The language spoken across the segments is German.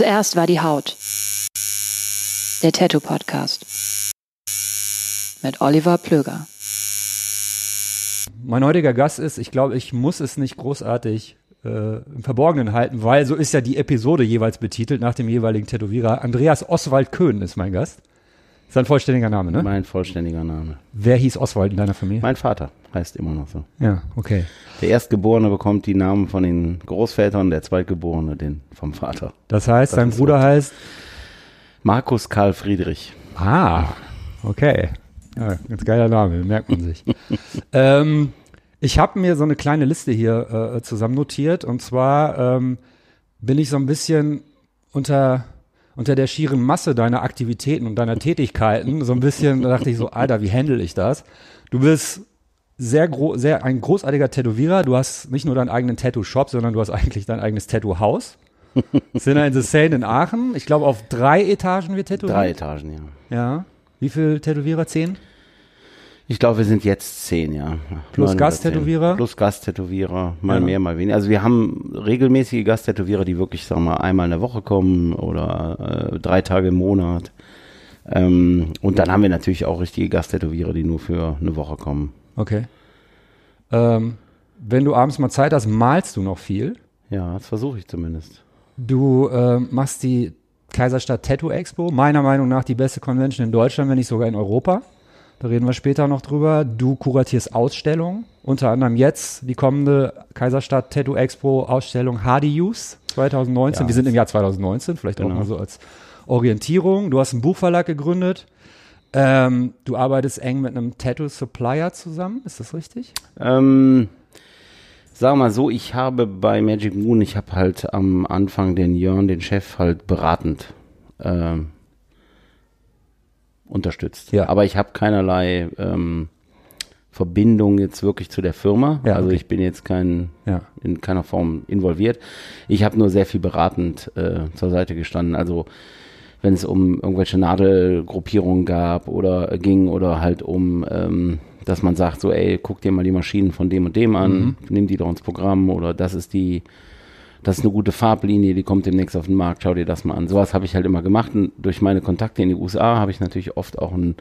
Zuerst war die Haut. Der Tattoo Podcast. Mit Oliver Plöger. Mein heutiger Gast ist, ich glaube, ich muss es nicht großartig äh, im Verborgenen halten, weil so ist ja die Episode jeweils betitelt nach dem jeweiligen Tätowierer. Andreas Oswald Köhn ist mein Gast. Ist ein vollständiger Name, ne? Mein vollständiger Name. Wer hieß Oswald in deiner Familie? Mein Vater heißt immer noch so. Ja, okay. Der Erstgeborene bekommt die Namen von den Großvätern, der Zweitgeborene den vom Vater. Das heißt, ist Bruder heißt Markus Karl Friedrich. Ah, okay. Ja, ganz geiler Name, merkt man sich. ähm, ich habe mir so eine kleine Liste hier äh, zusammen notiert und zwar ähm, bin ich so ein bisschen unter unter der schieren Masse deiner Aktivitäten und deiner Tätigkeiten so ein bisschen da dachte ich so, Alter, wie handle ich das? Du bist sehr gro sehr ein großartiger Tätowierer. Du hast nicht nur deinen eigenen Tattoo-Shop, sondern du hast eigentlich dein eigenes Tattoo-Haus. Sinner in the Seine in Aachen. Ich glaube, auf drei Etagen wird tätowiert. Drei Etagen, ja. Ja. Wie viele Tätowierer? Zehn? Ich glaube, wir sind jetzt zehn, ja. Plus Gasttätowierer? Plus Gasttätowierer, mal Ja. mehr, mal weniger. Also wir haben regelmäßige Gasttätowierer, die wirklich, sagen wir mal, einmal in der Woche kommen oder äh, drei Tage im Monat. Ähm, und dann haben wir natürlich auch richtige Gasttätowierer, die nur für eine Woche kommen. Okay. Ähm, wenn du abends mal Zeit hast, malst du noch viel. Ja, das versuche ich zumindest. Du ähm, machst die Kaiserstadt Tattoo Expo, meiner Meinung nach die beste Convention in Deutschland, wenn nicht sogar in Europa. Da reden wir später noch drüber. Du kuratierst Ausstellungen, unter anderem jetzt die kommende Kaiserstadt Tattoo Expo Ausstellung HD Use 2019. Ja. Wir sind im Jahr 2019, vielleicht auch Genau. mal so als Orientierung. Du hast einen Buchverlag gegründet. Ähm, du arbeitest eng mit einem Tattoo Supplier zusammen, ist das richtig? Ähm, sag mal so, ich habe bei Magic Moon, ich habe halt am Anfang den Jörn, den Chef, halt beratend ähm, unterstützt. Ja. Aber ich habe keinerlei ähm, Verbindung jetzt wirklich zu der Firma. Ja, also okay. ich bin jetzt kein, Ja. in keiner Form involviert. Ich habe nur sehr viel beratend äh, zur Seite gestanden. Also wenn es um irgendwelche Nadelgruppierungen gab oder ging oder halt um, ähm, dass man sagt, so, ey, guck dir mal die Maschinen von dem und dem an, nimm die doch ins Programm oder das ist die, das ist eine gute Farblinie, die kommt demnächst auf den Markt, schau dir das mal an. Sowas habe ich halt immer gemacht und durch meine Kontakte in die USA habe ich natürlich oft auch einen,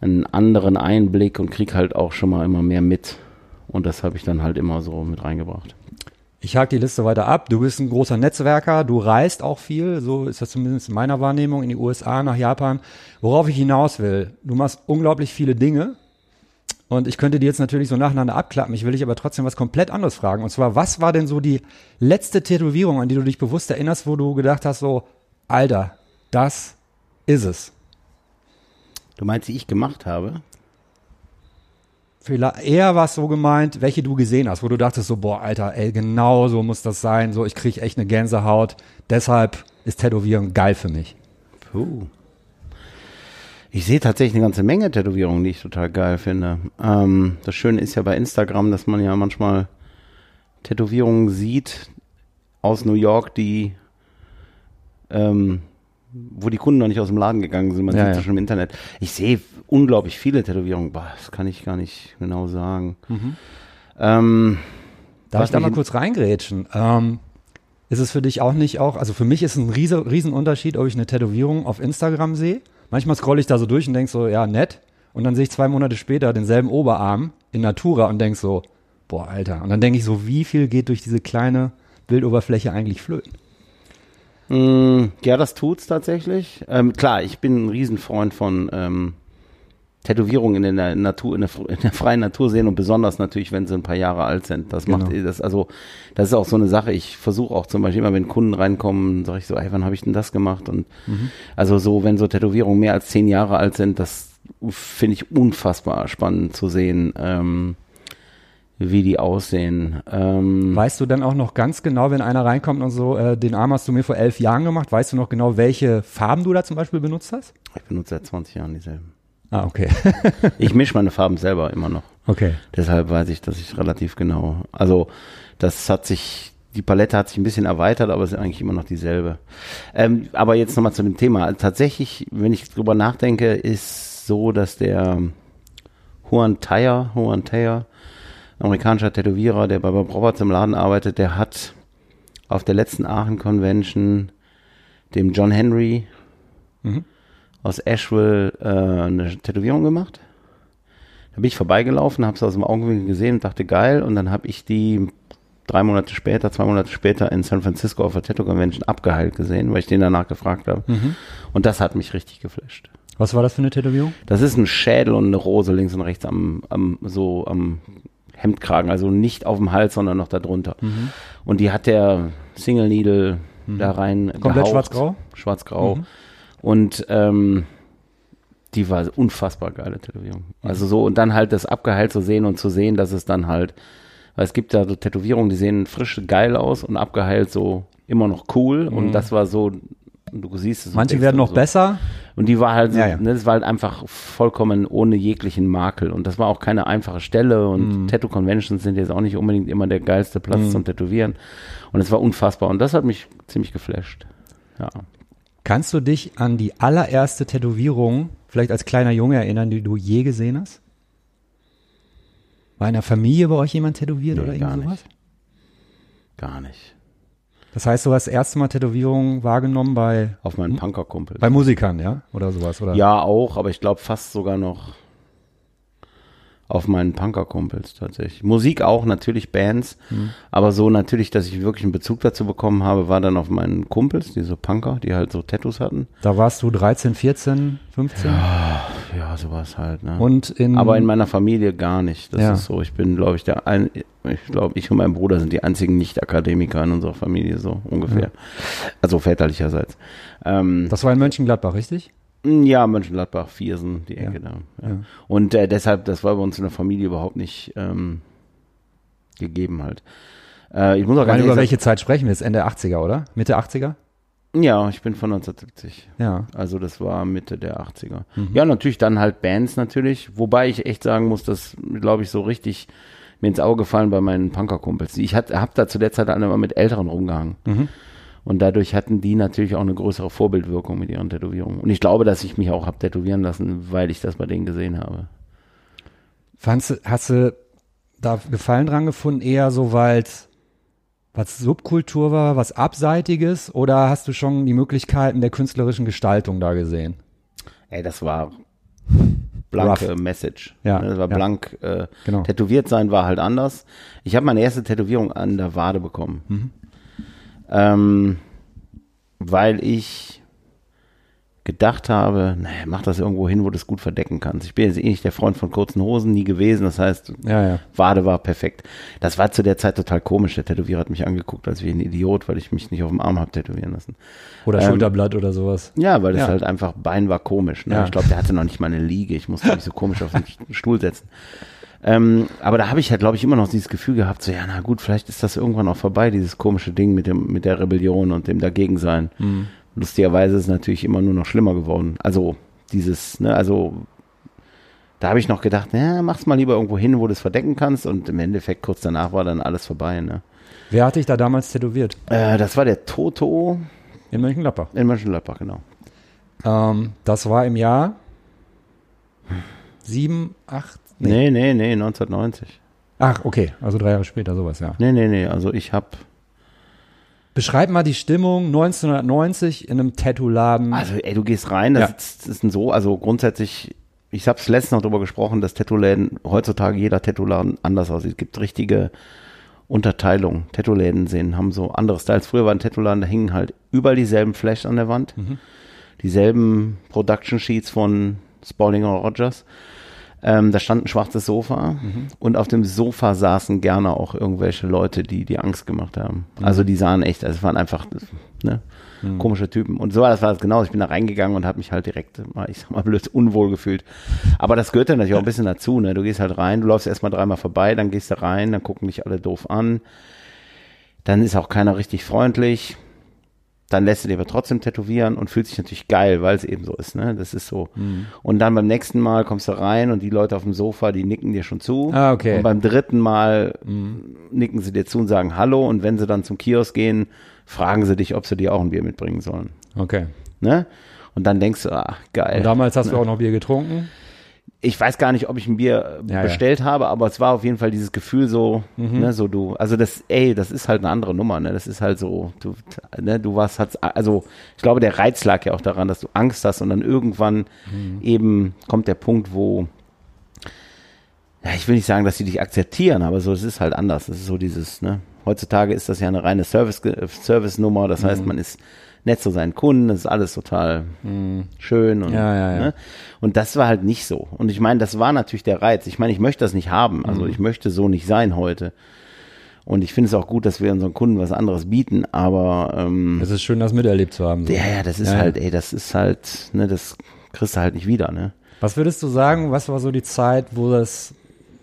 einen anderen Einblick und krieg halt auch schon mal immer mehr mit. Und das habe ich dann halt immer so mit reingebracht. Ich hake die Liste weiter ab. Du bist ein großer Netzwerker, du reist auch viel, so ist das zumindest in meiner Wahrnehmung, in die USA, nach Japan. Worauf ich hinaus will, du machst unglaublich viele Dinge und ich könnte die jetzt natürlich so nacheinander abklappen. Ich will dich aber trotzdem was komplett anderes fragen. Und zwar, was war denn so die letzte Tätowierung, an die du dich bewusst erinnerst, wo du gedacht hast, so, Alter, das ist es. Du meinst, die ich gemacht habe? Vielleicht eher was so gemeint, welche du gesehen hast, wo du dachtest so, boah, Alter, ey, genau so muss das sein, so, ich krieg echt eine Gänsehaut, deshalb ist Tätowieren geil für mich. Puh. Ich sehe tatsächlich eine ganze Menge Tätowierungen, die ich total geil finde. Ähm, das Schöne ist ja bei Instagram, dass man ja manchmal Tätowierungen sieht aus New York, die ähm, wo die Kunden noch nicht aus dem Laden gegangen sind. Man Ja, sieht ja. das schon im Internet. Ich sehe unglaublich viele Tätowierungen. Boah, das kann ich gar nicht genau sagen. Ähm, Darf ich da mal kurz reingrätschen? Ähm, ist es für dich auch nicht auch, also für mich ist ein riesen, riesen Unterschied, ob ich eine Tätowierung auf Instagram sehe. Manchmal scrolle ich da so durch und denke so, ja, nett. Und dann sehe ich zwei Monate später denselben Oberarm in Natura und denke so, boah, Alter. Und dann denke ich so, wie viel geht durch diese kleine Bildoberfläche eigentlich flöten? mh, ja, das tut's tatsächlich. Ähm, klar, ich bin ein Riesenfreund von ähm, Tätowierungen in der Natur, in der, in der freien Natur sehen und besonders natürlich, wenn sie ein paar Jahre alt sind. Das macht Genau. das, also das ist auch so eine Sache. Ich versuche auch zum Beispiel immer, wenn Kunden reinkommen, sage ich so, ey, wann habe ich denn das gemacht? Und also so, wenn so Tätowierungen mehr als zehn Jahre alt sind, das finde ich unfassbar spannend zu sehen, ähm, wie die aussehen. Ähm, Weißt du dann auch noch ganz genau, wenn einer reinkommt und so, äh, den Arm hast du mir vor elf Jahren gemacht, weißt du noch genau, welche Farben du da zum Beispiel benutzt hast? ich benutze seit 20 Jahren dieselben. Ah, okay. Ich mische meine Farben selber immer noch. okay. Deshalb weiß ich, dass ich relativ genau. Also das hat sich, die Palette hat sich ein bisschen erweitert, aber es ist eigentlich immer noch dieselbe. Ähm, aber jetzt nochmal zu dem Thema. Tatsächlich, wenn ich drüber nachdenke, ist so, dass der Juan Tayer, Juan Tayer, amerikanischer Tätowierer, der bei Bob Roberts im Laden arbeitet, der hat auf der letzten Aachen Convention dem John Henry Mhm. Aus Asheville äh, eine Tätowierung gemacht. Da bin ich vorbeigelaufen, habe es aus dem Augenwinkel gesehen und dachte, geil. Und dann habe ich die drei Monate später, zwei Monate später in San Francisco auf der Tattoo Convention abgeheilt gesehen, weil ich den danach gefragt habe. Und das hat mich richtig geflasht. Was war das für eine Tätowierung? Das ist ein Schädel und eine Rose links und rechts am, am so am Hemdkragen, also nicht auf dem Hals, sondern noch darunter. Und die hat der Single Needle da rein Komplett schwarz-grau? Schwarz-grau. Und ähm, die war unfassbar geile Tätowierung. Also so, und dann halt das abgeheilt zu sehen und zu sehen, dass es dann halt, weil es gibt da so Tätowierungen, die sehen frisch geil aus und abgeheilt so immer noch cool. Und das war so, du siehst es. Manche werden so, noch besser. und die war halt, so, Ja, ja. Ne, das war halt einfach vollkommen ohne jeglichen Makel. Und das war auch keine einfache Stelle. Und Mhm. Tattoo-Conventions sind jetzt auch nicht unbedingt immer der geilste Platz zum Tätowieren. Und es war unfassbar. Und das hat mich ziemlich geflasht. Ja. Kannst du dich an die allererste Tätowierung, vielleicht als kleiner Junge erinnern, die du je gesehen hast? War in der Familie bei euch jemand tätowiert Nee, oder gar irgend sowas? nicht. Gar nicht. Das heißt, du hast das erste Mal Tätowierung wahrgenommen bei, Auf meinen Punkerkumpel. bei Musikern, ja? Oder sowas, oder? Ja, auch, aber ich glaube fast sogar noch auf meinen Punkerkumpels tatsächlich. Musik auch, natürlich Bands, Mhm. aber so natürlich, dass ich wirklich einen Bezug dazu bekommen habe, war dann auf meinen Kumpels, diese Punker, die halt so Tattoos hatten. Da warst du 13, 14, 15? Ja, sowas halt, ne? Und in, aber in meiner Familie gar nicht. Das Ja. ist so, ich bin, glaube ich, der ein, ich glaube, ich und mein Bruder sind die einzigen Nicht-Akademiker in unserer Familie, so ungefähr. Also väterlicherseits. Ähm, das war in Mönchengladbach, richtig? Ja, Mönchengladbach, Viersen, die Ecke da. Ja. Ja. Und äh, deshalb, das war bei uns in der Familie überhaupt nicht ähm, gegeben halt. Äh, ich muss auch Ich meine, über welche Zeit sprechen wir jetzt? Ende 80er, oder? Mitte 80er? sagen, ja, ich bin von 1970. Ja. Also das war Mitte der 80er. Mhm. Ja, natürlich dann halt Bands natürlich, wobei ich echt sagen muss, dass, glaube ich, so richtig mir ins Auge gefallen bei meinen Punkerkumpels. Ich habe da zu der Zeit alle immer mit Älteren rumgehangen. Mhm. Und dadurch hatten die natürlich auch eine größere Vorbildwirkung mit ihren Tätowierungen. Und ich glaube, dass ich mich auch habe tätowieren lassen, weil ich das bei denen gesehen habe. Fandst, hast du da Gefallen dran gefunden, eher so, weil was Subkultur war, was Abseitiges, oder hast du schon die Möglichkeiten der künstlerischen Gestaltung da gesehen? Ey, das war blanke Rough. Message. Ja, Ne, Das war ja. blank. Äh, Genau. Tätowiert sein war halt anders. Ich habe meine erste Tätowierung an der Wade bekommen. Ähm, weil ich gedacht habe, naja, mach das irgendwo hin, wo du es gut verdecken kannst. Ich bin jetzt eh nicht der Freund von kurzen Hosen, nie gewesen. Das heißt, Ja, ja. Wade war perfekt. Das war zu der Zeit total komisch. Der Tätowierer hat mich angeguckt als wie ein Idiot, weil ich mich nicht auf dem Arm habe tätowieren lassen. Oder Ähm, Schulterblatt oder sowas. Ja, weil das Ja. halt einfach, Bein war komisch. Ne? Ich glaube, der hatte noch nicht mal eine Liege. Ich musste mich so komisch auf den Stuhl setzen. Ähm, aber da habe ich halt, glaube ich, immer noch dieses Gefühl gehabt, so, ja, na gut, vielleicht ist das irgendwann auch vorbei, dieses komische Ding mit dem, mit der Rebellion und dem Dagegensein. Mhm. Lustigerweise ist es natürlich immer nur noch schlimmer geworden. Also dieses, ne, also da habe ich noch gedacht, na, mach's mal lieber irgendwo hin, wo du es verdecken kannst. Und im Endeffekt kurz danach war dann alles vorbei. Ne? Wer hat dich da damals tätowiert? Äh, das war der Toto In Mönchengladbach. in Mönchengladbach, genau. Ähm, das war im Jahr sieben, acht, Nee, nee, nee, 1990. Ach, okay, also drei Jahre später, sowas, ja. Nee, nee, nee, also ich habe Beschreib mal die Stimmung 1990 in einem Tattoo-Laden. Also, ey, du gehst rein, das, Ja. ist, ist so, also grundsätzlich, ich habe es letztens noch drüber gesprochen, dass Tattoo-Läden, heutzutage jeder Tattoo-Laden anders aussieht. Es gibt richtige Unterteilungen. Tattoo-Läden sehen, haben so andere Styles. Früher war ein Tattoo-Laden, da hingen halt überall dieselben Flash an der Wand, dieselben Production-Sheets von Spalding und Rogers. Ähm, da stand ein schwarzes Sofa und auf dem Sofa saßen gerne auch irgendwelche Leute, die die Angst gemacht haben. Also die sahen echt, also es waren einfach ne, komische Typen. Und so war das war das genau. Ich bin da reingegangen und habe mich halt direkt mal, ich sag mal blöd, unwohl gefühlt. Aber das gehört dann natürlich auch ein bisschen dazu. Ne? Du gehst halt rein, du läufst erstmal dreimal vorbei, dann gehst du rein, dann gucken dich alle doof an. Dann ist auch keiner richtig freundlich. Dann lässt du dir aber trotzdem tätowieren und fühlt sich natürlich geil, weil es eben so ist. Ne? Das ist so. Und dann beim nächsten Mal kommst du rein und die Leute auf dem Sofa, die nicken dir schon zu. Ah, okay. Und beim dritten Mal nicken sie dir zu und sagen Hallo. Und wenn sie dann zum Kiosk gehen, fragen sie dich, ob sie dir auch ein Bier mitbringen sollen. Okay. Ne? Und dann denkst du, ah, geil. Und damals hast du auch noch Bier getrunken. Ich weiß gar nicht, ob ich ein Bier äh, Ja, ja. bestellt habe, aber es war auf jeden Fall dieses Gefühl so, Mhm. ne, so du, also das, ey, das ist halt eine andere Nummer, ne, das ist halt so, du, ne, du warst, hat's, also ich glaube, der Reiz lag ja auch daran, dass du Angst hast und dann irgendwann Mhm. eben kommt der Punkt, wo, ja, ich will nicht sagen, dass sie dich akzeptieren, aber so, es ist halt anders, es ist so dieses, ne, heutzutage ist das ja eine reine Service, Service-Nummer, das Mhm. heißt, man ist nett zu seinen Kunden, das ist alles total schön und. Ja, ja, ja. Ne? Und das war halt nicht so. Und ich meine, das war natürlich der Reiz. Ich meine, ich möchte das nicht haben. Also Mhm. ich möchte so nicht sein heute. Und ich finde es auch gut, dass wir unseren Kunden was anderes bieten, aber ähm, Es ist schön, das miterlebt zu haben. So. ja, ja, das ist ja. halt, ey, das ist halt, ne, das kriegst du halt nicht wieder, ne? Was würdest du sagen, was war so die Zeit, wo das,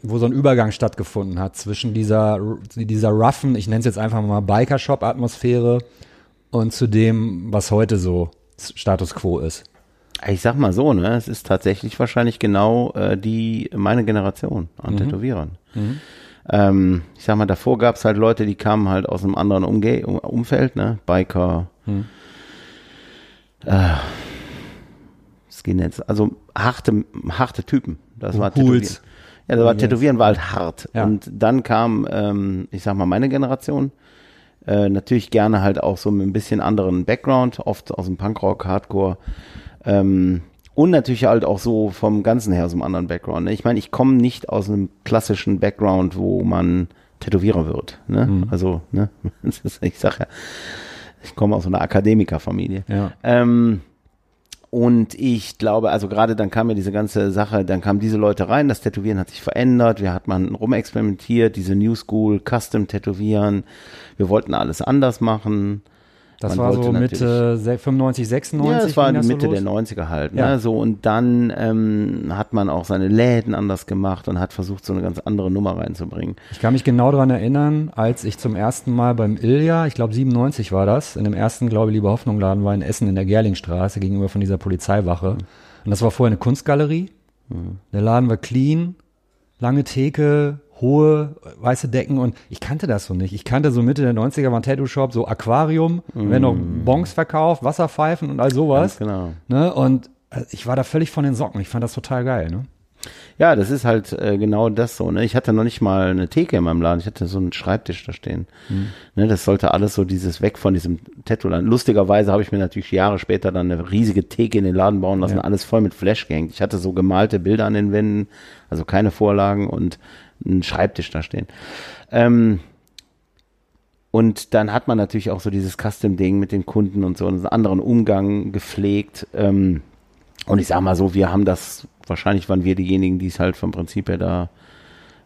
wo so ein Übergang stattgefunden hat zwischen dieser, dieser roughen, ich nenne es jetzt einfach mal Biker-Shop-Atmosphäre und zu dem, was heute so Status Quo ist? Ich sag mal so, ne, es ist tatsächlich wahrscheinlich genau äh, die meine Generation Mhm. an Tätowierern. Ähm, ich sag mal, davor gab es halt Leute, die kamen halt aus einem anderen Umge um Umfeld, ne, Biker, Mhm. äh, Skinheads, also harte, harte Typen. Das war Hools. Tätowieren. Ja, das war. Tätowieren war halt hart. Ja. Und dann kam, ähm, ich sag mal, meine Generation. Äh, natürlich gerne halt auch so mit ein bisschen anderen Background, oft aus dem Punkrock, Hardcore. Ähm, und natürlich halt auch so vom Ganzen her aus einem anderen Background. Ne? Ich meine, ich komme nicht aus einem klassischen Background, wo man Tätowierer wird. Ne? Also, ne? Ich sag ja, ich komme aus einer Akademikerfamilie. Ja. Ähm, und ich glaube, also gerade dann kam ja diese ganze Sache, dann kamen diese Leute rein, das Tätowieren hat sich verändert, wir hat man rumexperimentiert, diese New School, Custom Tätowieren, wir wollten alles anders machen. Das Man war so Mitte se- 95, 96. Ja, das war so Mitte los? der 90er halt. Ja. Ne? So, und dann ähm, hat man auch seine Läden anders gemacht und hat versucht, so eine ganz andere Nummer reinzubringen. Ich kann mich genau daran erinnern, als ich zum ersten Mal beim Ilja, ich glaube 97 war das, in dem ersten, glaube ich, Liebe Hoffnung Laden war in Essen in der Gerlingstraße gegenüber von dieser Polizeiwache. Und das war vorher eine Kunstgalerie. Der Laden war clean, lange Theke, hohe weiße Decken und ich kannte das so nicht. Ich kannte so Mitte der 90er war ein Tattoo-Shop, so Aquarium, wenn noch Bons verkauft, Wasserpfeifen und all sowas. Ganz genau. Ne? Und äh, ich war da völlig von den Socken. Ich fand das total geil. Ne? Ja, das ist halt äh, genau das so. Ne? Ich hatte noch nicht mal eine Theke in meinem Laden. Ich hatte so einen Schreibtisch da stehen. Ne, das sollte alles so dieses weg von diesem Tattoo-Laden. Lustigerweise habe ich mir natürlich Jahre später dann eine riesige Theke in den Laden bauen lassen, Ja. alles voll mit Flash gehängt. Ich hatte so gemalte Bilder an den Wänden, also keine Vorlagen und einen Schreibtisch da stehen. Ähm, und dann hat man natürlich auch so dieses Custom-Ding mit den Kunden und so einen anderen Umgang gepflegt. Ähm, und ich sag mal so, wir haben das, wahrscheinlich waren wir diejenigen, die es halt vom Prinzip her da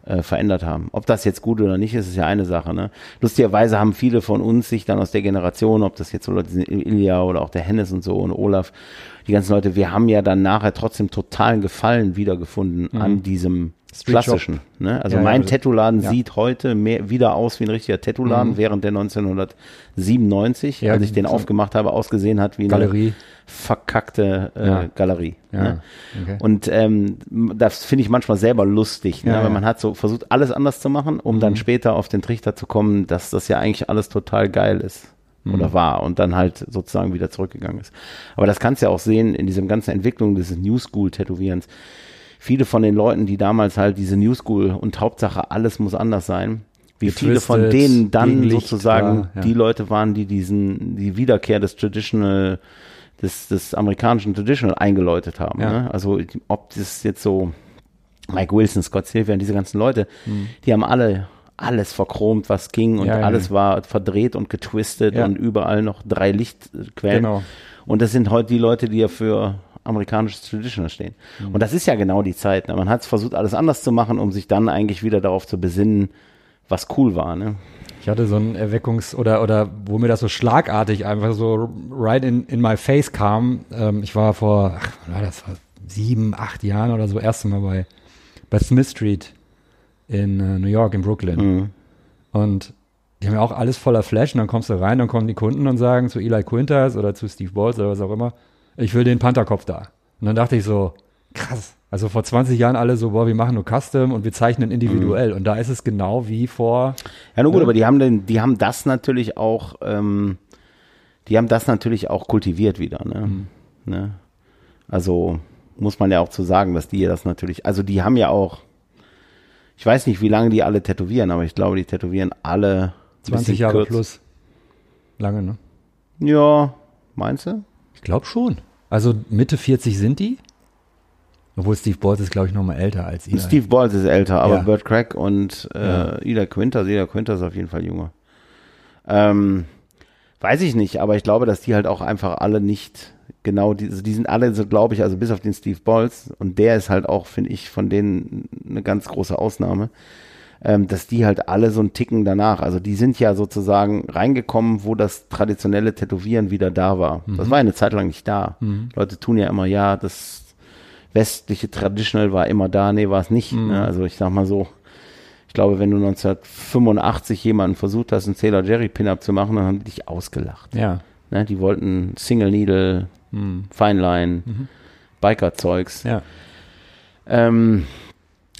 äh, verändert haben. Ob das jetzt gut oder nicht ist, ist ja eine Sache. Ne? Lustigerweise haben viele von uns sich dann aus der Generation, ob das jetzt so Leute sind, Ilja oder auch der Hennes und so und Olaf, die ganzen Leute, wir haben ja dann nachher trotzdem totalen Gefallen wiedergefunden an diesem Street klassischen. Ne? Also Ja, ja, mein also- Tattoo-Laden ja. sieht heute mehr, wieder aus wie ein richtiger Tattoo-Laden, Mhm. während der 1997, Ja, als ich den so- aufgemacht habe, ausgesehen hat wie eine Galerie. verkackte äh, Ja. Galerie. Ja, Ne? okay. Und ähm, das finde ich manchmal selber lustig, ne? Ja, weil ja. man hat so versucht, alles anders zu machen, um dann Mhm. später auf den Trichter zu kommen, dass das ja eigentlich alles total geil ist Mhm. oder war und dann halt sozusagen wieder zurückgegangen ist. Aber das kannst du ja auch sehen in diesem ganzen Entwicklung dieses New School-Tätowierens. Viele von den Leuten, die damals halt diese New School und Hauptsache alles muss anders sein, wie viele von denen dann Gegenlicht, sozusagen klar, ja. die Leute waren, die diesen, die Wiederkehr des Traditional, des, des amerikanischen Traditional eingeläutet haben. Ja. Ne? Also ob das jetzt so Mike Wilson, Scott Silver, diese ganzen Leute, die haben alle alles verchromt, was ging und Mhm. Ja, ja, alles ja. war verdreht und getwistet Ja. und überall noch drei Lichtquellen. Genau. Und das sind heute die Leute, die ja für amerikanisches Traditional stehen. Mhm. Und das ist ja genau die Zeit. Ne? Man hat versucht, alles anders zu machen, um sich dann eigentlich wieder darauf zu besinnen, was cool war. Ne? Ich hatte so ein Erweckungs- oder, oder wo mir das so schlagartig einfach so right in, in my face kam. Ähm, ich war vor, ach, war das, vor sieben, acht Jahren oder so, erste Mal bei, bei Smith Street in äh, New York, in Brooklyn. Mhm. Und die haben ja auch alles voller Flash und dann kommst du rein, dann kommen die Kunden und sagen zu Eli Quintas oder zu Steve Balls oder was auch immer, ich will den Pantherkopf da. Und dann dachte ich so, krass. Also vor 20 Jahren alle so, boah, wir machen nur Custom und wir zeichnen individuell. Und da ist es genau wie vor, Ja, nur gut, Ja. aber die haben den, die haben das natürlich auch, ähm, die haben das natürlich auch kultiviert wieder, ne? Mhm. ne? Also muss man ja auch zu sagen, dass die das natürlich, also die haben ja auch, ich weiß nicht, wie lange die alle tätowieren, aber ich glaube, die tätowieren alle ein 20 bisschen Jahre kürzer. plus. Lange, ne? Ja, meinst du? Ich glaube schon. Also Mitte 40 sind die. Obwohl Steve Balls ist, glaube ich, noch mal älter als Eli. Steve Balls ist älter, aber Ja. Burt Craig und äh, Ja. Ida Quinter, Ida Quinter ist auf jeden Fall jünger. Ähm, weiß ich nicht, aber ich glaube, dass die halt auch einfach alle nicht genau, die, also die sind alle so, glaube ich, also bis auf den Steve Balls und der ist halt auch, finde ich, von denen eine ganz große Ausnahme, ähm, dass die halt alle so einen Ticken danach, also die sind ja sozusagen reingekommen, wo das traditionelle Tätowieren wieder da war. Das war eine Zeit lang nicht da. Leute tun ja immer, ja, das westliche Traditional war immer da, nee, war es nicht. Ne? Also ich sag mal so, ich glaube, wenn du 1985 jemanden versucht hast, einen Sailor Jerry Pin-Up zu machen, dann haben die dich ausgelacht. Ja. Ne? Die wollten Single Needle, Fine Line, Biker-Zeugs. Ja. Ähm,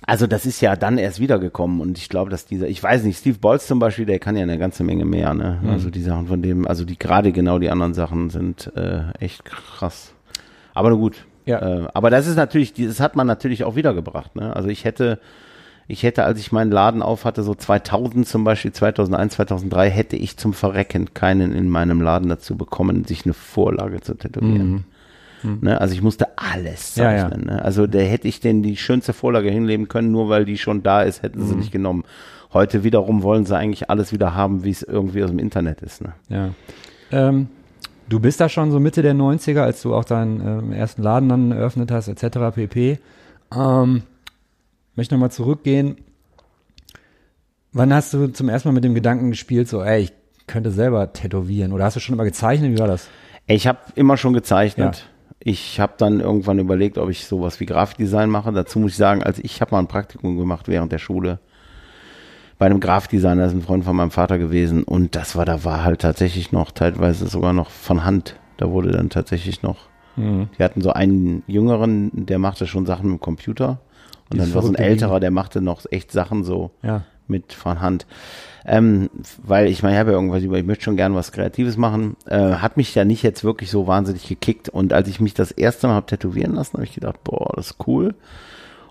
also das ist ja dann erst wiedergekommen und ich glaube, dass dieser, ich weiß nicht, Steve Bolz zum Beispiel, der kann ja eine ganze Menge mehr, ne? Also die Sachen von dem, also die gerade genau die anderen Sachen sind äh, echt krass. Aber nur gut. Ja. Äh, aber das ist natürlich, das hat man natürlich auch wiedergebracht, ne? Also ich hätte, ich hätte, als ich meinen Laden auf hatte, so 2000 zum Beispiel, 2001, 2003, hätte ich zum Verrecken keinen in meinem Laden dazu bekommen, sich eine Vorlage zu tätowieren. Ne? Also ich musste alles Ja, ja. zeichnen. Ne? Also da hätte ich denn die schönste Vorlage hinlegen können, nur weil die schon da ist, hätten sie nicht genommen. Heute wiederum wollen sie eigentlich alles wieder haben, wie es irgendwie aus dem Internet ist. Ne? Ja. Ähm, du bist da schon so Mitte der 90er, als du auch deinen ähm, ersten Laden dann eröffnet hast, etc. pp. Ähm, möchte nochmal zurückgehen. Wann hast du zum ersten Mal mit dem Gedanken gespielt, so, ey, ich könnte selber tätowieren? Oder hast du schon immer gezeichnet? Wie war das? Ich habe immer schon gezeichnet. Ich habe dann irgendwann überlegt, ob ich sowas wie Grafikdesign mache. Dazu muss ich sagen, also ich habe mal ein Praktikum gemacht während der Schule bei einem Grafikdesigner, das ist ein Freund von meinem Vater gewesen und das war, da war halt tatsächlich noch teilweise sogar noch von Hand. Da wurde dann tatsächlich noch, die hatten so einen Jüngeren, der machte schon Sachen mit dem Computer und Dieses dann war so ein älterer, der machte noch echt Sachen so Ja. Mit von Hand. Ähm, weil ich meine, ich habe ja irgendwas über, ich möchte schon gern was Kreatives machen. Äh, hat mich ja nicht jetzt wirklich so wahnsinnig gekickt. Und als ich mich das erste Mal habe tätowieren lassen, habe ich gedacht, boah, das ist cool.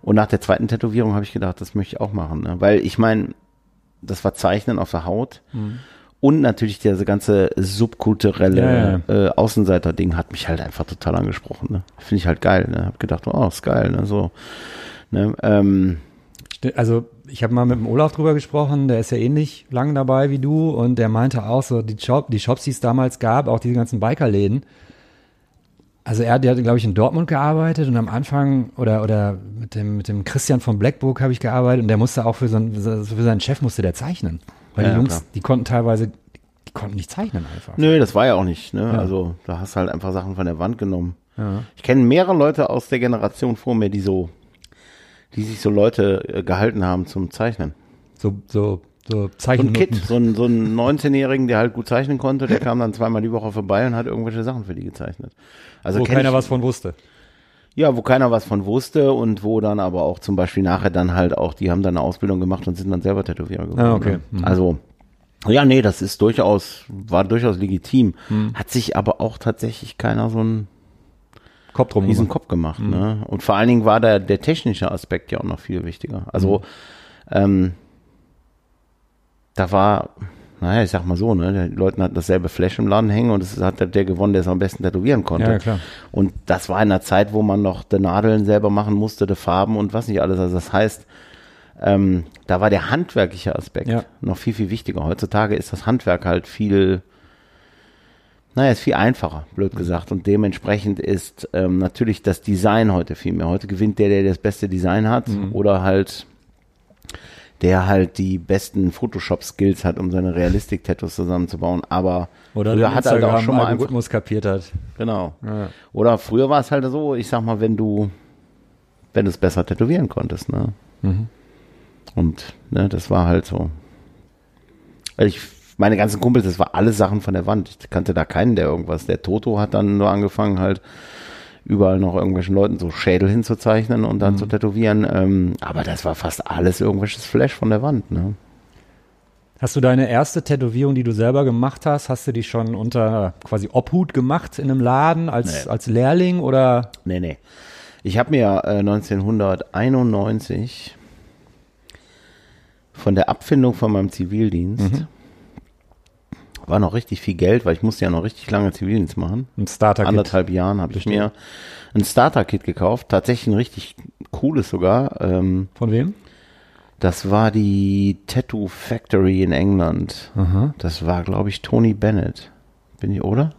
Und nach der zweiten Tätowierung habe ich gedacht, das möchte ich auch machen. Ne? Weil ich meine, das war Zeichnen auf der Haut. Und natürlich diese ganze subkulturelle Ja, Äh, Außenseiter-Ding hat mich halt einfach total angesprochen. Ne? Finde ich halt geil. Ne? Hab gedacht, oh, ist geil. Ne? So, ne? Ähm, Also ich habe mal mit dem Olaf drüber gesprochen, der ist ja ähnlich lang dabei wie du und der meinte auch so, die, Shop, die Shops, die es damals gab, auch diese ganzen Bikerläden. Also er, der hat, glaube ich, in Dortmund gearbeitet und am Anfang oder oder mit dem mit dem Christian von Blackbook habe ich gearbeitet und der musste auch für, sein, für seinen Chef musste der zeichnen, weil Ja, die Jungs, klar. die konnten teilweise, die konnten nicht zeichnen einfach. Nö, das war ja auch nicht. Ne? Ja. Also da hast du halt einfach Sachen von der Wand genommen. Ja. Ich kenne mehrere Leute aus der Generation vor mir, die so, die sich so Leute äh, gehalten haben zum Zeichnen. So, so, so So ein. Kid, so ein, so ein 19-Jährigen, der halt gut zeichnen konnte, der kam dann zweimal die Woche vorbei und hat irgendwelche Sachen für die gezeichnet. Also wo keiner ich, was von wusste. Ja, wo keiner was von wusste und wo dann aber auch zum Beispiel nachher dann halt auch, die haben dann eine Ausbildung gemacht und sind dann selber Tätowierer geworden. Ah, okay. ne? Mhm. Also, ja, nee, das ist durchaus, war durchaus legitim. Mhm. Hat sich aber auch tatsächlich keiner so einen Kopf drum riesen gemacht. Kopf gemacht. Ne? Und vor allen Dingen war der, der technische Aspekt ja auch noch viel wichtiger. Also, ähm, da war, naja, ich sag mal so, ne, die Leute hatten dasselbe Flash im Laden hängen und es hat der, der gewonnen, der es am besten tätowieren konnte. Ja, klar. Und das war in einer Zeit, wo man noch die Nadeln selber machen musste, die Farben und was nicht alles. Also das heißt, ähm, da war der handwerkliche Aspekt Ja. noch viel, viel wichtiger. Heutzutage ist das Handwerk halt viel, naja, ist viel einfacher, blöd gesagt. Und dementsprechend ist ähm, natürlich das Design heute viel mehr. Heute gewinnt der, der das beste Design hat Mhm. oder halt der halt die besten Photoshop-Skills hat, um seine Realistik-Tattoos zusammenzubauen. Aber Oder früher hat er halt auch schon mal einfach Algorithmus kapiert hat. Genau. Ja. Oder früher war es halt so, ich sag mal, wenn du, wenn du es besser tätowieren konntest, ne? Mhm. Und ne, das war halt so. Also ich, meine ganzen Kumpels, das war alles Sachen von der Wand. Ich kannte da keinen, der irgendwas. Der Toto hat dann nur angefangen, halt überall noch irgendwelchen Leuten so Schädel hinzuzeichnen und dann zu tätowieren. Ähm, aber das war fast alles irgendwelches Flash von der Wand, ne? Hast du deine erste Tätowierung, die du selber gemacht hast, hast du die schon unter quasi Obhut gemacht in einem Laden als, Nee. als Lehrling oder? Nee, nee. Ich habe mir äh, 1991 von der Abfindung von meinem Zivildienst war noch richtig viel Geld, weil ich musste ja noch richtig lange Zivildienst machen. Ein Starter-Kit? Anderthalb Jahren habe ich mir ein Starter-Kit gekauft, tatsächlich ein richtig cooles sogar. Ähm, Von wem? das war die Tattoo Factory in England. Das war, glaube ich, Tony Bennett. Bin ich, oder?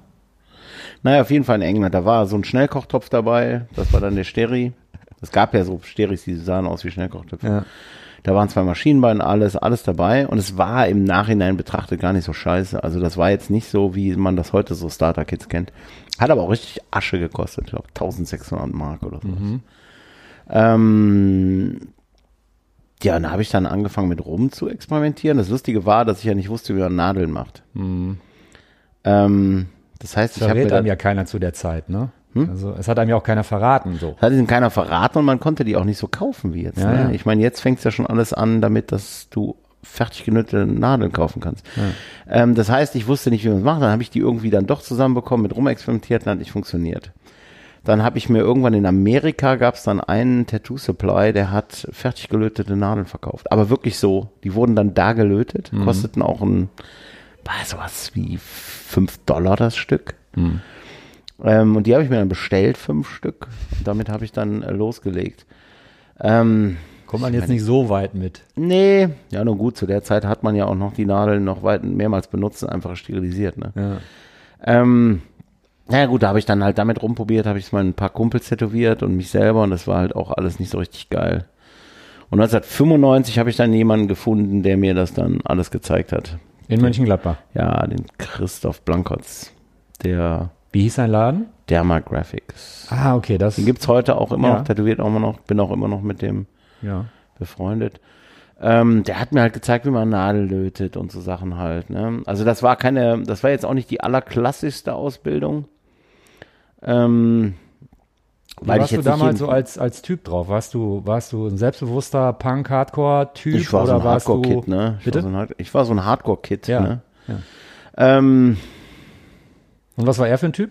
Naja, auf jeden Fall in England. Da war so ein Schnellkochtopf dabei. Das war dann der Steri. Es gab ja so Steris, die sahen aus wie Schnellkochtöpfe. Ja. Da waren zwei Maschinenbeine, alles, alles dabei. Und es war im Nachhinein betrachtet gar nicht so scheiße. Also das war jetzt nicht so, wie man das heute so Starter-Kits kennt. Hat aber auch richtig Asche gekostet. Ich glaube 1600 Mark oder so. Ähm, ja, dann habe ich dann angefangen mit rum zu experimentieren. Das Lustige war, dass ich ja nicht wusste, wie man Nadeln macht. Ähm, das heißt, ich habe einem ja keiner zu der Zeit, ne? Also es hat einem ja auch keiner verraten, so. hat ihm keiner verraten und man konnte die auch nicht so kaufen wie jetzt. Ja, ne? ja. Ich meine, jetzt fängt es ja schon alles an, damit dass du fertig genüttete Nadeln kaufen kannst. Ähm, das heißt, ich wusste nicht, wie man es macht. Dann habe ich die irgendwie dann doch zusammenbekommen, mit rumexperimentiert und hat nicht funktioniert. Dann habe ich mir irgendwann in Amerika gab es dann einen Tattoo Supply, der hat fertig gelötete Nadeln verkauft. Aber wirklich so, die wurden dann da gelötet, kosteten auch ein, sowas wie fünf Dollar das Stück. Ähm, und die habe ich mir dann bestellt, fünf Stück. Und damit habe ich dann äh, losgelegt. Ähm, Kommt man jetzt nicht so weit mit. nee, ja, nun gut, zu der Zeit hat man ja auch noch die Nadeln noch weit mehrmals benutzt und einfach sterilisiert. Ne? Ja. Ähm, naja gut, da habe ich dann halt damit rumprobiert, habe ich es mal ein paar Kumpels tätowiert und mich selber und das war halt auch alles nicht so richtig geil. Und 1995 habe ich dann jemanden gefunden, der mir das dann alles gezeigt hat. In Mönchengladbach. Ja, den Christoph Blankotz, der Wie hieß sein Laden? Derma Graphics. Ah, okay, das. Den gibt's heute auch immer Ja. noch, tätowiert auch immer noch, bin auch immer noch mit dem ja. befreundet. Ähm, der hat mir halt gezeigt, wie man Nadel lötet und so Sachen halt. Ne? Also das war keine, das war jetzt auch nicht die allerklassischste Ausbildung. Ähm, Wie weil warst du damals so als, als Typ drauf? Warst du, warst du ein selbstbewusster Punk-Hardcore-Typ? ich war so oder ein warst du, Hardcore-Kid, ne? Ich Bitte? war so ein, ich war so ein Hardcore-Kid, Ja. ne? Ja. Ähm, Und was war er für ein Typ?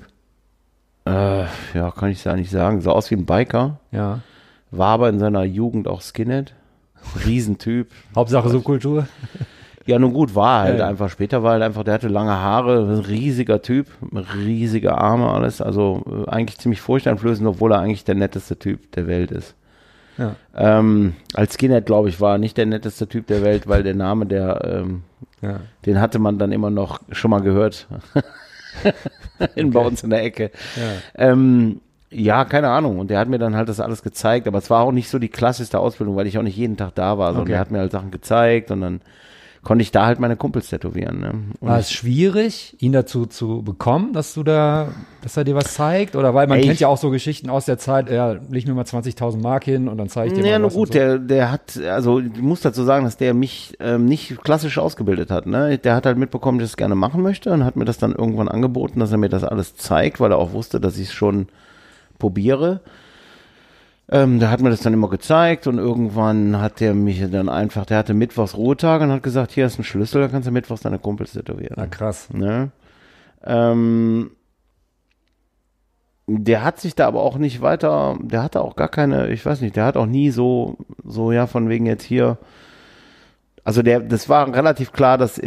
äh, ja, kann ich ja nicht sagen. Sah aus wie ein Biker, Ja. war aber in seiner Jugend auch Skinhead. Riesentyp. Hauptsache Subkultur. Ja, nun gut, war halt Ja. einfach. Später war halt einfach, der hatte lange Haare, ein riesiger Typ, riesige Arme, alles. Also äh, eigentlich ziemlich furchteinflößend, obwohl er eigentlich der netteste Typ der Welt ist. Ja. Ähm, als Skinhead, glaube ich, war er nicht der netteste Typ der Welt, weil der Name, der, ähm, Ja. den hatte man dann immer noch schon mal gehört. in, Bei uns in der Ecke. Ja. Ähm, ja, keine Ahnung. Und der hat mir dann halt das alles gezeigt. Aber es war auch nicht so die klassischste Ausbildung, weil ich auch nicht jeden Tag da war. Sondern Okay. der hat mir halt Sachen gezeigt und dann konnte ich da halt meine Kumpels tätowieren. Ne? War es schwierig, ihn dazu zu bekommen, dass du da, dass er dir was zeigt? Oder weil man Ey, kennt ja auch so Geschichten aus der Zeit, ja, leg mir mal 20.000 Mark hin und dann zeige ich dir Ja, mal was. und gut, so. der, der hat, also ich muss dazu sagen, dass der mich ähm, nicht klassisch ausgebildet hat. Ne? Der hat halt mitbekommen, dass ich es gerne machen möchte und hat mir das dann irgendwann angeboten, dass er mir das alles zeigt, weil er auch wusste, dass ich es schon probiere. Ähm, der hat mir das dann immer gezeigt und irgendwann hat der mich dann einfach, der hatte Mittwochs Ruhetage und hat gesagt, hier ist ein Schlüssel, da kannst du Mittwochs deine Kumpels tätowieren. Na krass. Ne? Ähm, der hat sich da aber auch nicht weiter, der hatte auch gar keine, ich weiß nicht, der hat auch nie so, so ja, von wegen jetzt hier. Also der, das war relativ klar, dass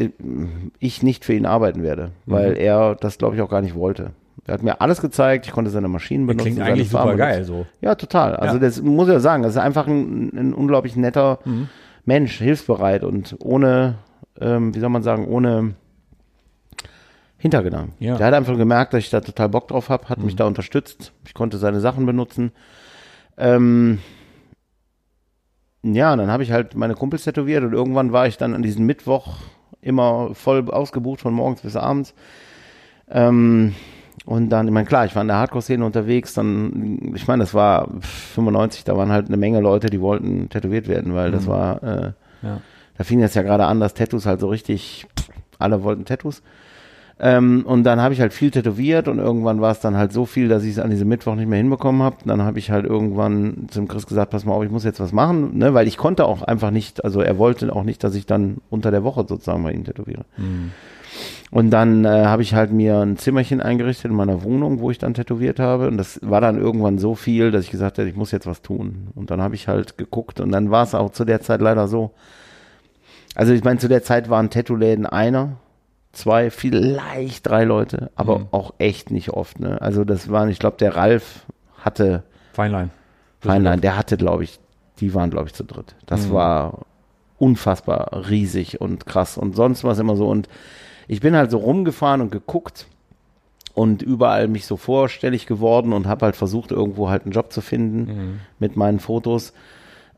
ich nicht für ihn arbeiten werde, weil er das glaube ich auch gar nicht wollte. Er hat mir alles gezeigt, ich konnte seine Maschinen benutzen. Klingt eigentlich super geil, so. Ja, total. Also Ja. das muss ich ja sagen, das ist einfach ein, ein unglaublich netter Mensch, hilfsbereit und ohne, ähm, wie soll man sagen, ohne Hintergedanken. Ja. Der hat einfach gemerkt, dass ich da total Bock drauf habe, hat mich da unterstützt. Ich konnte seine Sachen benutzen. Ähm, ja, und dann habe ich halt meine Kumpels tätowiert und irgendwann war ich dann an diesem Mittwoch immer voll ausgebucht von morgens bis abends. Ähm, und dann, ich meine, klar, ich war in der Hardcore-Szene unterwegs, dann, ich meine, das war 95, da waren halt eine Menge Leute, die wollten tätowiert werden, weil das war, äh, Ja. da fing es ja gerade an, dass Tattoos halt so richtig, pff, alle wollten Tattoos. Ähm, und dann habe ich halt viel tätowiert und irgendwann war es dann halt so viel, dass ich es an diesem Mittwoch nicht mehr hinbekommen habe. Dann habe ich halt irgendwann zum Chris gesagt, pass mal auf, ich muss jetzt was machen, ne? weil ich konnte auch einfach nicht, also er wollte auch nicht, dass ich dann unter der Woche sozusagen bei ihm tätowiere. Und dann äh, habe ich halt mir ein Zimmerchen eingerichtet in meiner Wohnung, wo ich dann tätowiert habe. Und das war dann irgendwann so viel, dass ich gesagt habe, ich muss jetzt was tun. Und dann habe ich halt geguckt und dann war es auch zu der Zeit leider so. Also ich meine, zu der Zeit waren Tattoo-Läden einer, zwei, vielleicht drei Leute, aber auch echt nicht oft. Ne? Also das waren, ich glaube, der Ralf hatte Feinlein. Feinlein, der hatte, glaube ich, die waren, glaube ich, zu dritt. Das war unfassbar riesig und krass und sonst was immer so. Und ich bin halt so rumgefahren und geguckt und überall mich so vorstellig geworden und habe halt versucht, irgendwo halt einen Job zu finden mit meinen Fotos.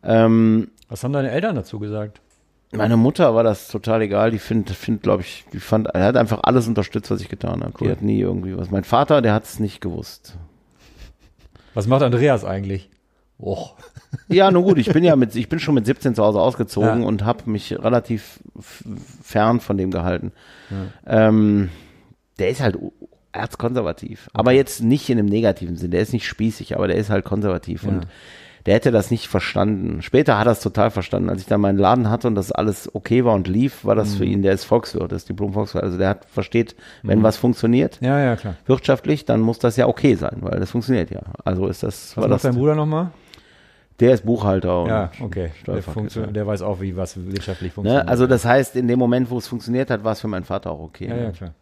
Ähm, Was haben deine Eltern dazu gesagt? meine Mutter war das total egal. Die findet, find, glaube ich, die fand, er hat einfach alles unterstützt, was ich getan habe. Die Cool. hat nie irgendwie was. Mein Vater, der hat es nicht gewusst. Was macht Andreas eigentlich? Och. Ja, nun gut, ich bin ja mit, ich bin schon mit 17 zu Hause ausgezogen Ja. und habe mich relativ fern von dem gehalten. Ähm, der ist halt erzkonservativ, aber jetzt nicht in einem negativen Sinn. Der ist nicht spießig, aber der ist halt konservativ und der hätte das nicht verstanden. Später hat er es total verstanden. Als ich dann meinen Laden hatte und das alles okay war und lief, war das für ihn, der ist Volkswirt, das ist Diplom-Volkswirt. Also der hat, versteht, wenn was funktioniert, Ja, ja, klar. wirtschaftlich, dann muss das ja okay sein, weil das funktioniert ja. Also ist das, Was war macht das, dein Bruder nochmal? Der ist Buchhalter Ja, okay. Der, der weiß auch, wie was wirtschaftlich funktioniert. Ne? Also das heißt, in dem Moment, wo es funktioniert hat, war es für meinen Vater auch okay. ja, ne? ja, klar.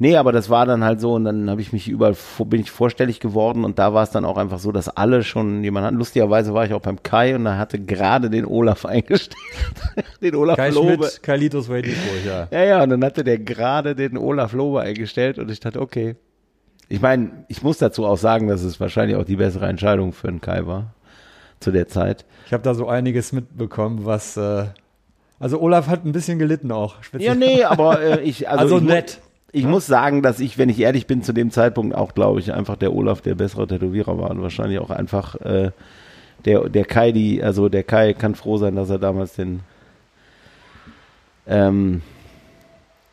Nee, aber das war dann halt so und dann habe ich mich überall, bin ich vorstellig geworden und da war es dann auch einfach so, dass alle schon jemanden hatten. Lustigerweise war ich auch beim Kai und da hatte gerade den Olaf eingestellt. den Olaf Kai Lobe. Schmidt, Kai Litos Waitingburg, ja. Ja, ja, und dann hatte der gerade den Olaf Lobe eingestellt und ich dachte, okay. Ich meine, ich muss dazu auch sagen, dass es wahrscheinlich auch die bessere Entscheidung für den Kai war. Zu der Zeit. Ich habe da so einiges mitbekommen, was. Äh, also Olaf hat ein bisschen gelitten auch. Speziell. Ja, nee, aber äh, ich, also, Also ich, nett. Ich muss sagen, dass ich, wenn ich ehrlich bin, zu dem Zeitpunkt auch, glaube ich, einfach der Olaf der bessere Tätowierer war und wahrscheinlich auch einfach äh, der, der Kai, die, also der Kai kann froh sein, dass er damals den ähm,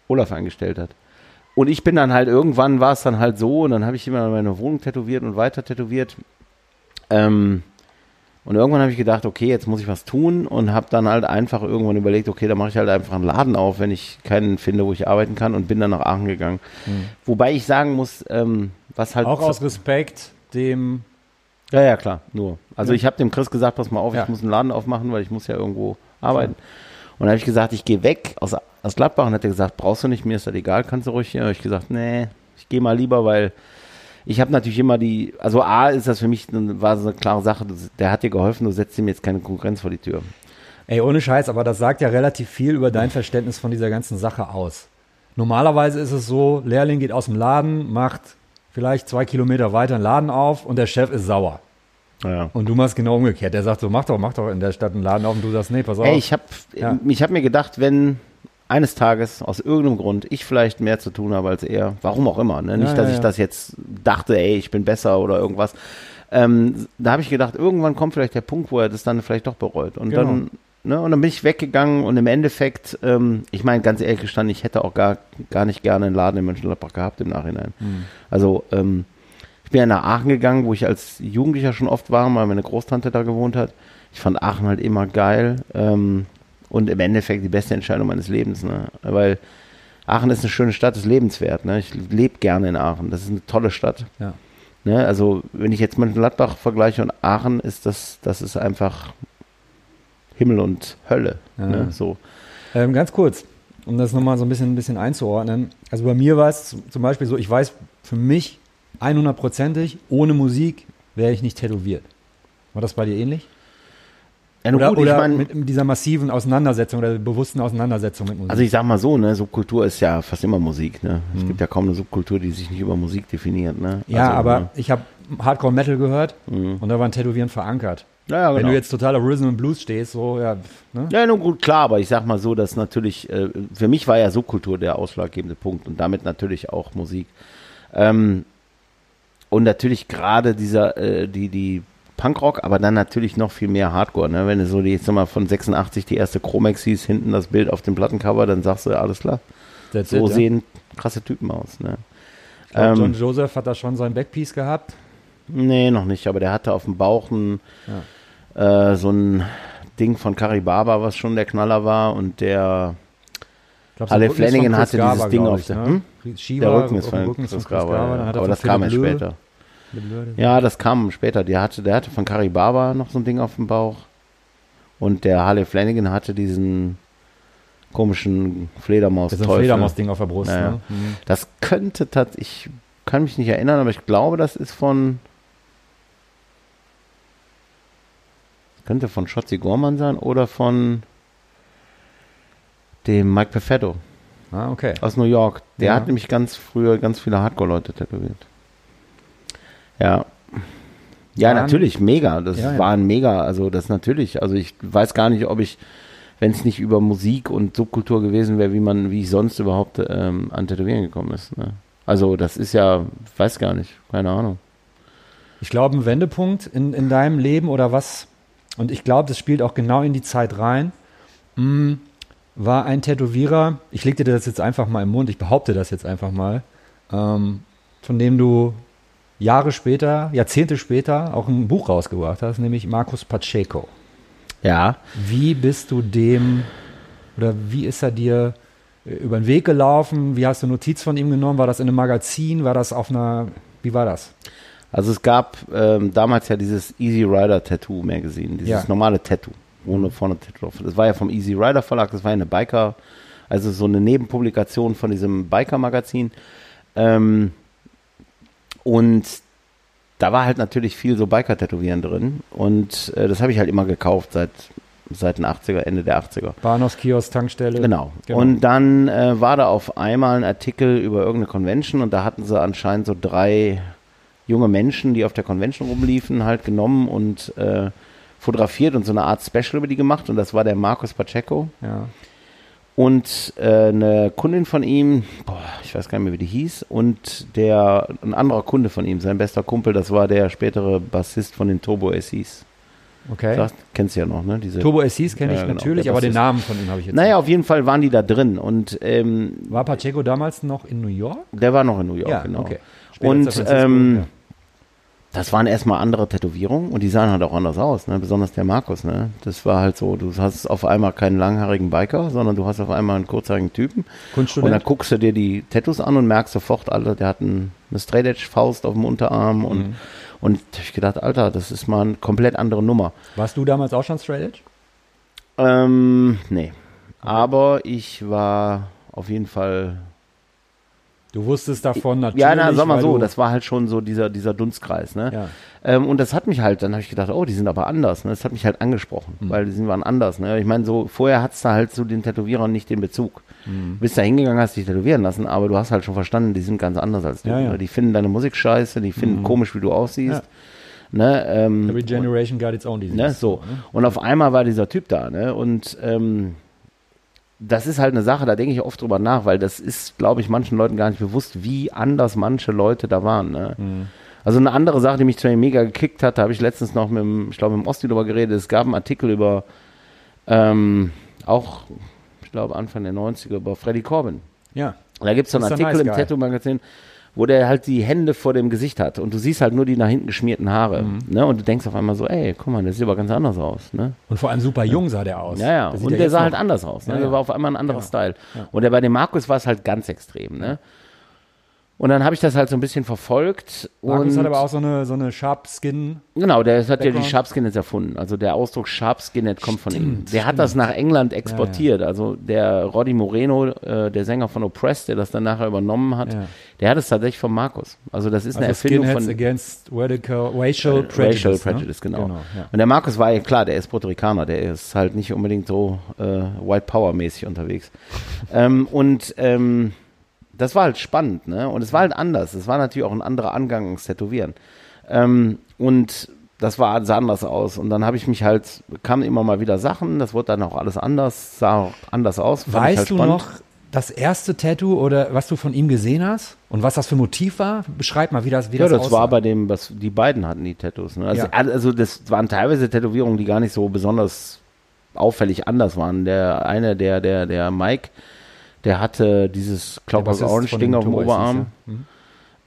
Olaf eingestellt hat. Und ich bin dann halt, irgendwann war es dann halt so und dann habe ich immer meine Wohnung tätowiert und weiter tätowiert. Ähm, und irgendwann habe ich gedacht, okay, jetzt muss ich was tun und habe dann halt einfach irgendwann überlegt, okay, da mache ich halt einfach einen Laden auf, wenn ich keinen finde, wo ich arbeiten kann und bin dann nach Aachen gegangen. Wobei ich sagen muss, ähm, was halt Auch aus Respekt dem. ja, ja, klar, nur. Also Ja. ich habe dem Chris gesagt, pass mal auf, Ja. ich muss einen Laden aufmachen, weil ich muss ja irgendwo arbeiten. Und dann habe ich gesagt, ich gehe weg aus, aus Gladbach und hat er gesagt, brauchst du nicht, mir ist das egal, kannst du ruhig hier. Habe ich gesagt, nee, ich gehe mal lieber, weil ich habe natürlich immer die, also A ist das für mich, eine- war so eine klare Sache, der hat dir geholfen, du setzt ihm jetzt keine Konkurrenz vor die Tür. Ey, ohne Scheiß, aber das sagt ja relativ viel über dein Verständnis von dieser ganzen Sache aus. Normalerweise ist es so, Lehrling geht aus dem Laden, macht vielleicht zwei Kilometer weiter einen Laden auf und der Chef ist sauer. Ja. Und du machst genau umgekehrt. Der sagt so, mach doch, mach doch in der Stadt einen Laden auf und du sagst, nee, pass auf. Ey, ich habe Ja. ich hab mir gedacht, wenn, eines Tages aus irgendeinem Grund ich vielleicht mehr zu tun habe als er, warum auch immer, ne? nicht, Ja, dass ja, ich das jetzt dachte, ey, ich bin besser oder irgendwas. Ähm, da habe ich gedacht, irgendwann kommt vielleicht der Punkt, wo er das dann vielleicht doch bereut. Und Genau. dann, ne, und dann bin ich weggegangen und im Endeffekt, ähm, ich meine, ganz ehrlich gestanden, ich hätte auch gar, gar nicht gerne einen Laden in Mönchengladbach gehabt im Nachhinein. Hm. Also, ähm, ich bin ja nach Aachen gegangen, wo ich als Jugendlicher schon oft war, weil meine Großtante da gewohnt hat. Ich fand Aachen halt immer geil. Ähm, und im Endeffekt die beste Entscheidung meines Lebens, ne? Weil Aachen ist eine schöne Stadt, ist lebenswert. Ne? Ich lebe gerne in Aachen. Das ist eine tolle Stadt. Ja. Ne? Also, wenn ich jetzt Mönchengladbach vergleiche und Aachen, ist das, das ist einfach Himmel und Hölle. Ja. Ne? So. Ähm, ganz kurz, um das nochmal so ein bisschen, ein bisschen einzuordnen. Also bei mir war es zum Beispiel so, ich weiß für mich 100%ig, ohne Musik wäre ich nicht tätowiert. War das bei dir ähnlich? Ja, Oder, gut, oder ich mein, mit, dieser massiven Auseinandersetzung oder bewussten Auseinandersetzung mit Musik? Also ich sag mal so, ne, Subkultur ist ja fast immer Musik, ne? Es Mhm. gibt ja kaum eine Subkultur, die sich nicht über Musik definiert, ne? ja, also, aber Ne? ich habe Hardcore Metal gehört Mhm. und da war ein Tätowieren verankert. Ja, ja, Wenn genau. du jetzt total auf Rhythm and Blues stehst, so, ja, ne? ja, nun gut, klar, aber ich sag mal so, dass natürlich, äh, für mich war ja Subkultur der ausschlaggebende Punkt und damit natürlich auch Musik. Ähm, und natürlich gerade dieser, äh, die, die Punkrock, aber dann natürlich noch viel mehr Hardcore, ne? Wenn du so die, jetzt nochmal von 86 die erste Chromex siehst, hinten das Bild auf dem Plattencover, dann sagst du, ja, alles klar. That's So it, ja. sehen krasse Typen aus, ne? Ähm, John Joseph hat da schon sein Backpiece gehabt. Nee, noch nicht, aber der hatte auf dem Bauch ein, äh, so ein Ding von Karibaba, was schon der Knaller war und der, glaub, Ale Flanagan Chris hatte dieses Garber, Ding auf ich, der- ne? hm? Shiva, der Rücken ist von Rücken Chris Chris Garber, ja. er aber das kam Löh- später. Ja, das kam später. Der hatte, der hatte von Karibaba noch so ein Ding auf dem Bauch und der Harley Flanagan hatte diesen komischen fledermaus Das Fledermaus-Ding auf der Brust. Ja, ja. Ne? Mhm. Das könnte tatsächlich, ich kann mich nicht erinnern, aber ich glaube, das ist von. Könnte von Shotzi Gorman sein oder von dem Mike Perfetto Ah, okay. aus New York. Der Ja. hat nämlich ganz früher ganz viele Hardcore-Leute tätowiert. Ja. Ja, Waren- natürlich, mega. Das Ja, ja. war ein mega, also das natürlich. Also ich weiß gar nicht, ob ich, wenn es nicht über Musik und Subkultur gewesen wäre, wie man, wie ich sonst überhaupt ähm, an Tätowieren gekommen ist. Ne? Also das ist ja, weiß gar nicht, keine Ahnung. Ich glaube, ein Wendepunkt in, in deinem Leben oder was, und ich glaube, das spielt auch genau in die Zeit rein, mh, war ein Tätowierer, ich leg dir das jetzt einfach mal im Mund, ich behaupte das jetzt einfach mal, ähm, von dem du Jahre später, Jahrzehnte später auch ein Buch rausgebracht hast, nämlich Markus Pacheco. Ja, Wie bist du dem oder wie ist er dir äh, über den Weg gelaufen? Wie hast du Notiz von ihm genommen? War das in einem Magazin? War das auf einer, wie war das? also es gab ähm, damals ja dieses Easy Rider Tattoo Magazine, dieses Ja. normale Tattoo, ohne vorne Tattoo drauf. Das war ja vom Easy Rider Verlag, das war ja eine Biker, also so eine Nebenpublikation von diesem Biker Magazin. Ähm, und da war halt natürlich viel so Biker-Tätowieren drin. Und äh, das habe ich halt immer gekauft seit, seit den 80er, Ende der 80er. Bahnhofs, Kiosk, Tankstelle. Genau. Genau. Und dann äh, war da auf einmal ein Artikel über irgendeine Convention und da hatten sie anscheinend so drei junge Menschen, die auf der Convention rumliefen, halt genommen und äh, fotografiert und so eine Art Special über die gemacht. Und das war der Markus Pacheco. Ja. Und äh, eine Kundin von ihm, boah, ich weiß gar nicht mehr, wie die hieß, und der, ein anderer Kunde von ihm, sein bester Kumpel, das war der spätere Bassist von den Turbo SEs. Okay. Sagst, kennst du ja noch, ne? Diese, Turbo SCs kenne ich Ja, genau, natürlich, aber den. Namen von ihm habe ich jetzt Naja, auf jeden Fall waren die da drin und ähm, nicht. War Pacheco damals noch in New York? der war noch in New York, genau. okay. Später Und, ähm, ja. Das waren erstmal andere Tätowierungen und die sahen halt auch anders aus, ne? besonders der Markus. Ne? Das war halt so, du hast auf einmal keinen langhaarigen Biker, sondern du hast auf einmal einen kurzhaarigen Typen. Und dann guckst du dir die Tattoos an und merkst sofort, Alter, der hat ein, eine Straight Edge Faust auf dem Unterarm und, Mhm. und ich gedacht, Alter, das ist mal eine komplett andere Nummer. Warst du damals auch schon Straight Edge? Ähm, nee. Aber ich war auf jeden Fall. Du wusstest davon natürlich. Ja, na, sag mal so, das war halt schon so dieser, dieser Dunstkreis, ne? Ja. Ähm, und das hat mich halt, dann habe ich gedacht, oh, die sind aber anders. Ne? Das hat mich halt angesprochen, Mhm. weil die sind waren anders. Ne? Ich meine, so vorher hattest du halt zu den Tätowierern nicht den Bezug. Mhm. Bist da hingegangen, hast dich tätowieren lassen, aber du hast halt schon verstanden, die sind ganz anders als du. Ja, ja. Ne? Die finden deine Musik scheiße, die finden Mhm. komisch, wie du aussiehst. Ne? Ähm, Every generation got its own disease. ne? So. Und auf einmal war dieser Typ da, ne? Und ähm, das ist halt eine Sache, da denke ich oft drüber nach, weil das ist, glaube ich, manchen Leuten gar nicht bewusst, wie anders manche Leute da waren. Ne? Mhm. Also eine andere Sache, die mich zwar mega gekickt hat, da habe ich letztens noch mit dem, ich glaube, mit dem Osti drüber geredet. Es gab einen Artikel über, ähm, auch, ich glaube, Anfang der 90er, über Freddy Corbin. Ja. Da gibt es so einen. Artikel Nice im. Tattoo-Magazin, wo der halt die Hände vor dem Gesicht hat und du siehst halt nur die nach hinten geschmierten Haare. Mhm. Ne? Und du denkst auf einmal so, ey, guck mal, das sieht aber ganz anders aus. Ne? Und vor allem super jung sah der aus. Ja, ja. Und ja der sah halt anders aus. Ne? Ja, Der ja. war auf einmal ein anderer Genau. Style. Ja. Und der bei dem Markus war es halt ganz extrem. Ne? Und dann habe ich das halt so ein bisschen verfolgt. Markus hat aber auch so eine, so eine Sharp Skin. Genau, der hat ja die Background. Sharpskinhead erfunden. Also der Ausdruck Sharpskinhead kommt von ihm. Stimmt, Der hat das nach England exportiert. Also der Roddy Moreno, äh, der Sänger von Oppressed, der das dann nachher übernommen hat, Ja. Der hat es tatsächlich von Markus. Also das ist eine Also Erfindung Skinheads von against radical, racial prejudice. Racial ne? Prejudice, genau. ja. Und der Markus war ja klar, der ist Puerto Ricaner, der ist halt nicht unbedingt so äh, White Power mäßig unterwegs. ähm, und ähm, das war halt spannend, ne? Und es war halt anders. Es war natürlich auch ein anderer Angang ans Tätowieren. Ähm, und das war sah anders aus. Und dann habe ich mich halt, kamen immer mal wieder Sachen, das wurde dann auch alles anders, sah auch anders aus. Weißt halt du noch das erste Tattoo oder was du von ihm gesehen hast? Und was das für ein Motiv war? Beschreib mal, wie das, wie Ja, das das war bei dem, was die beiden hatten, die Tattoos. Ne? Also, Ja. also das waren teilweise Tätowierungen, die gar nicht so besonders auffällig anders waren. Der eine, der, der, der Mike, der hatte dieses Clockwork Orange Ding auf dem Oberarm. er. Mhm.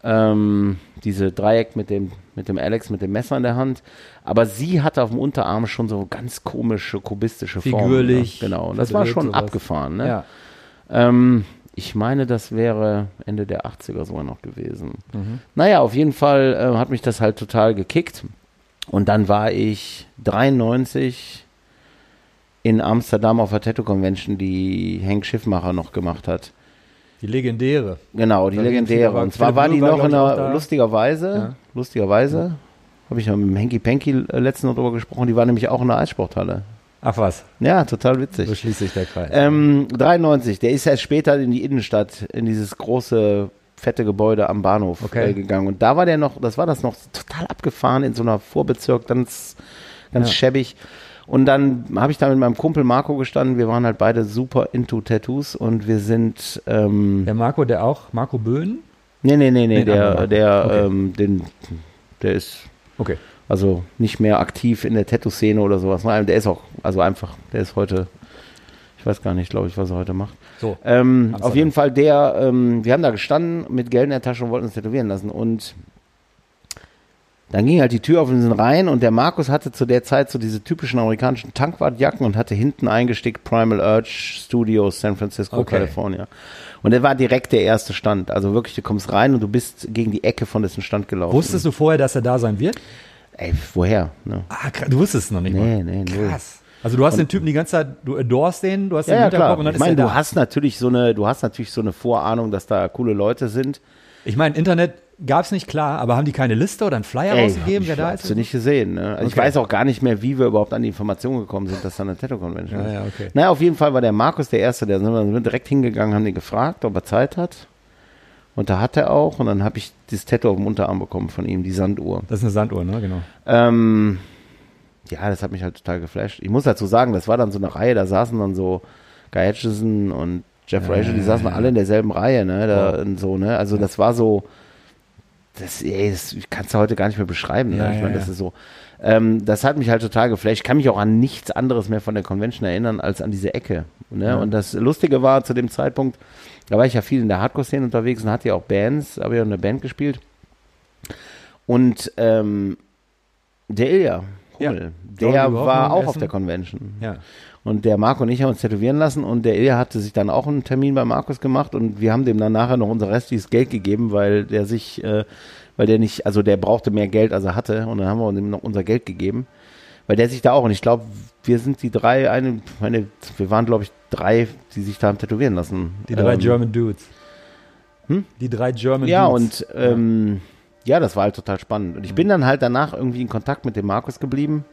Ähm, diese Dreieck mit dem, mit dem Alex, mit dem Messer in der Hand. Aber sie hatte auf dem Unterarm schon so ganz komische, kubistische Formen. Figürlich, Ne? Genau. Und das war schon sowas. abgefahren. Ne? Ja. Ähm, ich meine, das wäre Ende der 80er sogar noch gewesen. Mhm. Naja, auf jeden Fall äh, hat mich das halt total gekickt. Und dann war ich 93 in Amsterdam auf der Tattoo Convention, die Henk Schiffmacher noch gemacht hat. Die legendäre. Genau, die Da legendäre. Und zwar war die noch in einer, lustigerweise, Ja. lustigerweise, habe ich ja mit dem Henky Panky äh, letztens noch drüber gesprochen, die war nämlich auch in der Eissporthalle. Ach was, Ja, total witzig. so schließt sich der Kreis. Ähm, 93, der ist erst später in die Innenstadt, in dieses große, fette Gebäude am Bahnhof Okay. äh, gegangen. Und da war der noch, das war das noch total abgefahren in so einer Vorbezirk, ganz, ganz Ja. schäbig. Und dann habe ich da mit meinem Kumpel Marco gestanden. Wir waren halt beide super into Tattoos und wir sind, ähm, der Marco, der auch, Marco Böhn? nee, nee, nee, nee, Nee, der, der, Okay. ähm, den, der ist Okay. Also nicht mehr aktiv in der Tattoo-Szene oder sowas. Nein, der ist auch, also einfach, der ist heute, ich weiß gar nicht, glaube ich, was er heute macht. So. Ähm, auf jeden Fall der, ähm, wir haben da gestanden mit Geld in der Tasche und wollten uns tätowieren lassen und dann ging halt die Tür auf und sind rein und der Markus hatte zu der Zeit so diese typischen amerikanischen Tankwartjacken und hatte hinten eingestickt Primal Urge Studios San Francisco, Okay. California. Und er war direkt der erste Stand. Also wirklich, du kommst rein und du bist gegen die Ecke von dessen Stand gelaufen. Wusstest du vorher, dass er da sein wird? Ey, woher? Ne? Ah, du wusstest es noch nicht Nee, mal. nee, null. Krass. Also du hast den Typen die ganze Zeit, du adorst den, du hast den Ja, ja, Hinterkopf klar. und dann Ich ist meine, er du da. hast natürlich so eine, du hast natürlich so eine Vorahnung, dass da coole Leute sind. Ich meine, Internet gab es nicht klar, aber haben die keine Liste oder einen Flyer rausgegeben, hab wer ich, da Hast ist? du nicht gesehen. Ne? Also Ich Okay. weiß auch gar nicht mehr, wie wir überhaupt an die Informationen gekommen sind, dass da eine Tattoo-Convention ist. ja, okay. Naja, auf jeden Fall war der Markus der Erste, der sind wir direkt hingegangen, haben den gefragt, ob er Zeit hat. Und da hat er auch. Und dann habe ich das Tattoo auf dem Unterarm bekommen von ihm, die Sanduhr. Das ist eine Sanduhr, ne? Genau. Ähm, ja, das hat mich halt total geflasht. Ich muss dazu sagen, das war dann so eine Reihe, da saßen dann so Guy Atchison und Jeff Rachel, die saßen alle in derselben Reihe, ne? Da, und so, ne? Also das war so, das, ey, das kannst du heute gar nicht mehr beschreiben. Ja, ne? Ich ja, meine, das ja. ist so. Ähm, das hat mich halt total geflasht. Ich kann mich auch an nichts anderes mehr von der Convention erinnern, als an diese Ecke. Ne? Ja. Und das Lustige war, zu dem Zeitpunkt, da war ich ja viel in der Hardcore-Szene unterwegs und hatte ja auch Bands, habe ja eine Band gespielt. Und ähm, der Ilja, Ja. Hummel, Jordi der war auch auf Essen. der Convention. Ja. Und der Marco und ich haben uns tätowieren lassen und der Ilja hatte sich dann auch einen Termin bei Markus gemacht und wir haben dem dann nachher noch unser restliches Geld gegeben, weil der sich, äh, weil der nicht, also der brauchte mehr Geld, als er hatte und dann haben wir ihm noch unser Geld gegeben, weil der sich da auch und ich glaube, wir sind die drei, eine, meine, wir waren glaube ich drei, die sich da haben tätowieren lassen. Die drei Ähm, German Dudes. Hm? Die drei German Ja, Dudes. und ähm, ja, das war halt total spannend. Und ich bin dann halt danach irgendwie in Kontakt mit dem Markus geblieben.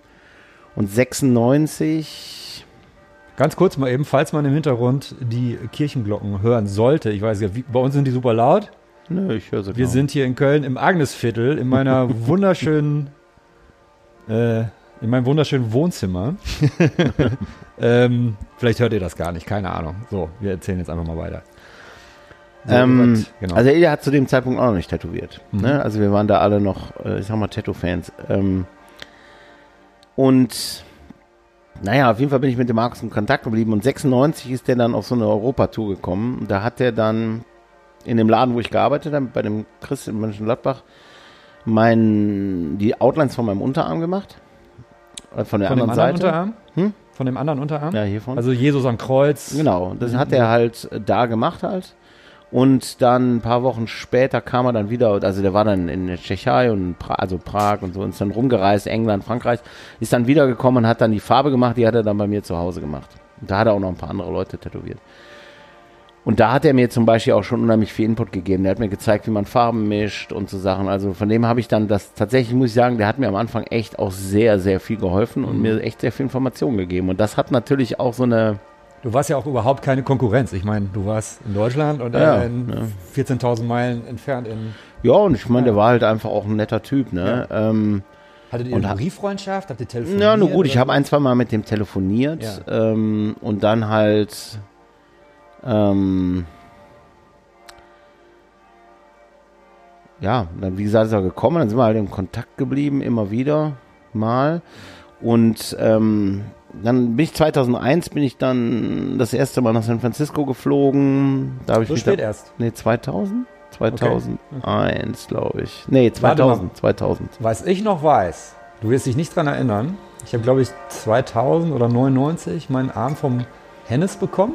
Und 96, Ganz kurz mal eben, falls man im Hintergrund die Kirchenglocken hören sollte. Ich weiß ja, bei uns sind die super laut. Nö, ich höre sie Wir kaum. sind hier in Köln im Agnesviertel in meiner wunderschönen äh, in meinem wunderschönen Wohnzimmer. ähm, vielleicht hört ihr das gar nicht, keine Ahnung. So, wir erzählen jetzt einfach mal weiter. So, Ähm, gesagt, genau. Also Ilja hat zu dem Zeitpunkt auch noch nicht tätowiert. Mhm. Ne? Also wir waren da alle noch, äh, ich sag mal, Tattoo-Fans. Ähm, und naja, auf jeden Fall bin ich mit dem Markus in Kontakt geblieben und 96 ist der dann auf so eine Europatour gekommen. Da hat er dann in dem Laden, wo ich gearbeitet habe, bei dem Chris in Mönchengladbach, mein, die Outlines von meinem Unterarm gemacht. Äh, Von der Von dem anderen anderen Seite. Unterarm? Hm? Von dem anderen Unterarm? Ja, hiervon. Also Jesus am Kreuz. Genau, das hat er halt äh, da gemacht halt. Und dann ein paar Wochen später kam er dann wieder, also der war dann in der Tschechei und pra also Prag und so, und ist dann rumgereist, England, Frankreich, ist dann wiedergekommen und hat dann die Farbe gemacht, die hat er dann bei mir zu Hause gemacht. Und da hat er auch noch ein paar andere Leute tätowiert. Und da hat er mir zum Beispiel auch schon unheimlich viel Input gegeben. Der hat mir gezeigt, wie man Farben mischt und so Sachen. Also von dem habe ich dann das tatsächlich, muss ich sagen, der hat mir am Anfang echt auch sehr, sehr viel geholfen und mir echt sehr viel Informationen gegeben. Und das hat natürlich auch so eine, Du warst ja auch überhaupt keine Konkurrenz. Ich meine, du warst in Deutschland und Ja, ja. 14.000 Meilen entfernt in. Ja, und ich meine, der war halt einfach auch ein netter Typ, ne? Ähm, Hattet ihr eine ha- Brieffreundschaft? Habt ihr telefoniert? ja, nur gut, ich habe ein, zwei Mal mit dem telefoniert ähm, und dann halt ähm, ja, dann wie gesagt ist er gekommen, dann sind wir halt in Kontakt geblieben, immer wieder mal und ähm, dann bin ich 2001 bin ich dann das erste Mal nach San Francisco geflogen. Da habe ich So spät da, erst. Nee, 2000? 2001, glaube ich. Nee, Warte mal. 2000, 2000. Was ich noch weiß, du wirst dich nicht dran erinnern. Ich habe, glaube ich, 2000 oder 99 meinen Arm vom Hennes bekommen.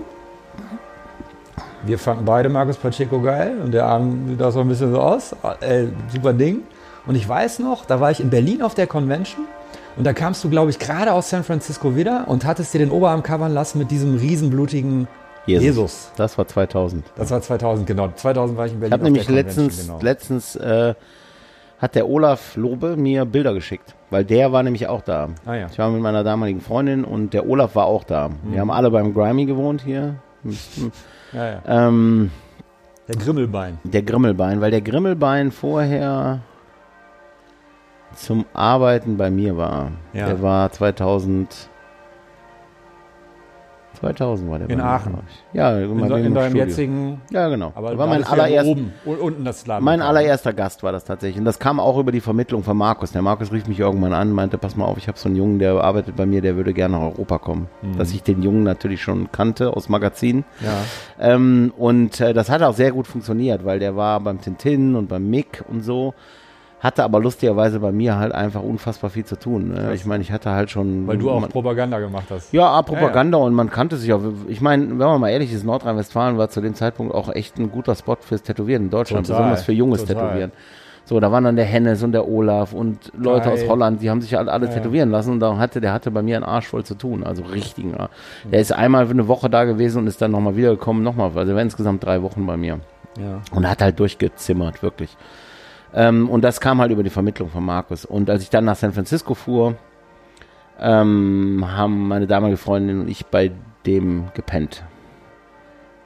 Wir fanden beide Markus Pacheco geil und der Arm sieht auch so ein bisschen so aus. Äh, super Ding. Und ich weiß noch, da war ich in Berlin auf der Convention und da kamst du, glaube ich, gerade aus San Francisco wieder und hattest dir den Oberarm covern lassen mit diesem riesenblutigen Jesus. Das war 2000. Das war 2000, genau. 2000 war ich in Ich Berlin. habe auf nämlich letztens, genau. letztens äh, hat der Olaf Lobe mir Bilder geschickt, weil der war nämlich auch da. Ah ja. Ich war mit meiner damaligen Freundin und der Olaf war auch da. Mhm. Wir haben alle beim Grammy gewohnt hier. Ja, ja. Ähm, Der Grimmelbein. der Grimmelbein, weil der Grimmelbein vorher zum Arbeiten bei mir war. Ja. Der war 2000. 2000 war der In Aachen. Ja, In, wegen in deinem jetzigen Ja, genau. Aber war mein allererster. oben unten das Laden. Mein allererster Gast war das tatsächlich. Und das kam auch über die Vermittlung von Markus. Der Markus rief mich irgendwann an, meinte, pass mal auf, ich habe so einen Jungen, der arbeitet bei mir, der würde gerne nach Europa kommen. Dass ich den Jungen natürlich schon kannte aus Magazinen. Ja. Ähm, und äh, das hat auch sehr gut funktioniert, weil der war beim Tintin und beim Mick und so. Hatte aber lustigerweise bei mir halt einfach unfassbar viel zu tun. Ne? Ich meine, ich hatte halt schon. Weil du auch man, Propaganda gemacht hast. ja, Propaganda und man kannte sich auch. Ich meine, wenn man mal ehrlich ist, Nordrhein-Westfalen war zu dem Zeitpunkt auch echt ein guter Spot fürs Tätowieren in Deutschland, Total, besonders für junges total. Tätowieren. So, da waren dann der Hennes und der Olaf und Leute Geil. aus Holland, die haben sich alle, alle Ja. tätowieren lassen und da hatte, der hatte bei mir einen Arsch voll zu tun, also richtigen. Arsch. Der ist einmal für eine Woche da gewesen und ist dann nochmal wiedergekommen, nochmal, also war insgesamt drei Wochen bei mir. Ja. Und hat halt durchgezimmert, wirklich. Ähm, und das kam halt über die Vermittlung von Markus. Und als ich dann nach San Francisco fuhr, ähm, haben meine damalige Freundin und ich bei dem gepennt.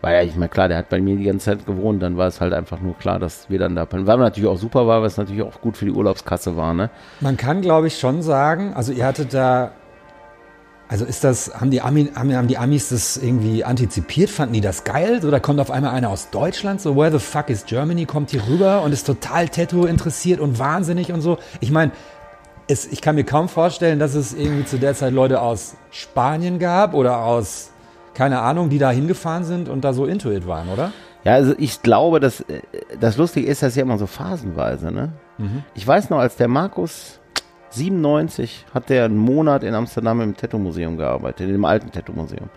Weil ja, ich meine, klar, der hat bei mir die ganze Zeit gewohnt, dann war es halt einfach nur klar, dass wir dann da pennen. Weil natürlich auch super war, weil es natürlich auch gut für die Urlaubskasse war, ne? Man kann, glaube ich, schon sagen, also ihr hattet da, also ist das, haben die, Ami, haben, die Amis das irgendwie antizipiert? Fanden die das geil? Da kommt auf einmal einer aus Deutschland, so, where the fuck is Germany, kommt hier rüber und ist total Tattoo interessiert und wahnsinnig und so. Ich meine, ich kann mir kaum vorstellen, dass es irgendwie zu der Zeit Leute aus Spanien gab oder aus, keine Ahnung, die da hingefahren sind und da so into it waren, oder? Ja, also ich glaube, dass äh, das Lustige ist, dass ja immer so phasenweise, ne? Ich weiß noch, als der Markus 97 hat der einen Monat in Amsterdam im Tattoo-Museum gearbeitet, in dem alten Tattoo-Museum.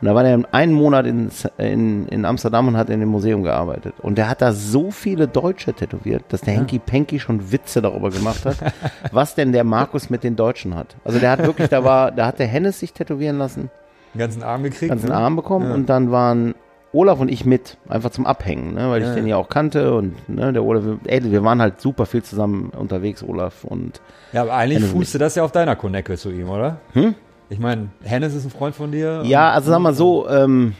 Und da war der einen Monat in, in, in Amsterdam und hat in dem Museum gearbeitet. Und der hat da so viele Deutsche tätowiert, dass der Henky Penky schon Witze darüber gemacht hat, was denn der Markus mit den Deutschen hat. Also der hat wirklich, da war, da hat der Hennes sich tätowieren lassen Den ganzen Arm gekriegt. ganzen ne? Arm bekommen Ja. und dann waren Olaf und ich mit, einfach zum Abhängen, ne, weil ich Ja. den ja auch kannte und ne, der Olaf, ey, wir waren halt super viel zusammen unterwegs, Olaf und Ja, aber eigentlich Hennes fußte das ja auf deiner Konecke zu ihm, oder? Hm? Ich meine, Hennes ist ein Freund von dir. ja, also sag mal so, ähm,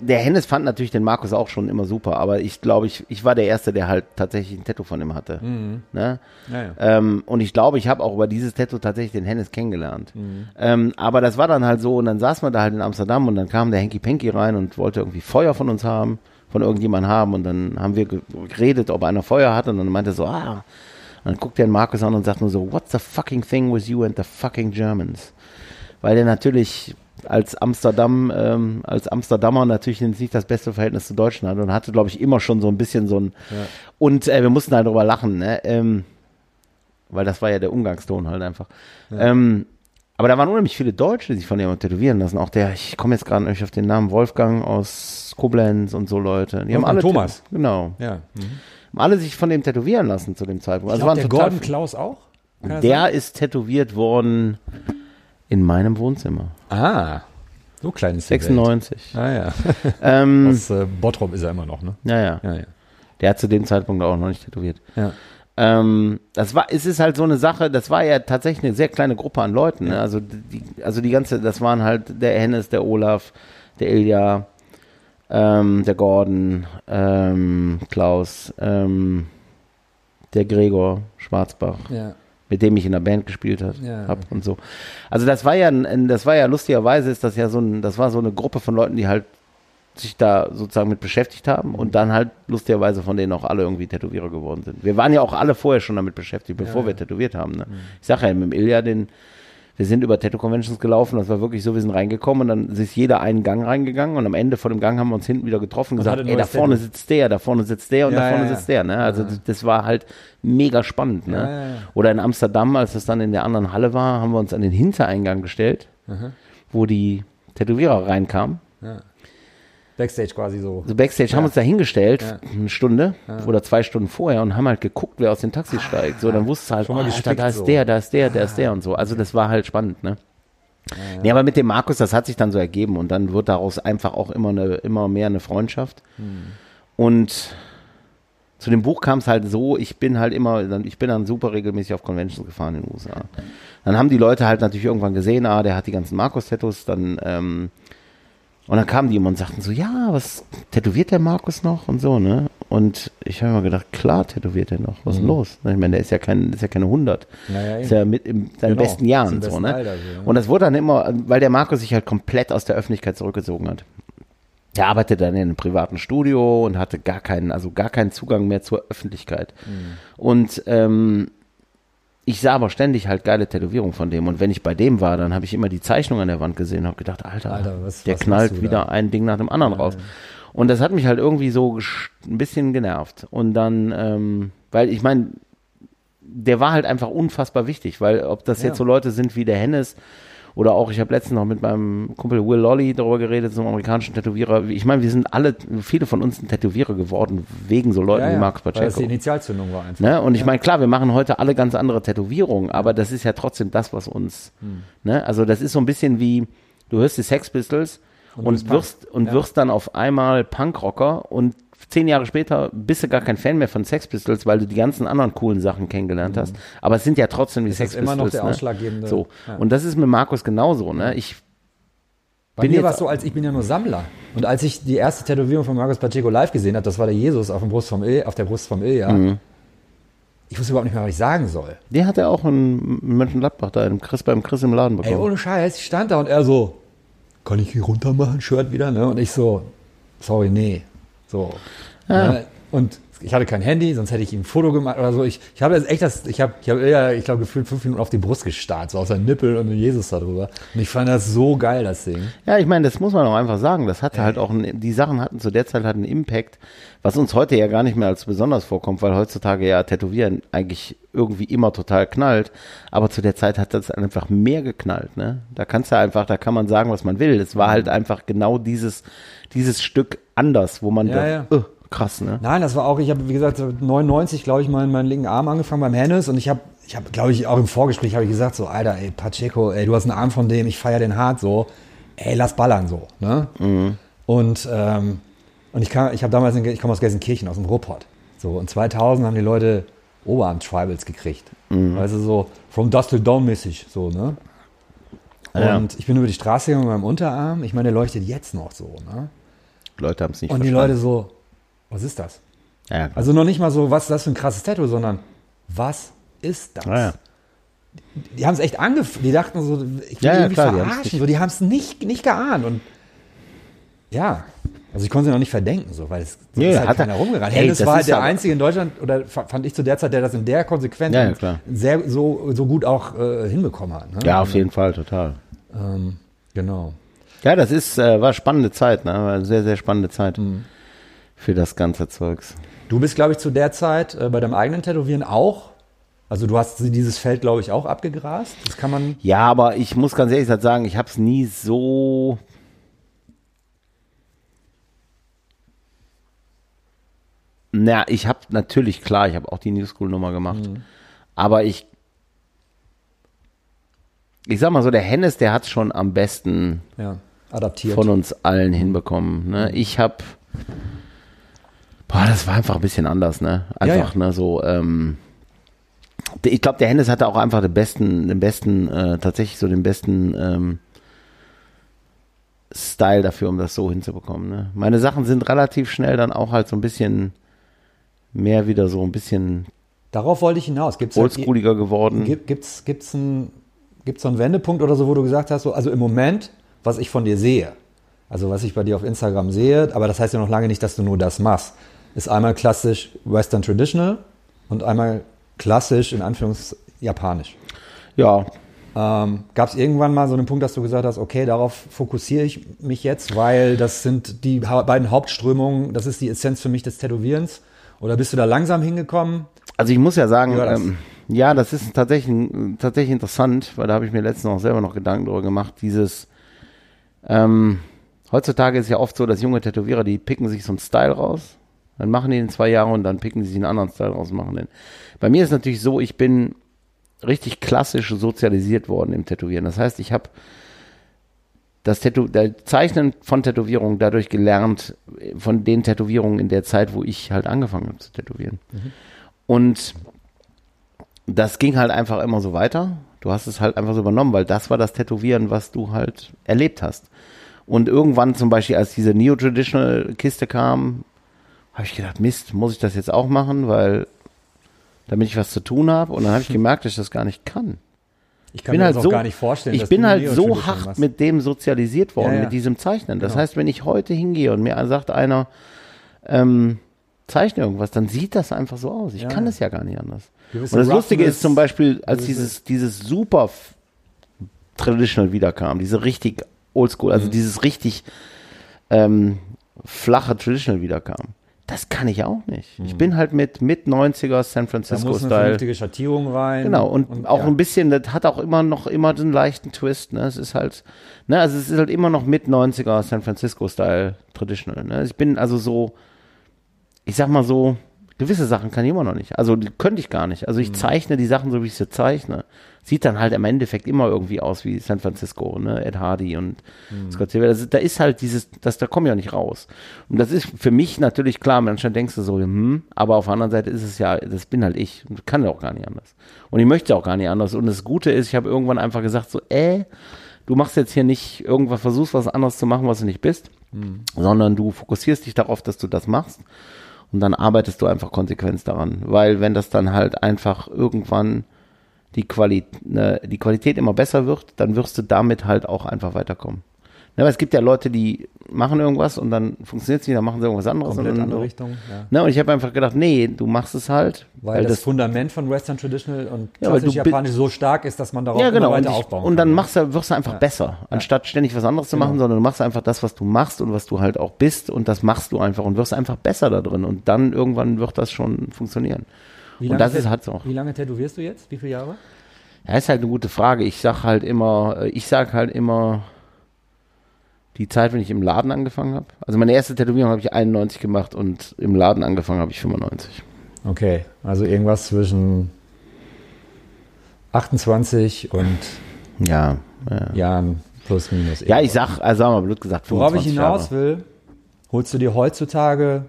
der Hennes fand natürlich den Markus auch schon immer super, aber ich glaube, ich, ich war der Erste, der halt tatsächlich ein Tattoo von ihm hatte. Mhm. Ne? Ja, ja. Ähm, und ich glaube, ich habe auch über dieses Tattoo tatsächlich den Hennes kennengelernt. Ähm, aber das war dann halt so, und dann saß man da halt in Amsterdam und dann kam der Henky Penky rein und wollte irgendwie Feuer von uns haben, von irgendjemandem haben. Und dann haben wir ge- geredet, ob einer Feuer hat. Und dann meinte er so, ah. Und dann guckt er den Markus an und sagt nur so, what's the fucking thing with you and the fucking Germans? Weil der natürlich als Amsterdam, ähm, als Amsterdamer natürlich nicht das beste Verhältnis zu Deutschen hat und hatte, glaube ich, immer schon so ein bisschen so ein. Und äh, wir mussten halt drüber lachen, ne? Ähm, weil das war ja der Umgangston halt einfach. Ähm, aber da waren unheimlich viele Deutsche, die sich von dem tätowieren lassen. Auch der, ich komme jetzt gerade nicht auf den Namen, Wolfgang aus Koblenz und so Leute. Die haben Wolfgang alle Thomas. Genau. Ja. Haben alle sich von dem tätowieren lassen zu dem Zeitpunkt. Also waren der Gordon Klaus auch? Kann der ist tätowiert worden in meinem Wohnzimmer. Ah, so klein ist die Welt. 96. Ah ja. Ähm, Aus äh, Bottrop ist er immer noch, ne? naja, Ja, ja. der hat zu dem Zeitpunkt auch noch nicht tätowiert. ja. Ähm, das war, es ist halt so eine Sache, das war ja tatsächlich eine sehr kleine Gruppe an Leuten. Ne? Also die, also die ganze, das waren halt der Hennes, der Olaf, der Ilja, ähm, der Gordon, ähm, Klaus, ähm, der Gregor Schwarzbach, ja. Mit dem ich in der Band gespielt hat, Ja. hab und so. Also das war ja, das war ja lustigerweise ist das ja so ein, das war so eine Gruppe von Leuten, die halt sich da sozusagen mit beschäftigt haben und dann halt lustigerweise von denen auch alle irgendwie Tätowierer geworden sind. Wir waren ja auch alle vorher schon damit beschäftigt, bevor wir tätowiert haben. Ne? Ich sag ja, mit dem Ilja, den, wir sind über Tattoo-Conventions gelaufen, das war wirklich so, wir sind reingekommen und dann ist jeder einen Gang reingegangen und am Ende von dem Gang haben wir uns hinten wieder getroffen und gesagt, ey, da vorne Tattoo. sitzt der, da vorne sitzt der und Ja, da vorne ja, ja. sitzt der. Ne? Also das, das war halt mega spannend. Ne? Ja, ja, ja. Oder in Amsterdam, als das dann in der anderen Halle war, haben wir uns an den Hintereingang gestellt, wo die Tätowierer reinkamen. Backstage quasi so. So Backstage haben wir uns da hingestellt, Ja. eine Stunde oder zwei Stunden vorher und haben halt geguckt, wer aus dem Taxi steigt. So, dann wusste halt, oh, Alter, gestrickt da ist so. der, da ist der, da ist der und so. Also das war halt spannend, ne? Nee, aber mit dem Markus, das hat sich dann so ergeben und dann wird daraus einfach auch immer eine, immer mehr eine Freundschaft. Und zu dem Buch kam es halt so, ich bin halt immer, ich bin dann super regelmäßig auf Conventions gefahren in den USA. Dann haben die Leute halt natürlich irgendwann gesehen, ah, der hat die ganzen Markus-Tattoos, dann, ähm, und dann kamen die immer und sagten so, ja, was tätowiert der Markus noch und so, ne? Und ich habe immer gedacht, klar tätowiert er noch, was ist denn los? Ich meine, der ist ja kein, ist ja keine 100. Ja, ja, ist ja mit in seinen Genau, besten Jahren so, ne? Alter ja. Und das wurde dann immer, weil der Markus sich halt komplett aus der Öffentlichkeit zurückgezogen hat. Der arbeitete dann in einem privaten Studio und hatte gar keinen, also gar keinen Zugang mehr zur Öffentlichkeit. Mhm. Und ähm, ich sah aber ständig halt geile Tätowierungen von dem. Und wenn ich bei dem war, dann habe ich immer die Zeichnung an der Wand gesehen und habe gedacht, Alter, Alter, was- der was knallt wieder ein Ding nach dem anderen raus. Und das hat mich halt irgendwie so ein bisschen genervt. Und dann, ähm, weil ich meine, der war halt einfach unfassbar wichtig, weil ob das Ja. jetzt so Leute sind wie der Hennes oder auch, ich habe letztens noch mit meinem Kumpel Will Lolly darüber geredet, so einem amerikanischen Tätowierer. Ich meine, wir sind alle, viele von uns sind Tätowierer geworden, wegen so Leuten Ja, wie ja, Marcus weil das Pacheco. die Initialzündung war einfach. Ne? Und ich meine, klar, wir machen heute alle ganz andere Tätowierungen, aber das ist ja trotzdem das, was uns, Hm. ne? Also das ist so ein bisschen wie, du hörst die Sex Pistols und, Punk. wirst, und wirst dann auf einmal Punkrocker und zehn Jahre später bist du gar kein Fan mehr von Sex Pistols, weil du die ganzen anderen coolen Sachen kennengelernt hast. Aber es sind ja trotzdem die Das Sex ist immer Pistols. noch der ne? ausschlaggebende- So. Ja. Und das ist mit Markus genauso, ne? Ich, Bei bin mir war es so, als ich bin ja nur Sammler. Und als ich die erste Tätowierung von Marcus Pacheco live gesehen habe, das war der Jesus auf, dem Brust vom Il, auf der Brust vom Ilja. Mhm. Ich wusste überhaupt nicht mehr, was ich sagen soll. der hat ja auch in Mönchengladbach da im Chris, beim Chris im Laden Ey, bekommen. ohne Scheiß, ich stand da und er so, kann ich hier runter machen, Shirt wieder, ne? Und ich so, sorry, nee. So. Ja. Ne? Und ich hatte kein Handy, sonst hätte ich ihm ein Foto gemacht oder so. Ich, ich habe jetzt echt das, ich habe, ich habe eher, ich glaube, gefühlt fünf Minuten auf die Brust gestarrt, so aus der Nippel und Jesus da drüber. Und ich fand das so geil, das Ding. Ja, ich meine, das muss man auch einfach sagen. Das hatte halt auch, einen, die Sachen hatten zu der Zeit halt einen Impact, was uns heute ja gar nicht mehr als besonders vorkommt, weil heutzutage ja Tätowieren eigentlich irgendwie immer total knallt. Aber zu der Zeit hat das einfach mehr geknallt, ne? Da kannst du einfach, da kann man sagen, was man will. Es war halt einfach genau dieses, dieses Stück anders, wo man Ja, dachte, ja. "Äh, krass, ne? Nein, das war auch, ich habe, wie gesagt, so 99, glaube ich, meinen, meinen linken Arm angefangen beim Hennes und ich habe, ich habe, glaube ich, auch im Vorgespräch habe ich gesagt, so, Alter, ey, Pacheco, ey, du hast einen Arm von dem, ich feier den hart, so, ey, lass ballern, so, ne? Und, ähm, und ich kam, ich habe damals, in, ich komme aus Gelsenkirchen, aus dem Ruhrpott, so, und 2000 haben die Leute Oberarm-Tribals gekriegt, weißt du, so, from dust to down mäßig, so, ne? Ja. Und ich bin über die Straße gegangen mit meinem Unterarm, ich meine, der leuchtet jetzt noch so, ne? Leute haben es nicht Und die verstanden. Leute so, was ist das? ja. Also noch nicht mal so, was ist das für ein krasses Tattoo, sondern was ist das? Ja. Die haben es echt angefangen. Die dachten so, ich will die irgendwie klar, die verarschen. die haben es nicht, nicht geahnt. Und ja, also ich konnte sie noch nicht verdenken, so, weil es so Nee, ist halt hat er- keiner rumgerannt. Ey, Hennes das war halt der aber- Einzige in Deutschland, oder fa- fand ich zu der Zeit, der das in der Konsequenz Ja, ja, und sehr so, so gut auch äh, hinbekommen hat. Ne? ja, auf jeden Fall, total. Ähm, genau. Ja, das ist, äh, war spannende Zeit, ne? War sehr, sehr spannende Zeit Mhm. für das ganze Zeugs. Du bist, glaube ich, zu der Zeit äh, bei deinem eigenen Tätowieren auch. Also du hast dieses Feld, glaube ich, auch abgegrast. Das kann man. Ja, aber ich muss ganz ehrlich sagen, ich habe es nie so. Na, ich habe natürlich klar, ich habe auch die New School Nummer gemacht, aber ich, ich sag mal so, der Hennes, der hat schon am besten Ja, adaptiert. von uns allen hinbekommen. Ne? Ich habe, boah, das war einfach ein bisschen anders, ne? Ja, Einfach, ja. ne, so. Ähm, ich glaube, der Hennes hatte auch einfach den besten, den besten, äh, tatsächlich so den besten ähm, Style dafür, um das so hinzubekommen. Ne? Meine Sachen sind relativ schnell dann auch halt so ein bisschen mehr wieder so ein bisschen Darauf wollte ich hinaus. Gibt's oldschooliger geworden. Gibt gibt's gibt's ein gibt's so einen Wendepunkt oder so, wo du gesagt hast, so, also im Moment, was ich von dir sehe, also was ich bei dir auf Instagram sehe, aber das heißt ja noch lange nicht, dass du nur das machst, ist einmal klassisch Western Traditional und einmal klassisch in Anführungs japanisch. Ja, Ähm, Gab es irgendwann mal so einen Punkt, dass du gesagt hast, okay, darauf fokussiere ich mich jetzt, weil das sind die beiden Hauptströmungen, das ist die Essenz für mich des Tätowierens? Oder bist du da langsam hingekommen? Also ich muss ja sagen, das? ähm, ja, das ist tatsächlich, tatsächlich interessant, weil da habe ich mir letztens auch selber noch Gedanken darüber gemacht. Dieses, ähm, heutzutage ist ja oft so, dass junge Tätowierer, die picken sich so einen Style raus, dann machen die den zwei Jahre und dann picken sie sich einen anderen Style raus und machen den. Bei mir ist natürlich so, ich bin richtig klassisch sozialisiert worden im Tätowieren. Das heißt, ich habe das Tätow Zeichnen von Tätowierungen dadurch gelernt, von den Tätowierungen in der Zeit, wo ich halt angefangen habe zu tätowieren. Und das ging halt einfach immer so weiter. Du hast es halt einfach so übernommen, weil das war das Tätowieren, was du halt erlebt hast. Und irgendwann zum Beispiel, als diese Neo-Traditional-Kiste kam, habe ich gedacht, Mist, muss ich das jetzt auch machen, weil damit ich was zu tun habe. Und dann habe ich gemerkt, dass ich das gar nicht kann. Ich Ich bin halt so, gar nicht vorstellen. ich bin halt so hart machst. mit dem sozialisiert worden, Ja, ja. mit diesem Zeichnen. Das Genau. heißt, wenn ich heute hingehe und mir sagt einer, ähm, zeichne irgendwas, dann sieht das einfach so aus. Ich Ja, kann das ja gar nicht anders. Gewisse Und das Lustige Roughness, ist zum Beispiel, als dieses, dieses super Traditional wiederkam, diese richtig Oldschool, Mhm. also dieses richtig ähm, flache Traditional wiederkam. Das kann ich auch nicht. Ich bin halt mit mit 90er San Mhm. da Francisco muss eine Style. vernünftige Schattierung rein. Genau, und, auch ja. ein bisschen, das hat auch immer noch immer den leichten Twist, ne? Es ist halt, ne, also es ist halt immer noch mit 90er San Francisco Style Traditional, ne? Ich bin also so, ich sag mal so, gewisse Sachen kann ich immer noch nicht. Also die könnte ich gar nicht. Also Mhm. ich zeichne die Sachen so, wie ich sie zeichne. Sieht dann halt im Endeffekt immer irgendwie aus wie San Francisco, ne? Ed Hardy und Mhm. Scott Silver. Das da ist halt dieses, das, da komme ich auch nicht raus. Und das ist für mich natürlich klar, manchmal denkst du so, hm, aber auf der anderen Seite ist es ja, das bin halt ich. Und kann ja auch gar nicht anders. Und ich möchte auch gar nicht anders. Und das Gute ist, ich habe irgendwann einfach gesagt, so, äh, du machst jetzt hier nicht irgendwas, versuchst was anderes zu machen, was du nicht bist, sondern du fokussierst dich darauf, dass du das machst. Und dann arbeitest du einfach konsequent daran. Weil wenn das dann halt einfach irgendwann die, Quali ne, die Qualität immer besser wird, dann wirst du damit halt auch einfach weiterkommen. Ne, weil es gibt ja Leute, die machen irgendwas und dann funktioniert es nicht, dann machen sie irgendwas anderes. komplett und andere Richtung. Ja. Ne, und ich habe einfach gedacht, nee, du machst es halt, Weil, das, Fundament von Western Traditional und Ja, weil klassisch bi- Japanisch so stark ist, dass man darauf ja, genau. immer Und, weiter ich, aufbauen und dann kann. machst du, wirst du einfach besser, anstatt ständig was anderes zu Genau. machen, sondern du machst einfach das, was du machst und was du halt auch bist und das machst du einfach und wirst einfach besser da drin und dann irgendwann wird das schon funktionieren. Wie und lange das ist halt so. Wie lange tätowierst du jetzt? Wie viele Jahre? Ja, ist halt eine gute Frage. Ich sag halt immer, äh, ich sag halt immer die Zeit, wenn ich im Laden angefangen habe. Also meine erste Tätowierung habe ich 91 gemacht und im Laden angefangen habe ich 95. Okay, also irgendwas zwischen 28 und Ja, ja. Jahren plus minus. Ja, ich sag, also sagen wir mal blöd gesagt, Worauf ich 25 hinaus Jahre. will, holst du dir heutzutage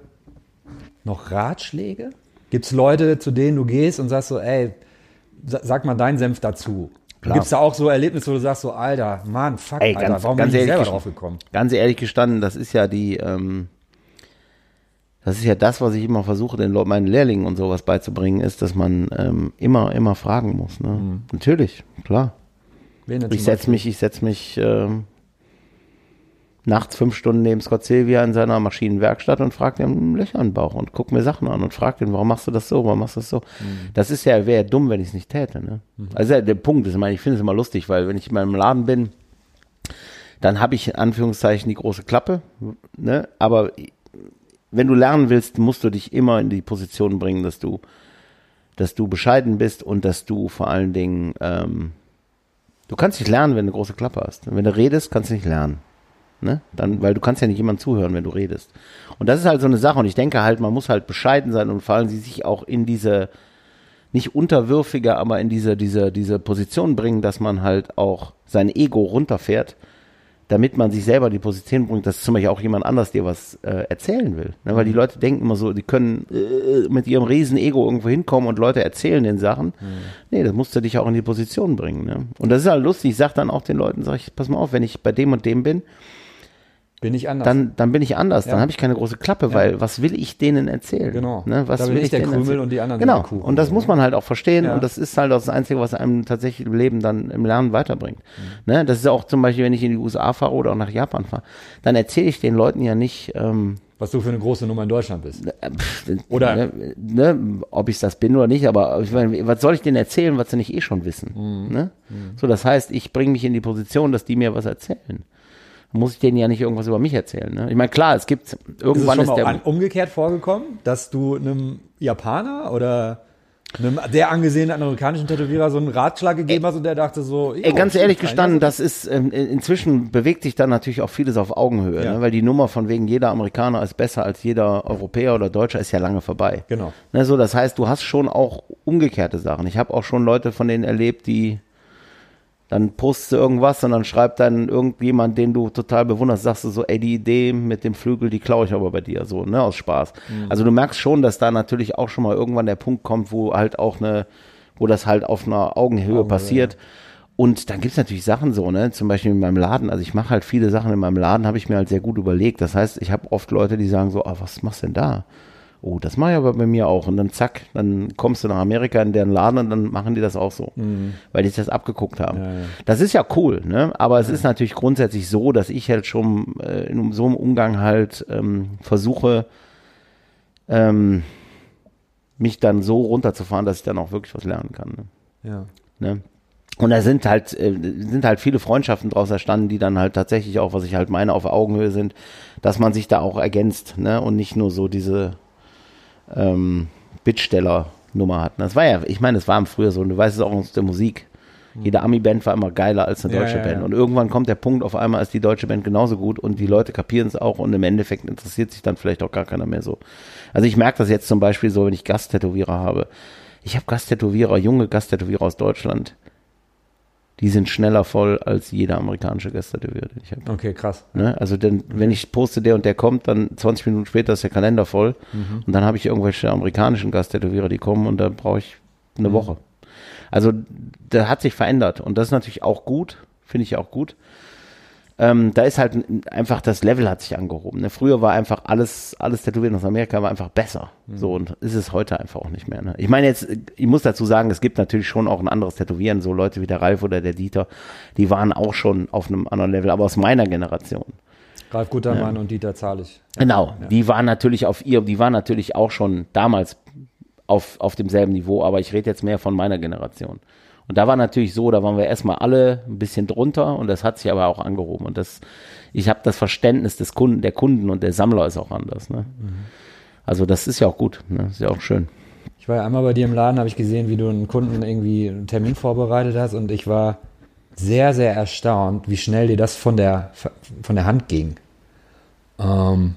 noch Ratschläge? Gibt es Leute, zu denen du gehst und sagst so, ey, sa- sag mal deinen Senf dazu? Gibt es da auch so Erlebnisse, wo du sagst so, Alter, Mann, fuck, Ey, Alter, ganz- warum ganz bin ich selber drauf gekommen? Ganz ehrlich gestanden, das ist ja die, ähm, das ist ja das, was ich immer versuche, den Leuten, meinen Lehrlingen und sowas beizubringen, ist, dass man ähm, immer, immer fragen muss. Ne? Mhm. Natürlich, klar. Ich setze mich, ich setze mich ähm, nachts fünf Stunden neben Scott Silvia in seiner Maschinenwerkstatt und frage den Löcher den Bauch und gucke mir Sachen an und frage den, warum machst du das so, warum machst du das so? Das ist ja, wäre ja dumm, wenn ich es nicht täte. Ne? Also ja, der Punkt ist, ich meine, ich finde es immer lustig, weil wenn ich in meinem Laden bin, dann habe ich in Anführungszeichen die große Klappe, ne? aber wenn du lernen willst, musst du dich immer in die Position bringen, dass du, dass du bescheiden bist und dass du vor allen Dingen, ähm, du kannst nicht lernen, wenn du eine große Klappe hast. Wenn du redest, kannst du nicht lernen. Ne? Dann, weil du kannst ja nicht jemand zuhören, wenn du redest. Und das ist halt so eine Sache. Und ich denke halt, man muss halt bescheiden sein und vor allem sie sich auch in diese, nicht unterwürfige, aber in diese, diese, diese Position bringen, dass man halt auch sein Ego runterfährt, damit man sich selber die Position bringt, dass zum Beispiel auch jemand anders dir was äh, erzählen will. Ne? Weil die Leute denken immer so, die können äh, mit ihrem riesen Ego irgendwo hinkommen und Leute erzählen den Sachen. Nee, das musst du dich auch in die Position bringen. Ne? Und das ist halt lustig. Ich sag dann auch den Leuten, sag ich, pass mal auf, wenn ich bei dem und dem bin, Bin ich anders. dann, dann bin ich anders. Dann Ja. habe ich keine große Klappe, weil was will ich denen erzählen? Genau. Ne? Was Da bin will ich der Krümel erzählen? und die anderen Genau. Kuchen. Und das muss man halt auch verstehen. Ja. Und das ist halt auch das Einzige, was einem tatsächlich im Leben dann im Lernen weiterbringt. Mhm. Ne? Das ist auch zum Beispiel, wenn ich in die USA fahre oder auch nach Japan fahre, dann erzähle ich den Leuten ja nicht, ähm, Was du für eine große Nummer in Deutschland bist. äh, pff, Oder- ne, ne, ob ich das bin oder nicht, aber ich meine, was soll ich denen erzählen, was sie nicht eh schon wissen? Mhm. Ne? So, das heißt, ich bringe mich in die Position, dass die mir was erzählen. Muss ich denen ja nicht irgendwas über mich erzählen. Ne? Ich meine, klar, es gibt Ist es irgendwann schon ist mal der umgekehrt vorgekommen, dass du einem Japaner oder einem sehr angesehenen amerikanischen Tätowierer so einen Ratschlag gegeben hast und der dachte so, Ey, ganz ehrlich gestanden, das ist ähm, in- inzwischen bewegt sich dann natürlich auch vieles auf Augenhöhe, Ja. ne? weil die Nummer von wegen jeder Amerikaner ist besser als jeder Europäer oder Deutscher ist ja lange vorbei. Genau. Ne, so, das heißt, du hast schon auch umgekehrte Sachen. Ich habe auch schon Leute von denen erlebt, die dann postest du irgendwas und dann schreibt dann irgendjemand, den du total bewunderst, sagst du so, ey, die Idee mit dem Flügel, die klaue ich aber bei dir, so, ne, aus Spaß. Also du merkst schon, dass da natürlich auch schon mal irgendwann der Punkt kommt, wo halt auch eine, wo das halt auf einer Augenhöhe passiert. Und dann gibt's natürlich Sachen so, ne? Zum Beispiel in meinem Laden, also ich mache halt viele Sachen in meinem Laden, habe ich mir halt sehr gut überlegt. Das heißt, ich habe oft Leute, die sagen so, ah, was machst du denn da? Oh, das mache ich aber bei mir auch. Und dann zack, dann kommst du nach Amerika in deren Laden und dann machen die das auch so, weil die sich das abgeguckt haben. Ja, ja. Das ist ja cool, ne? Aber es ist natürlich grundsätzlich so, dass ich halt schon äh, in so einem Umgang halt ähm, versuche, ähm, mich dann so runterzufahren, dass ich dann auch wirklich was lernen kann. Ne? Ja. Ne? Und da sind halt, äh, sind halt viele Freundschaften draus erstanden, die dann halt tatsächlich auch, was ich halt meine, auf Augenhöhe sind, dass man sich da auch ergänzt, ne? Und nicht nur so diese ähm, Bittsteller-Nummer hat. ne? Das war ja, ich meine, es war früher so, und du weißt es auch aus der Musik. Jede Ami-Band war immer geiler als eine Ja, deutsche ja, Band. ja. Und irgendwann kommt der Punkt, auf einmal ist die deutsche Band genauso gut und die Leute kapieren es auch und im Endeffekt interessiert sich dann vielleicht auch gar keiner mehr so. Also ich merke das jetzt zum Beispiel so, wenn ich Gasttätowierer habe. Ich habe Gasttätowierer, junge Gasttätowierer aus Deutschland. Die sind schneller voll als jeder amerikanische Gasttätowierer, den ich habe. Okay, krass. Ne? Also denn, wenn ich poste, der und der kommt, dann 20 Minuten später ist der Kalender voll und dann habe ich irgendwelche amerikanischen Gasttätowierer, die kommen und da brauche ich eine Woche. Also da hat sich verändert und das ist natürlich auch gut, finde ich auch gut. Ähm, da ist halt einfach das Level hat sich angehoben. Ne? Früher war einfach alles, alles Tätowieren aus Amerika war einfach besser. So und ist es heute einfach auch nicht mehr. Ne? Ich meine jetzt, ich muss dazu sagen, es gibt natürlich schon auch ein anderes Tätowieren. So Leute wie der Ralf oder der Dieter, die waren auch schon auf einem anderen Level, aber aus meiner Generation. Ralf Gutermann und Dieter Zahlig. Genau, die waren natürlich auf ihr, die waren natürlich auch schon damals auf, auf demselben Niveau, aber ich rede jetzt mehr von meiner Generation. Und da war natürlich so, da waren wir erstmal alle ein bisschen drunter und das hat sich aber auch angehoben. Und das, ich habe das Verständnis des Kunden, der Kunden und der Sammler ist auch anders. Ne? Also das ist ja auch gut, ne? ist ja auch schön. Ich war ja einmal bei dir im Laden, habe ich gesehen, wie du einen Kunden irgendwie einen Termin vorbereitet hast und ich war sehr, sehr erstaunt, wie schnell dir das von der, von der Hand ging. Ähm,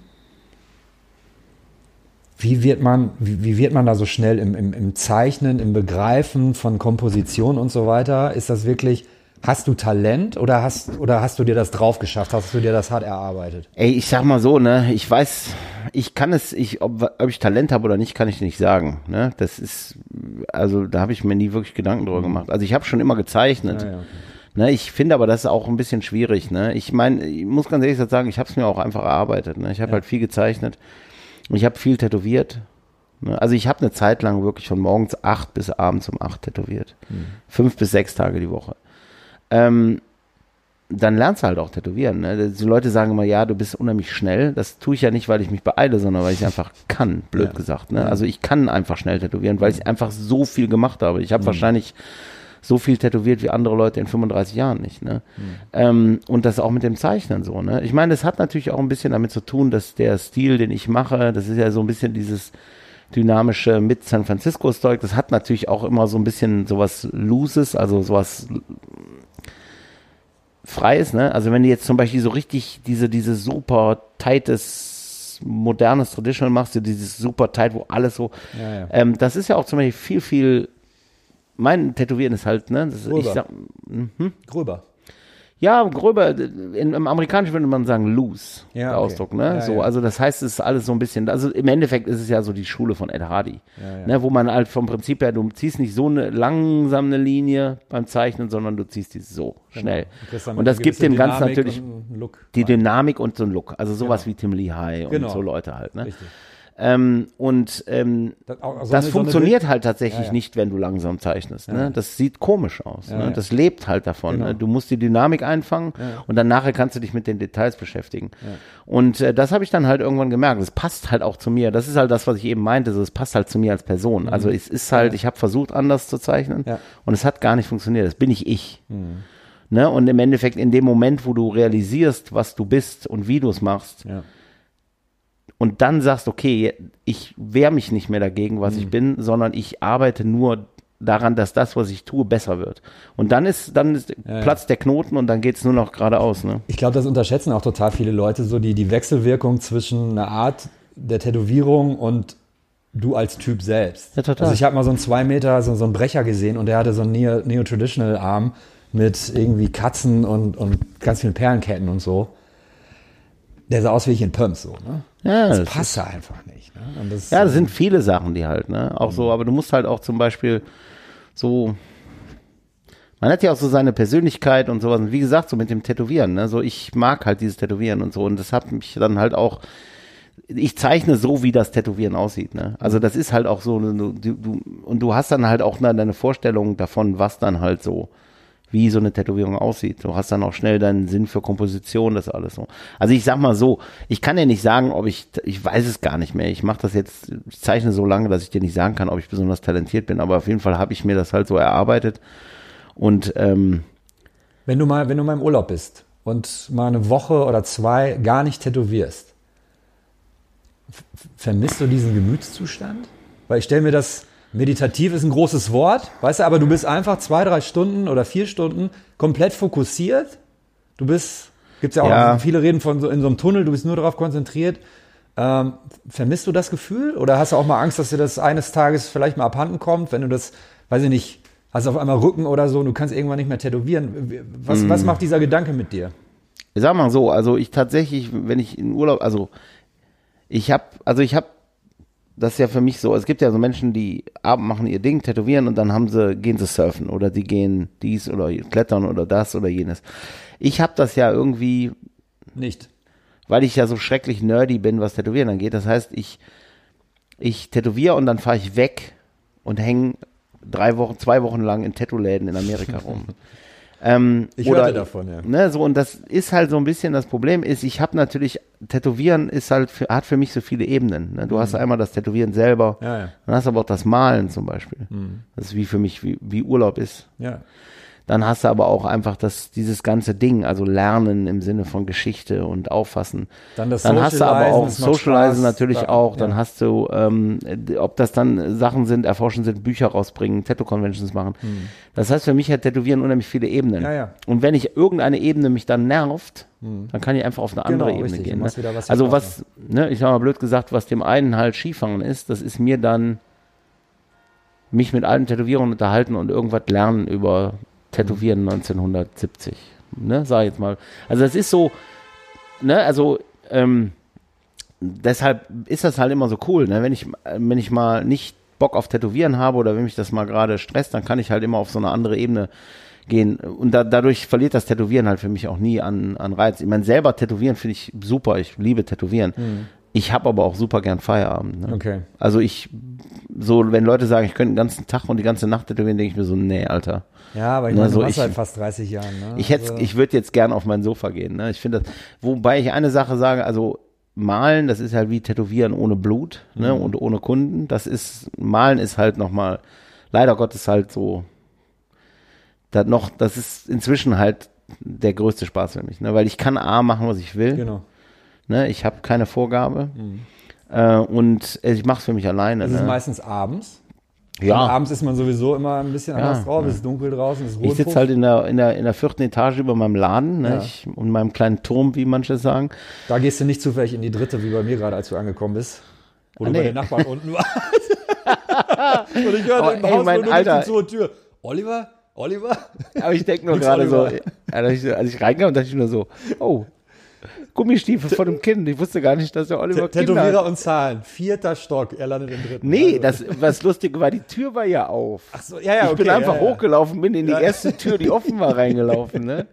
wie wird man, wie, wie wird man da so schnell im, im, im Zeichnen, im Begreifen von Komposition und so weiter? Ist das wirklich, hast du Talent oder hast, oder hast du dir das drauf geschafft? Hast du dir das hart erarbeitet? Ey, ich sag mal so, ne, ich weiß, ich kann es, ich, ob, ob ich Talent habe oder nicht, kann ich nicht sagen. Ne? Das ist, also da habe ich mir nie wirklich Gedanken drüber gemacht. Also ich habe schon immer gezeichnet. Ja, ja, okay. Ne, ich finde aber das ist auch ein bisschen schwierig. Ne? Ich meine, ich muss ganz ehrlich sagen, ich habe es mir auch einfach erarbeitet. Ne? Ich habe halt viel gezeichnet. Ich habe viel tätowiert. Ne? Also ich habe eine Zeit lang wirklich von morgens acht bis abends um acht tätowiert. Mhm. Fünf bis sechs Tage die Woche. Ähm, dann lernst du halt auch tätowieren. Ne? Die Leute sagen immer, ja, du bist unheimlich schnell. Das tue ich ja nicht, weil ich mich beeile, sondern weil ich einfach kann, blöd Ja. gesagt. Ne? Also ich kann einfach schnell tätowieren, weil ich einfach so viel gemacht habe. Ich habe wahrscheinlich so viel tätowiert wie andere Leute in 35 Jahren nicht. Ne? Ähm, und das auch mit dem Zeichnen so. Ne? Ich meine, das hat natürlich auch ein bisschen damit zu tun, dass der Stil, den ich mache, das ist ja so ein bisschen dieses dynamische mit San Francisco Zeug, das hat natürlich auch immer so ein bisschen sowas Looses, also sowas Freies, ne? Also wenn du jetzt zum Beispiel so richtig diese, diese super tightes, modernes Traditional machst, so dieses super tight, wo alles so, Ja, ja. ähm, das ist ja auch zum Beispiel viel, viel, mein Tätowieren ist halt, ne? Das, Gröber. sag, mhm. Gröber. Ja, gröber, in, im Amerikanischen würde man sagen loose, Ja, der okay. Ausdruck, ne? Ja, so, ja. also das heißt, es ist alles so ein bisschen, also im Endeffekt ist es ja so die Schule von Ed Hardy. Ne, wo man halt vom Prinzip her, du ziehst nicht so eine langsame Linie beim Zeichnen, sondern du ziehst die so schnell. Du kriegst dann Und das gibt dem Ganzen natürlich einen die Dynamik und so ein Look, also sowas Genau. wie Tim Lehigh und Genau. so Leute halt, ne? Richtig. Ähm, und ähm, Das, auch- so das eine- so funktioniert halt tatsächlich Ja, ja. nicht, wenn du langsam zeichnest. Ne? Das sieht komisch aus. Ne? Das lebt halt davon. Genau. Ne? Du musst die Dynamik einfangen und dann nachher kannst du dich mit den Details beschäftigen. Und äh, das habe ich dann halt irgendwann gemerkt. Das passt halt auch zu mir. Das ist halt das, was ich eben meinte. So, es passt halt zu mir als Person. Also es ist halt, ich habe versucht, anders zu zeichnen Mhm. Und es hat gar nicht funktioniert. Das bin ich ich. Mhm. Ne? Und im Endeffekt in dem Moment, wo du realisierst, was du bist und wie du es machst, Ja. Und dann sagst, okay, ich wehre mich nicht mehr dagegen, was Mhm. ich bin, sondern ich arbeite nur daran, dass das, was ich tue, besser wird. Und dann ist, dann ist Ja, ja. Platz der Knoten und dann geht's nur noch geradeaus. Ne? Ich glaube, das unterschätzen auch total viele Leute, so die, die Wechselwirkung zwischen einer Art der Tätowierung und du als Typ selbst. Ja, total. Also ich habe mal so einen zwei Meter, so, so einen Brecher gesehen und der hatte so einen Neo- Neo-Traditional-Arm mit irgendwie Katzen und, und ganz vielen Perlenketten und so. Der sah aus wie ich in Pumps, so, ne? Ja, Das das passt einfach nicht. Ne? Das, Ja, das sind viele Sachen, die halt, ne? Auch Mhm. so, aber du musst halt auch zum Beispiel so. Man hat ja auch so seine Persönlichkeit und sowas. Und wie gesagt, so mit dem Tätowieren, ne? So, ich mag halt dieses Tätowieren und so. Und das hat mich dann halt auch. Ich zeichne so, wie das Tätowieren aussieht, ne? Also das ist halt auch so, du, du, und du hast dann halt auch ne, deine Vorstellung davon, was dann halt so, wie so eine Tätowierung aussieht. Du hast dann auch schnell deinen Sinn für Komposition, das alles so. Also ich sag mal so, ich kann dir nicht sagen, ob ich, ich weiß es gar nicht mehr. Ich mache das jetzt, ich zeichne so lange, dass ich dir nicht sagen kann, ob ich besonders talentiert bin, aber auf jeden Fall habe ich mir das halt so erarbeitet. Und ähm, Wenn du mal, wenn du mal im Urlaub bist und mal eine Woche oder zwei gar nicht tätowierst, vermisst du diesen Gemütszustand? Weil ich stelle mir das, meditativ ist ein großes Wort, weißt du, aber du bist einfach zwei, drei Stunden oder vier Stunden komplett fokussiert. Du bist, gibt's ja auch Ja. viele reden von so in so einem Tunnel, du bist nur darauf konzentriert. Ähm, vermisst du das Gefühl oder hast du auch mal Angst, dass dir das eines Tages vielleicht mal abhanden kommt, wenn du das, weiß ich nicht, hast auf einmal Rücken oder so und du kannst irgendwann nicht mehr tätowieren? Was, was macht dieser Gedanke mit dir? ich sag mal so, also ich tatsächlich, wenn ich in Urlaub, also ich habe, also ich habe, das ist ja für mich so, es gibt ja so Menschen, die abend machen ihr Ding, tätowieren und dann haben sie, gehen sie surfen oder die gehen dies oder klettern oder das oder jenes. Ich habe das ja irgendwie, Nicht. weil ich ja so schrecklich nerdy bin, was Tätowieren angeht. Das heißt, ich, ich tätowiere und dann fahre ich weg und hänge drei Wochen, zwei Wochen lang in Tattoo-Läden in Amerika rum. ähm, Ich oder, hörte davon, ja. Ne, so, und das ist halt so ein bisschen das Problem ist, ich habe natürlich, Tätowieren ist halt, für, hat für mich so viele Ebenen. Ne? Du hast einmal das Tätowieren selber, Mhm. Ja, ja. dann hast du aber auch das Malen zum Beispiel. Mhm. Das ist wie für mich, wie, wie Urlaub ist. Ja. Dann hast du aber auch einfach das, dieses ganze Ding, also Lernen im Sinne von Geschichte und Auffassen. Dann das Dann hast du aber auch Socializen natürlich Da- auch. Dann ja. hast du, ähm, ob das dann Sachen sind, erforschen sind, Bücher rausbringen, Tattoo-Conventions machen. Das heißt, für mich hat Tätowieren unheimlich viele Ebenen. Hm. Ja, ja. Und wenn ich irgendeine Ebene mich dann nervt, dann kann ich einfach auf eine andere Genau, Ebene richtig. gehen. Ne? was Also was, ne, ich sag mal blöd gesagt, was dem einen halt Skifahren ist, das ist mir dann mich mit alten Tätowierungen unterhalten und irgendwas lernen über Tätowieren 1970. Ne, sag ich jetzt mal. Also das ist so, ne, also ähm, deshalb ist das halt immer so cool, ne? Wenn ich, wenn ich mal nicht Bock auf Tätowieren habe oder wenn mich das mal gerade stresst, dann kann ich halt immer auf so eine andere Ebene gehen. Und da, dadurch verliert das Tätowieren halt für mich auch nie an, an Reiz. Ich meine, selber Tätowieren finde ich super. Ich liebe Tätowieren. Mhm. Ich habe aber auch super gern Feierabend. Ne? Okay. Also ich, so, wenn Leute sagen, ich könnte den ganzen Tag und die ganze Nacht tätowieren, denke ich mir so, nee, Alter. Ja, aber ich meine, so du ich- seit fast 30 Jahren. Ne? Ich hätte, Also- ich würde jetzt gern auf mein Sofa gehen. Ne? Ich finde das, wobei ich eine Sache sage, also malen, das ist halt wie Tätowieren ohne Blut ne? Mhm. und ohne Kunden. Das ist, malen ist halt nochmal, leider Gottes halt so, da noch, das ist inzwischen halt der größte Spaß für mich, ne? weil ich kann A machen, was ich will. Genau. Ne? Ich habe keine Vorgabe äh, und ich mache es für mich alleine. Das ist ne? meistens abends. Und ja, abends ist man sowieso immer ein bisschen Ja, anders drauf, ja. es ist dunkel draußen, es ist Ich sitze halt in der, in, der, in der vierten Etage über meinem Laden ne, Ja. ich, und meinem kleinen Turm, wie manche sagen. Da gehst du nicht zufällig in die dritte, wie bei mir gerade, als du angekommen bist. Wo Ah, du bei nee. den Nachbarn unten warst. und ich hörte Aber im ey, Haus mein Alter- zur Tür. Oliver? Oliver? Aber ich denke nur gerade so, Oliver. als ich, als ich reinkam, dachte ich nur so, oh, Gummistiefel von dem Kind. Ich wusste gar nicht, dass der Oliver Kinder Tätowierer hat. und Zahlen. Vierter Stock, er landet im dritten. Nee, Also- das, was lustig war, die Tür war ja auf. Ach so, ja, ja, ich okay, bin einfach ja, ja. hochgelaufen, bin in die Ja. erste Tür, die offen war, reingelaufen. Ne?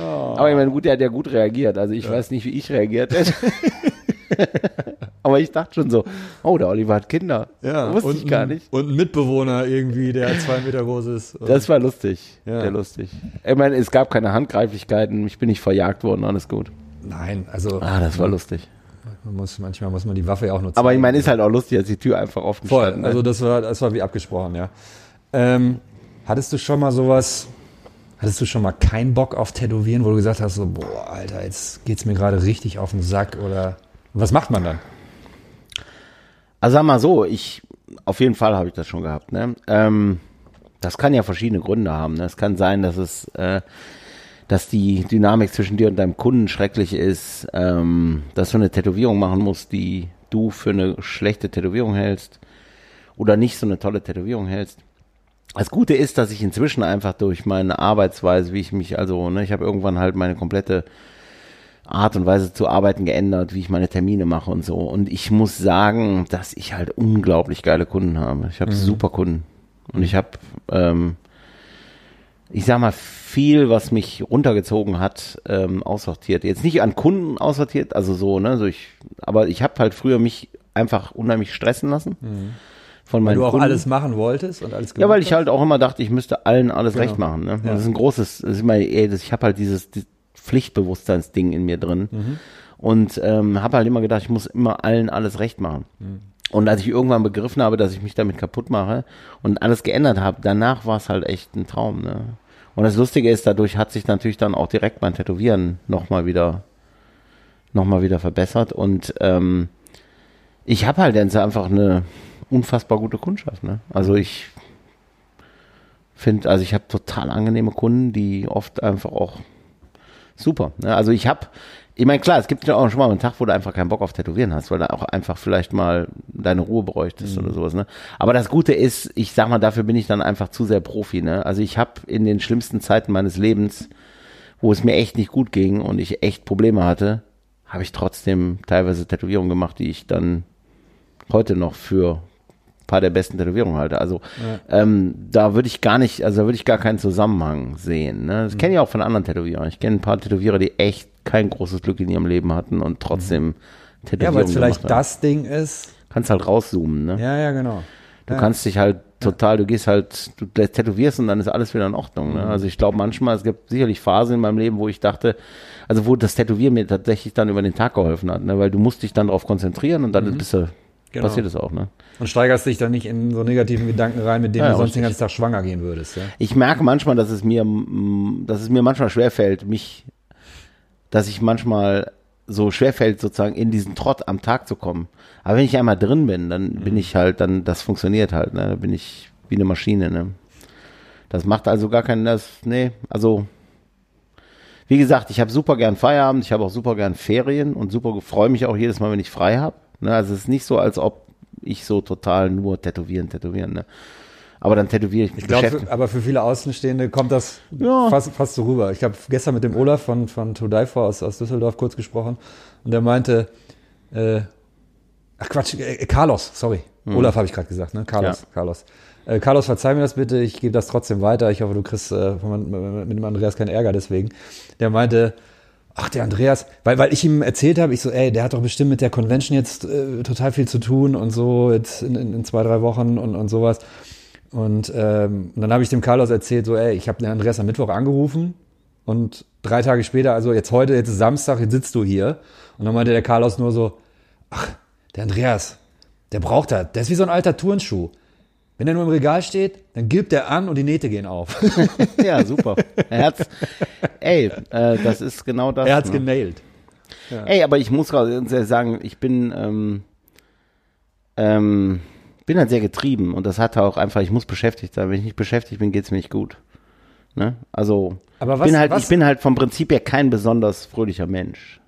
Aber ich meine, gut, der hat ja gut reagiert. Also ich weiß nicht, wie ich reagiert hätte. Aber ich dachte schon so, oh, der Oliver hat Kinder. Ja, Wusste und ich gar nicht. Und ein Mitbewohner irgendwie, der zwei Meter groß ist. Das war lustig. Ja. Sehr lustig. Ich meine, es gab keine Handgreiflichkeiten. Ich bin nicht verjagt worden, alles gut. Nein, also Ah, das war lustig. man muss, manchmal muss man die Waffe ja auch nutzen. Aber ich meine, ist halt auch lustig, als die Tür einfach offen Voll, stand. Ne? also das war, das war wie abgesprochen, ja. Ähm, hattest du schon mal sowas, hattest du schon mal keinen Bock auf Tätowieren, wo du gesagt hast, so, boah, Alter, jetzt geht's mir gerade richtig auf den Sack oder was macht man dann? Also sag mal so, ich, auf jeden Fall habe ich das schon gehabt. Ne? Ähm, das kann ja verschiedene Gründe haben. Ne? Es kann sein, dass es, äh, dass die Dynamik zwischen dir und deinem Kunden schrecklich ist, ähm, dass du eine Tätowierung machen musst, die du für eine schlechte Tätowierung hältst oder nicht so eine tolle Tätowierung hältst. Das Gute ist, dass ich inzwischen einfach durch meine Arbeitsweise, wie ich mich also, ne, ich habe irgendwann halt meine komplette Art und Weise zu arbeiten geändert, wie ich meine Termine mache und so. Und ich muss sagen, dass ich halt unglaublich geile Kunden habe. Ich habe super Kunden. Und ich habe, ähm, ich sag mal, viel, was mich runtergezogen hat, ähm, aussortiert. Jetzt nicht an Kunden aussortiert, also so, ne, so ich, aber ich habe halt früher mich einfach unheimlich stressen lassen. Von Weil du auch Kunden. alles machen wolltest und alles Ja, gemacht weil ich hast? halt auch immer dachte, ich müsste allen alles Genau. recht machen. Ne? Ja. Das ist ein großes, das ist immer, ey, das, ich habe halt dieses, dieses Pflichtbewusstseinsding in mir drin Mhm. und ähm, habe halt immer gedacht, ich muss immer allen alles recht machen. Mhm. Und als ich irgendwann begriffen habe, dass ich mich damit kaputt mache und alles geändert habe, danach war es halt echt ein Traum. Ne? Und das Lustige ist, dadurch hat sich natürlich dann auch direkt mein Tätowieren nochmal wieder, noch mal wieder verbessert und ähm, ich habe halt jetzt einfach eine unfassbar gute Kundschaft. Ne? Also ich finde, also ich habe total angenehme Kunden, die oft einfach auch super. Ne? Also ich habe, ich meine klar, es gibt ja auch schon mal einen Tag, wo du einfach keinen Bock auf Tätowieren hast, weil du auch einfach vielleicht mal deine Ruhe bräuchtest oder sowas. Ne? Aber das Gute ist, ich sag mal, dafür bin ich dann einfach zu sehr Profi. Ne? Also ich habe in den schlimmsten Zeiten meines Lebens, wo es mir echt nicht gut ging und ich echt Probleme hatte, habe ich trotzdem teilweise Tätowierungen gemacht, die ich dann heute noch für ein paar der besten Tätowierungen halte. Also ähm, da würde ich gar nicht, also da würde ich gar keinen Zusammenhang sehen. Ne? Das kenne ich auch von anderen Tätowierern. Ich kenne ein paar Tätowierer, die echt kein großes Glück in ihrem Leben hatten und trotzdem Ja, Tätowierungen weil es vielleicht das Ding ist. Kannst halt rauszoomen. Ne? Ja, ja, genau. Du ja. kannst dich halt total, du gehst halt, du tätowierst und dann ist alles wieder in Ordnung. Mhm. Ne? Also ich glaube manchmal, es gibt sicherlich Phasen in meinem Leben, wo ich dachte, also wo das Tätowieren mir tatsächlich dann über den Tag geholfen hat, ne? weil du musst dich dann darauf konzentrieren und dann bist du, Genau. passiert es auch. Ne? Und steigerst dich dann nicht in so negativen Gedanken rein, mit denen Ja, du sonst den richtig. ganzen Tag schwanger gehen würdest. Ja? Ich merke manchmal, dass es mir, mm, dass es mir manchmal schwerfällt, mich, dass ich manchmal so schwerfällt, sozusagen in diesen Trott am Tag zu kommen. Aber wenn ich einmal drin bin, dann bin ich halt, dann, das funktioniert halt, ne? Da bin ich wie eine Maschine, ne? Das macht also gar keinen, das, nee, also, wie gesagt, ich habe super gern Feierabend, ich habe auch super gern Ferien und super freue mich auch jedes Mal, wenn ich frei habe. Ne? Also es ist nicht so, als ob ich so total nur tätowieren, tätowieren, ne? Aber dann tätowiere ich mich Ich glaube, aber für viele Außenstehende kommt das Ja. fast, fast so rüber. Ich habe gestern mit dem Olaf von, von To Die For aus, aus Düsseldorf kurz gesprochen und der meinte, äh, ach Quatsch, äh, Carlos, sorry. Olaf habe ich gerade gesagt, ne? Carlos, Ja. Carlos. Äh, Carlos, verzeih mir das bitte, ich gebe das trotzdem weiter. Ich hoffe, du kriegst äh, von, mit dem Andreas keinen Ärger deswegen. Der meinte, ach, der Andreas, weil, weil ich ihm erzählt habe, ich so, ey, der hat doch bestimmt mit der Convention jetzt äh, total viel zu tun und so, jetzt in, in, in zwei, drei Wochen und, und sowas. Und, ähm, dann habe ich dem Carlos erzählt, so, ey, ich habe den Andreas am Mittwoch angerufen und drei Tage später, also jetzt heute, jetzt ist Samstag, jetzt sitzt du hier. Und dann meinte der Carlos nur so, ach, der Andreas, der braucht das, der ist wie so ein alter Turnschuh. Wenn er nur im Regal steht, dann gibt er an und die Nähte gehen auf. ja, super. Er hat's, ey, äh, das ist genau das. er hat's ne? genailt. Ey, aber ich muss gerade sagen, ich bin, ähm, ähm, bin halt sehr getrieben und das hat auch einfach, ich muss beschäftigt sein. Wenn ich nicht beschäftigt bin, geht's mir nicht gut. Ne? Also, was- bin halt, was- ich bin halt vom Prinzip her kein besonders fröhlicher Mensch.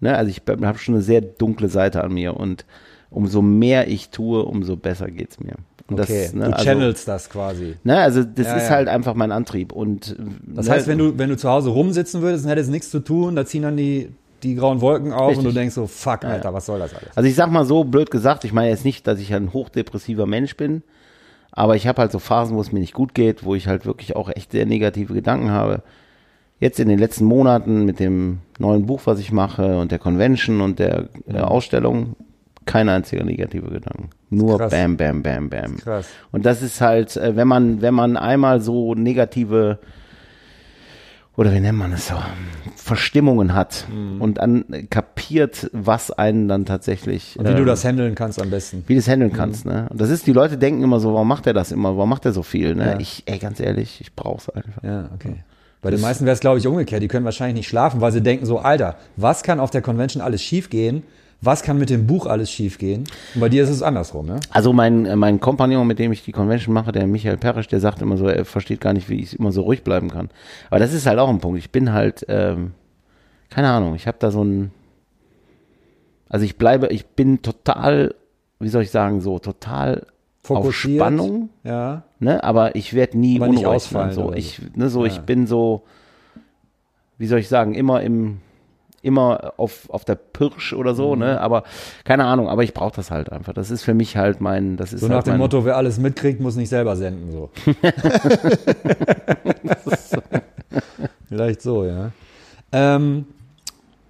Ne? Also ich habe schon eine sehr dunkle Seite an mir und umso mehr ich tue, umso besser geht's mir. Und Okay, das, ne, du also, channelst das quasi. ne, also das Ja, ist ja. halt einfach mein Antrieb und Das ne, heißt, wenn du, wenn du zu Hause rumsitzen würdest und hättest nichts zu tun, da ziehen dann die, die grauen Wolken auf und Richtig. du denkst so, fuck, Alter, was soll das alles? Also ich sag mal so, blöd gesagt, ich meine jetzt nicht, dass ich ein hochdepressiver Mensch bin, aber ich habe halt so Phasen, wo es mir nicht gut geht, wo ich halt wirklich auch echt sehr negative Gedanken habe. Jetzt in den letzten Monaten mit dem neuen Buch, was ich mache und der Convention und der äh, Ausstellung, kein einziger negative Gedanken. Nur Krass. bam, bam, bam, bam. Krass. Und das ist halt, äh, wenn man, wenn man einmal so negative oder wie nennt man es so, Verstimmungen hat und dann kapiert, was einen dann tatsächlich. Und wie du ähm, das handeln kannst am besten. wie du es handeln kannst, ne? Und das ist, die Leute denken immer so, warum macht er das immer? Warum macht er so viel, ne? Ja. Ich, ey, ganz ehrlich, ich brauch's einfach. Ja, okay. Bei den meisten wäre es, glaube ich, umgekehrt. Die können wahrscheinlich nicht schlafen, weil sie denken so, Alter, was kann auf der Convention alles schiefgehen? Was kann mit dem Buch alles schiefgehen? Und bei dir ist es andersrum, ne? Also mein, äh, mein Kompagnon, mit dem ich die Convention mache, der Michael Perisch, der sagt immer so, er versteht gar nicht, wie ich immer so ruhig bleiben kann. Aber das ist halt auch ein Punkt. Ich bin halt, ähm, keine Ahnung, ich habe da so ein, also ich bleibe, ich bin total, wie soll ich sagen, so total auf Fokussiert. Spannung. Ja. ne, aber ich werde nie Aber unruhig. ausfallen ne, so, oder ich, ne, so, ich Ja. bin so, wie soll ich sagen, immer im, immer auf, auf der Pirsch oder so, Mhm. ne, aber keine Ahnung, aber ich brauche das halt einfach. Das ist für mich halt mein, das ist So halt nach dem Motto, wer alles mitkriegt, muss nicht selber senden, so. Vielleicht so, ja. Ähm,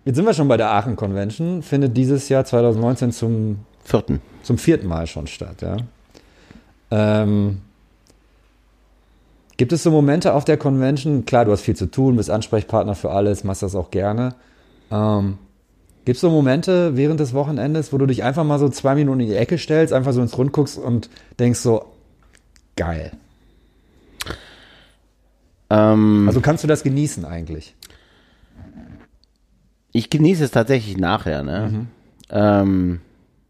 jetzt sind wir schon bei der Aachen Convention. Findet dieses Jahr 2019 zum vierten. zum vierten Mal schon statt, ja. Ähm, gibt es so Momente auf der Convention? Klar, du hast viel zu tun, bist Ansprechpartner für alles, machst das auch gerne. Ähm, gibt es so Momente während des Wochenendes, wo du dich einfach mal so zwei Minuten in die Ecke stellst, einfach so ins Rund guckst und denkst so, geil. Ähm, Also kannst du das genießen eigentlich? ich genieße es tatsächlich nachher, ne. Mhm. Ähm,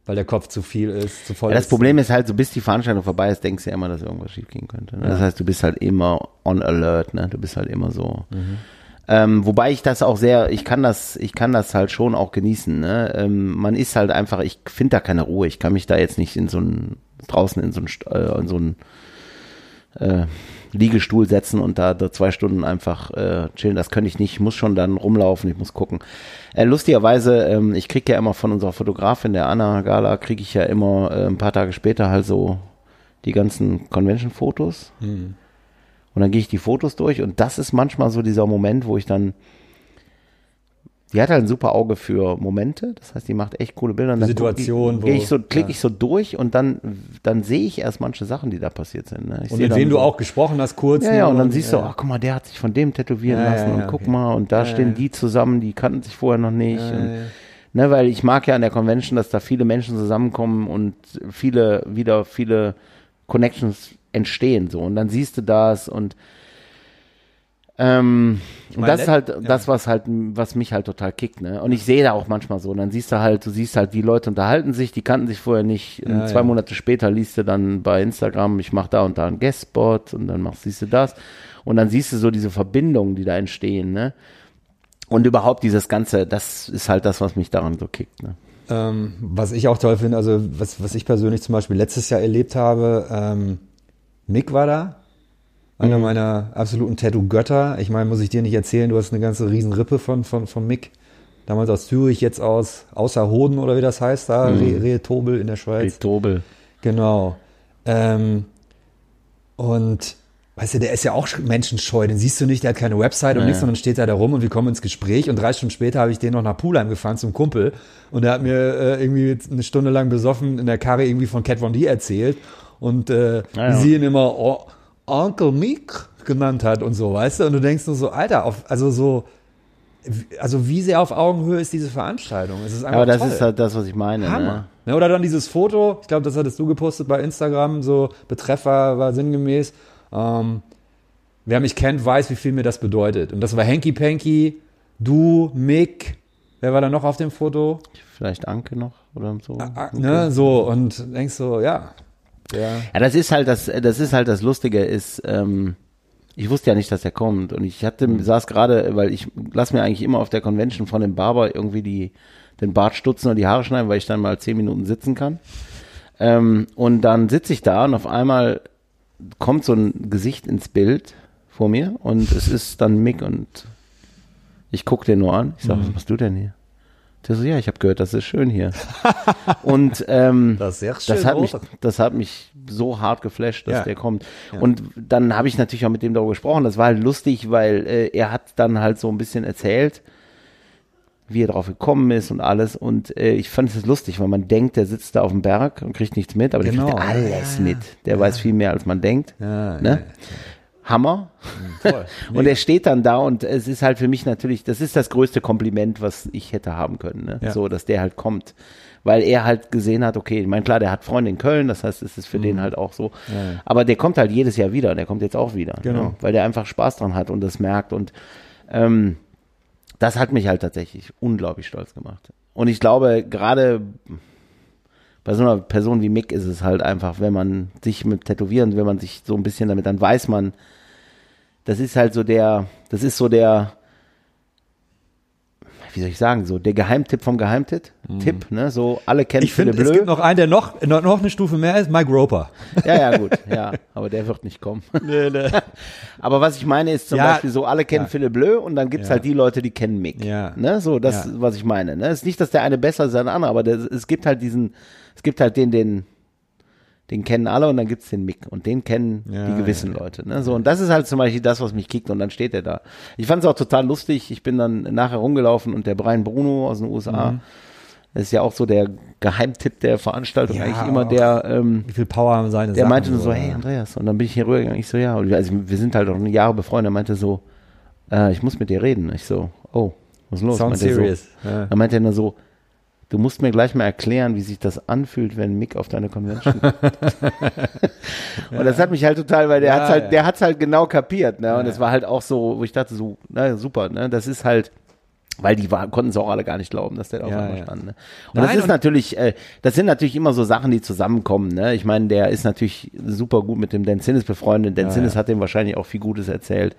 Weil der Kopf zu viel ist, zu voll Ja, das ist. Problem ist halt, so bis die Veranstaltung vorbei ist, denkst du ja immer, dass irgendwas schiefgehen könnte. Ne? Das heißt, du bist halt immer on alert, ne? Du bist halt immer so. Ähm, wobei ich das auch sehr, ich kann das, ich kann das halt schon auch genießen. Ne? Ähm, man ist halt einfach, ich finde da keine Ruhe. Ich kann mich da jetzt nicht in so ein draußen in so ein äh, in so ein äh, Liegestuhl setzen und da, da zwei Stunden einfach äh, chillen. Das könnte ich nicht. Ich muss schon dann rumlaufen, ich muss gucken. Äh, lustigerweise, ähm, ich kriege ja immer von unserer Fotografin, der Anna Gala, kriege ich ja immer äh, ein paar Tage später halt so die ganzen Convention-Fotos. Und dann gehe ich die Fotos durch und das ist manchmal so dieser Moment, wo ich dann die hat halt ein super Auge für Momente, das heißt, die macht echt coole Bilder. Und guck- gehe wo- ich so, klicke ja. ich so durch und dann, dann sehe ich erst manche Sachen, die da passiert sind. Ne? Und mit wem du so, auch gesprochen hast, kurz. ja, ja, und dann und- siehst ja, du, ach guck mal, der hat sich von dem tätowieren lassen und guck okay. mal, und da stehen die zusammen, die kannten sich vorher noch nicht. Und. Ne, weil ich mag ja an der Convention, dass da viele Menschen zusammenkommen und viele, wieder viele Connections entstehen, so. Und dann siehst du das und, ähm, und das ist halt ja. das, was halt, was mich halt total kickt, ne. Und ich sehe da auch manchmal so. Und dann siehst du halt, du siehst halt, die Leute unterhalten sich, die kannten sich vorher nicht. Und Ja, zwei ja. Monate später liest du dann bei Instagram, ich mache da und da einen Guestspot und dann machst, siehst du das. Und dann siehst du so diese Verbindungen, die da entstehen, ne. Und überhaupt dieses Ganze, das ist halt das, was mich daran so kickt, ne. Ähm, was ich auch toll finde, also was, was ich persönlich zum Beispiel letztes Jahr erlebt habe, ähm, Mick war da, einer Mhm. meiner absoluten Tattoo-Götter. Ich meine, muss ich dir nicht erzählen, du hast eine ganze riesen Rippe von, von, von Mick. Damals aus Zürich, jetzt aus Außerhoden oder wie das heißt, da, Mhm. Re Rehetobel in der Schweiz. Tobel. Genau. Ähm, und weißt du, der ist ja auch menschenscheu, den siehst du nicht, der hat keine Website und nichts, sondern steht da da rum und wir kommen ins Gespräch und drei Stunden später habe ich den noch nach Pulheim gefahren zum Kumpel und der hat mir äh, irgendwie eine Stunde lang besoffen in der Karre irgendwie von Cat Von D erzählt und äh, Ja, wie ja. sie ihn immer o Onkel Mick genannt hat und so, weißt du, und du denkst nur so, Alter, auf, also so, also wie sehr auf Augenhöhe ist diese Veranstaltung? Es ist einfach Aber das toll. ist halt das, was ich meine. Hammer. Ne? Ne, oder dann dieses Foto, ich glaube, das hattest du gepostet bei Instagram, so Betreffer war sinngemäß. Ähm, wer mich kennt, weiß, wie viel mir das bedeutet. Und das war Hanky Panky, du, Mick, wer war da noch auf dem Foto? Vielleicht Anke noch oder so. Ah, ne, so, und denkst so, ja. Ja, Ja, das ist halt das, das ist halt das Lustige ist, ähm, ich wusste ja nicht, dass er kommt und ich hatte, saß gerade, weil ich lass mir eigentlich immer auf der Convention von dem Barber irgendwie die, den Bart stutzen und die Haare schneiden, weil ich dann mal zehn Minuten sitzen kann. Ähm, und dann sitze ich da und auf einmal kommt so ein Gesicht ins Bild vor mir und es ist dann Mick und ich gucke den nur an. Ich sage, was machst du denn hier? Der so, ja, ich habe gehört, das ist schön hier. und ähm, Das das hat mich, das hat mich so hart geflasht, dass Ja. der kommt. Und dann habe ich natürlich auch mit dem darüber gesprochen. Das war halt lustig, weil äh, er hat dann halt so ein bisschen erzählt, wie er drauf gekommen ist und alles. Und äh, ich fand es lustig, weil man denkt, der sitzt da auf dem Berg und kriegt nichts mit, aber Genau. der kriegt alles Ja, mit. Der weiß viel mehr, als man denkt. ja, Ne? Hammer. toll. Und er steht dann da und es ist halt für mich natürlich, das ist das größte Kompliment, was ich hätte haben können. Ne? Ja. So, dass der halt kommt. Weil er halt gesehen hat, okay, ich meine, klar, der hat Freunde in Köln, das heißt, es ist für den halt auch so. Mhm. Ja, ja. Aber der kommt halt jedes Jahr wieder, der kommt jetzt auch wieder. Genau. Ne? Weil der einfach Spaß dran hat und das merkt. Und ähm, das hat mich halt tatsächlich unglaublich stolz gemacht. Und ich glaube, gerade bei so einer Person wie Mick ist es halt einfach, wenn man sich mit Tätowieren, wenn man sich so ein bisschen damit, dann weiß man, das ist halt so der, das ist so der, wie soll ich sagen, so der Geheimtipp vom Geheimtipp, Tipp, ne, so alle kennen Mhm. Ich finde, es gibt noch einen, der noch, noch, noch eine Stufe mehr ist, Mike Roper. Ja, ja, gut, ja, aber der wird nicht kommen. Aber was ich meine ist zum Ja. Beispiel so, alle kennen Ja. Philipp Bleu und dann gibt's Ja. halt die Leute, die kennen Mick. Ja. Ne, so, das, Ja. was ich meine. Ne, es ist nicht, dass der eine besser ist als der andere, aber der, es gibt halt diesen, es gibt halt den, den, den kennen alle und dann gibt's den Mick und den kennen Ja, die gewissen ja, ja. Leute. Ne? So, und das ist halt zum Beispiel das, was mich kickt und dann steht er da. Ich fand es auch total lustig. Ich bin dann nachher rumgelaufen und der Brian Bruno aus den USA, Mhm. das ist ja auch so der Geheimtipp der Veranstaltung, eigentlich immer der, ähm, Wie viel Power haben seine der Sachen meinte nur so, hey Andreas, und dann bin ich hier rübergegangen. Ich so, ja, also wir sind halt auch Jahre befreundet. Er meinte so, äh, ich muss mit dir reden. Ich so, oh, was ist los? Sound Meinte er serious. So. Dann meinte er nur so, du musst mir gleich mal erklären, wie sich das anfühlt, wenn Mick auf deine Convention kommt. und das hat mich halt total, weil der Ja, hat's halt, ja. der hat's halt genau kapiert, ne? Und Ja, es war halt auch so, wo ich dachte so, na super, ne? Das ist halt, weil die konnten es auch alle gar nicht glauben, dass der da auf Ja, einmal ja. stand. Ne? Und Nein, das ist und- natürlich, äh, das sind natürlich immer so Sachen, die zusammenkommen. Ne? Ich meine, der ist natürlich super gut mit dem Dan Sinnes befreundet. Dan Ja, Sinnes ja. hat dem wahrscheinlich auch viel Gutes erzählt.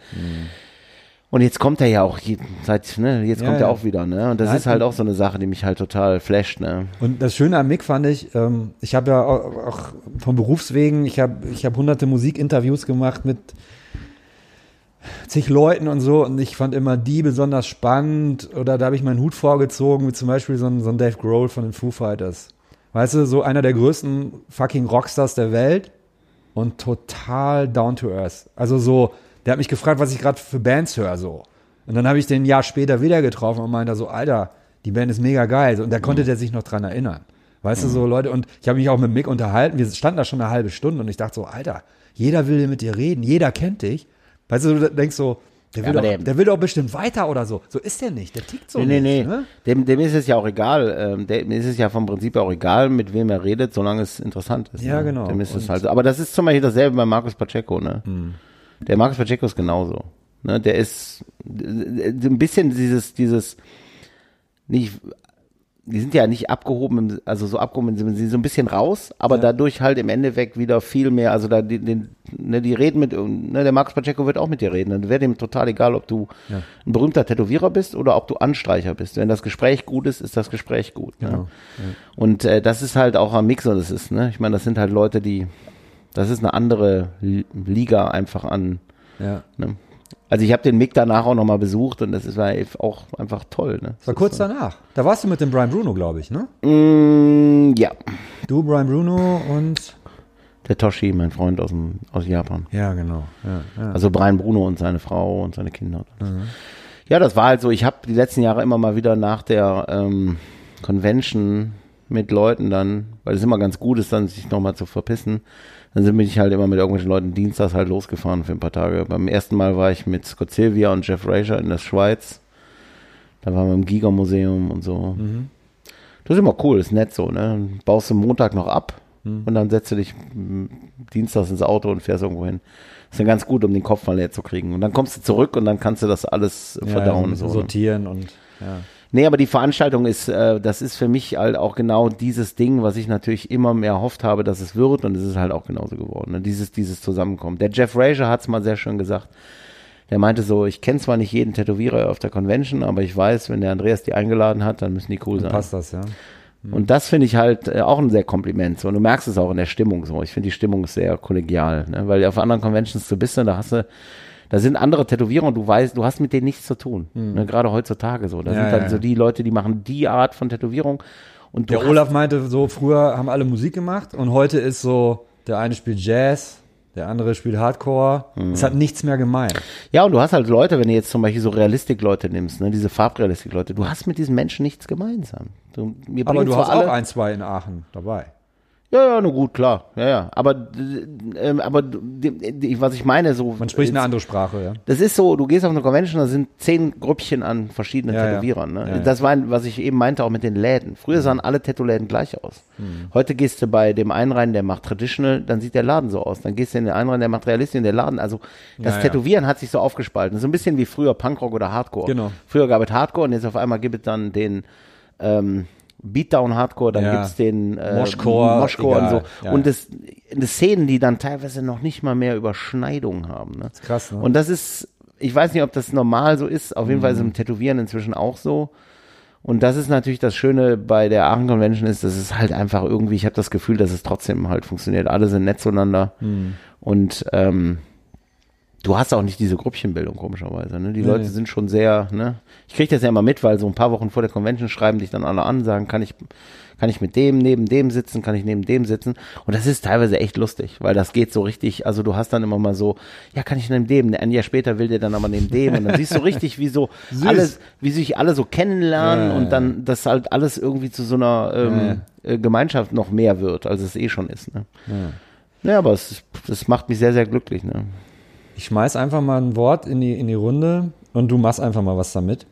Und jetzt kommt er ja auch seit, ne, jetzt Ja, kommt ja. er auch wieder, ne? Und das Nein, ist halt auch so eine Sache, die mich halt total flasht, ne? Und das Schöne am Mick fand ich, ähm, ich habe ja auch, auch von Berufswegen, ich habe ich hab hunderte Musikinterviews gemacht mit zig Leuten und so und ich fand immer die besonders spannend oder da habe ich meinen Hut vorgezogen, wie zum Beispiel so ein, so ein Dave Grohl von den Foo Fighters. Weißt du, so einer der größten fucking Rockstars der Welt und total down to earth. Also so, der hat mich gefragt, was ich gerade für Bands höre, so. Und dann habe ich den ein Jahr später wieder getroffen und meinte so, Alter, die Band ist mega geil. Und da konnte der sich noch dran erinnern. Weißt du, so Leute, und ich habe mich auch mit Mick unterhalten, wir standen da schon eine halbe Stunde und ich dachte so, Alter, jeder will mit dir reden, jeder kennt dich. Weißt du, du denkst so, der will, aber doch, der- der will doch bestimmt weiter oder so. So ist der nicht, der tickt so nee, nee, nee. nicht. Ne? Dem, dem ist es ja auch egal. Ähm, dem ist es ja vom Prinzip auch egal, mit wem er redet, solange es interessant ist. Ja, ne? genau. Dem ist es halt so. Aber das ist zum Beispiel dasselbe bei Markus Pacheco, ne? Hm. Der Markus Pacheco ist genauso. Ne? Der ist ein bisschen dieses, dieses, nicht, die sind ja nicht abgehoben, also so abgehoben, sie sind so ein bisschen raus, aber dadurch halt im Endeffekt wieder viel mehr, also da die, den, ne, die reden mit, ne, der Markus Pacheco wird auch mit dir reden, dann wäre dem total egal, ob du ein berühmter Tätowierer bist oder ob du Anstreicher bist. Wenn das Gespräch gut ist, ist das Gespräch gut. Ne? Genau, Und äh, das ist halt auch am Mixer, das ist, ne, ich meine, das sind halt Leute, die, das ist eine andere Li- Liga einfach an, Ja. ne? Also ich habe den Mick danach auch nochmal besucht und das ist war auch einfach toll. Ne? Das war kurz danach. Da warst du mit dem Brian Bruno, glaube ich, ne? Mm, ja, Du, Brian Bruno und Der Toshi, mein Freund aus, dem, aus Japan. Ja, genau. Ja, ja. Also Brian Bruno und seine Frau und seine Kinder. Ja, das war halt so. Ich habe die letzten Jahre immer mal wieder nach der ähm, Convention mit Leuten dann, weil es immer ganz gut ist, dann sich nochmal zu verpissen. Dann bin ich halt immer mit irgendwelchen Leuten dienstags halt losgefahren für ein paar Tage. Beim ersten Mal war ich mit Scott Silvia und Jeff Rager in der Schweiz. Da waren wir im Giga-Museum und so. Das ist immer cool, ist nett so, ne? Baust du Montag noch ab und dann setzt du dich dienstags ins Auto und fährst irgendwo hin. ist dann ganz gut, um den Kopf mal leer zu kriegen. Und dann kommst du zurück und dann kannst du das alles Ja, verdauen. ja, so, ne? sortieren und ja. Nee, aber die Veranstaltung ist, äh, das ist für mich halt auch genau dieses Ding, was ich natürlich immer mehr erhofft habe, dass es wird und es ist halt auch genauso geworden. Ne? Dieses, dieses Zusammenkommen. Der Jeff Rager hat es mal sehr schön gesagt. Der meinte so, ich kenne zwar nicht jeden Tätowierer auf der Convention, aber ich weiß, wenn der Andreas die eingeladen hat, dann müssen die cool Dann sein. passt das, ja. Und das finde ich halt äh, auch ein sehr Kompliment. So. Und du merkst es auch in der Stimmung so. Ich finde, die Stimmung ist sehr kollegial. Ne? Weil auf anderen Conventions du bist, ne, da hast du, da sind andere Tätowierer und du weißt, du hast mit denen nichts zu tun. Ne? Gerade heutzutage so. Da Hm. Ja, sind ja, dann so ja. die Leute, die machen die Art von Tätowierung. Und Der Olaf meinte so, früher haben alle Musik gemacht und heute ist so, der eine spielt Jazz, der andere spielt Hardcore. Mhm. Es hat nichts mehr gemein. Ja, und du hast halt Leute, wenn du jetzt zum Beispiel so Realistik-Leute nimmst, ne? diese Farbrealistik-Leute, du hast mit diesen Menschen nichts gemeinsam. Du, wir Aber du hast alle, auch ein, zwei in Aachen dabei. Ja, ja, nur gut, klar. Ja, ja. Aber, äh, ähm, aber was ich meine, so. Man spricht eine jetzt- andere Sprache, ja. Das ist so, du gehst auf eine Convention, da sind zehn Grüppchen an verschiedenen Ja. Tätowierern. Ne? Ja, ja. Das war, was ich eben meinte, auch mit den Läden. Früher sahen alle Tattoo-Läden gleich aus. Mhm. Heute gehst du bei dem einen rein, der macht Traditional, dann sieht der Laden so aus. Dann gehst du in den einen rein, der macht Realistisch, und der Laden. Also das. Tätowieren hat sich so aufgespalten. So ein bisschen wie früher Punkrock oder Hardcore. Genau. Früher gab es Hardcore und jetzt auf einmal gibt es dann den ähm, Beatdown Hardcore, dann Ja. gibt's den äh, Moshcore, Moshcore und so. Ja, und das, das Szenen, die dann teilweise noch nicht mal mehr Überschneidungen haben. Ne? krass, ne? Und das ist, ich weiß nicht, ob das normal so ist, auf jeden Fall ist Mhm. es im Tätowieren inzwischen auch so. Und das ist natürlich das Schöne bei der Aachen Convention ist, dass es halt einfach irgendwie, ich habe das Gefühl, dass es trotzdem halt funktioniert. Alle sind nett zueinander. Mhm. Und ähm, du hast auch nicht diese Grüppchenbildung, komischerweise. Ne? Die Nee, Leute sind schon sehr, ne? Ich kriege das ja immer mit, weil so ein paar Wochen vor der Convention schreiben dich dann alle an, sagen, kann ich, kann ich mit dem neben dem sitzen, kann ich neben dem sitzen. Und das ist teilweise echt lustig, weil das geht so richtig, also du hast dann immer mal so, ja, kann ich neben dem, ein Jahr später will der dann aber neben dem. Und dann siehst du richtig, wie so alles, wie sich alle so kennenlernen Ja, ja, und dann das halt alles irgendwie zu so einer ähm, äh, Gemeinschaft noch mehr wird, als es eh schon ist. Ne? Ja, aber es, das macht mich sehr, sehr glücklich. Ne? Ich schmeiß einfach mal ein Wort in die, in die Runde und du machst einfach mal was damit.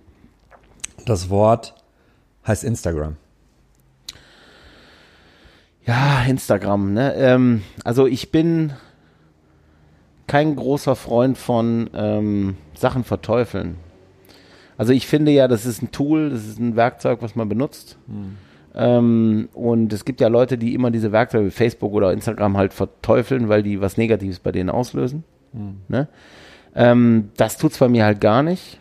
Das Wort heißt Instagram. Ja, Instagram, ne? Ähm, also ich bin kein großer Freund von ähm, Sachen verteufeln. Also ich finde ja, das ist ein Tool, das ist ein Werkzeug, was man benutzt. Ähm, und es gibt ja Leute, die immer diese Werkzeuge wie Facebook oder Instagram halt verteufeln, weil die was Negatives bei denen auslösen. Ne? Ähm, das tut's bei mir halt gar nicht.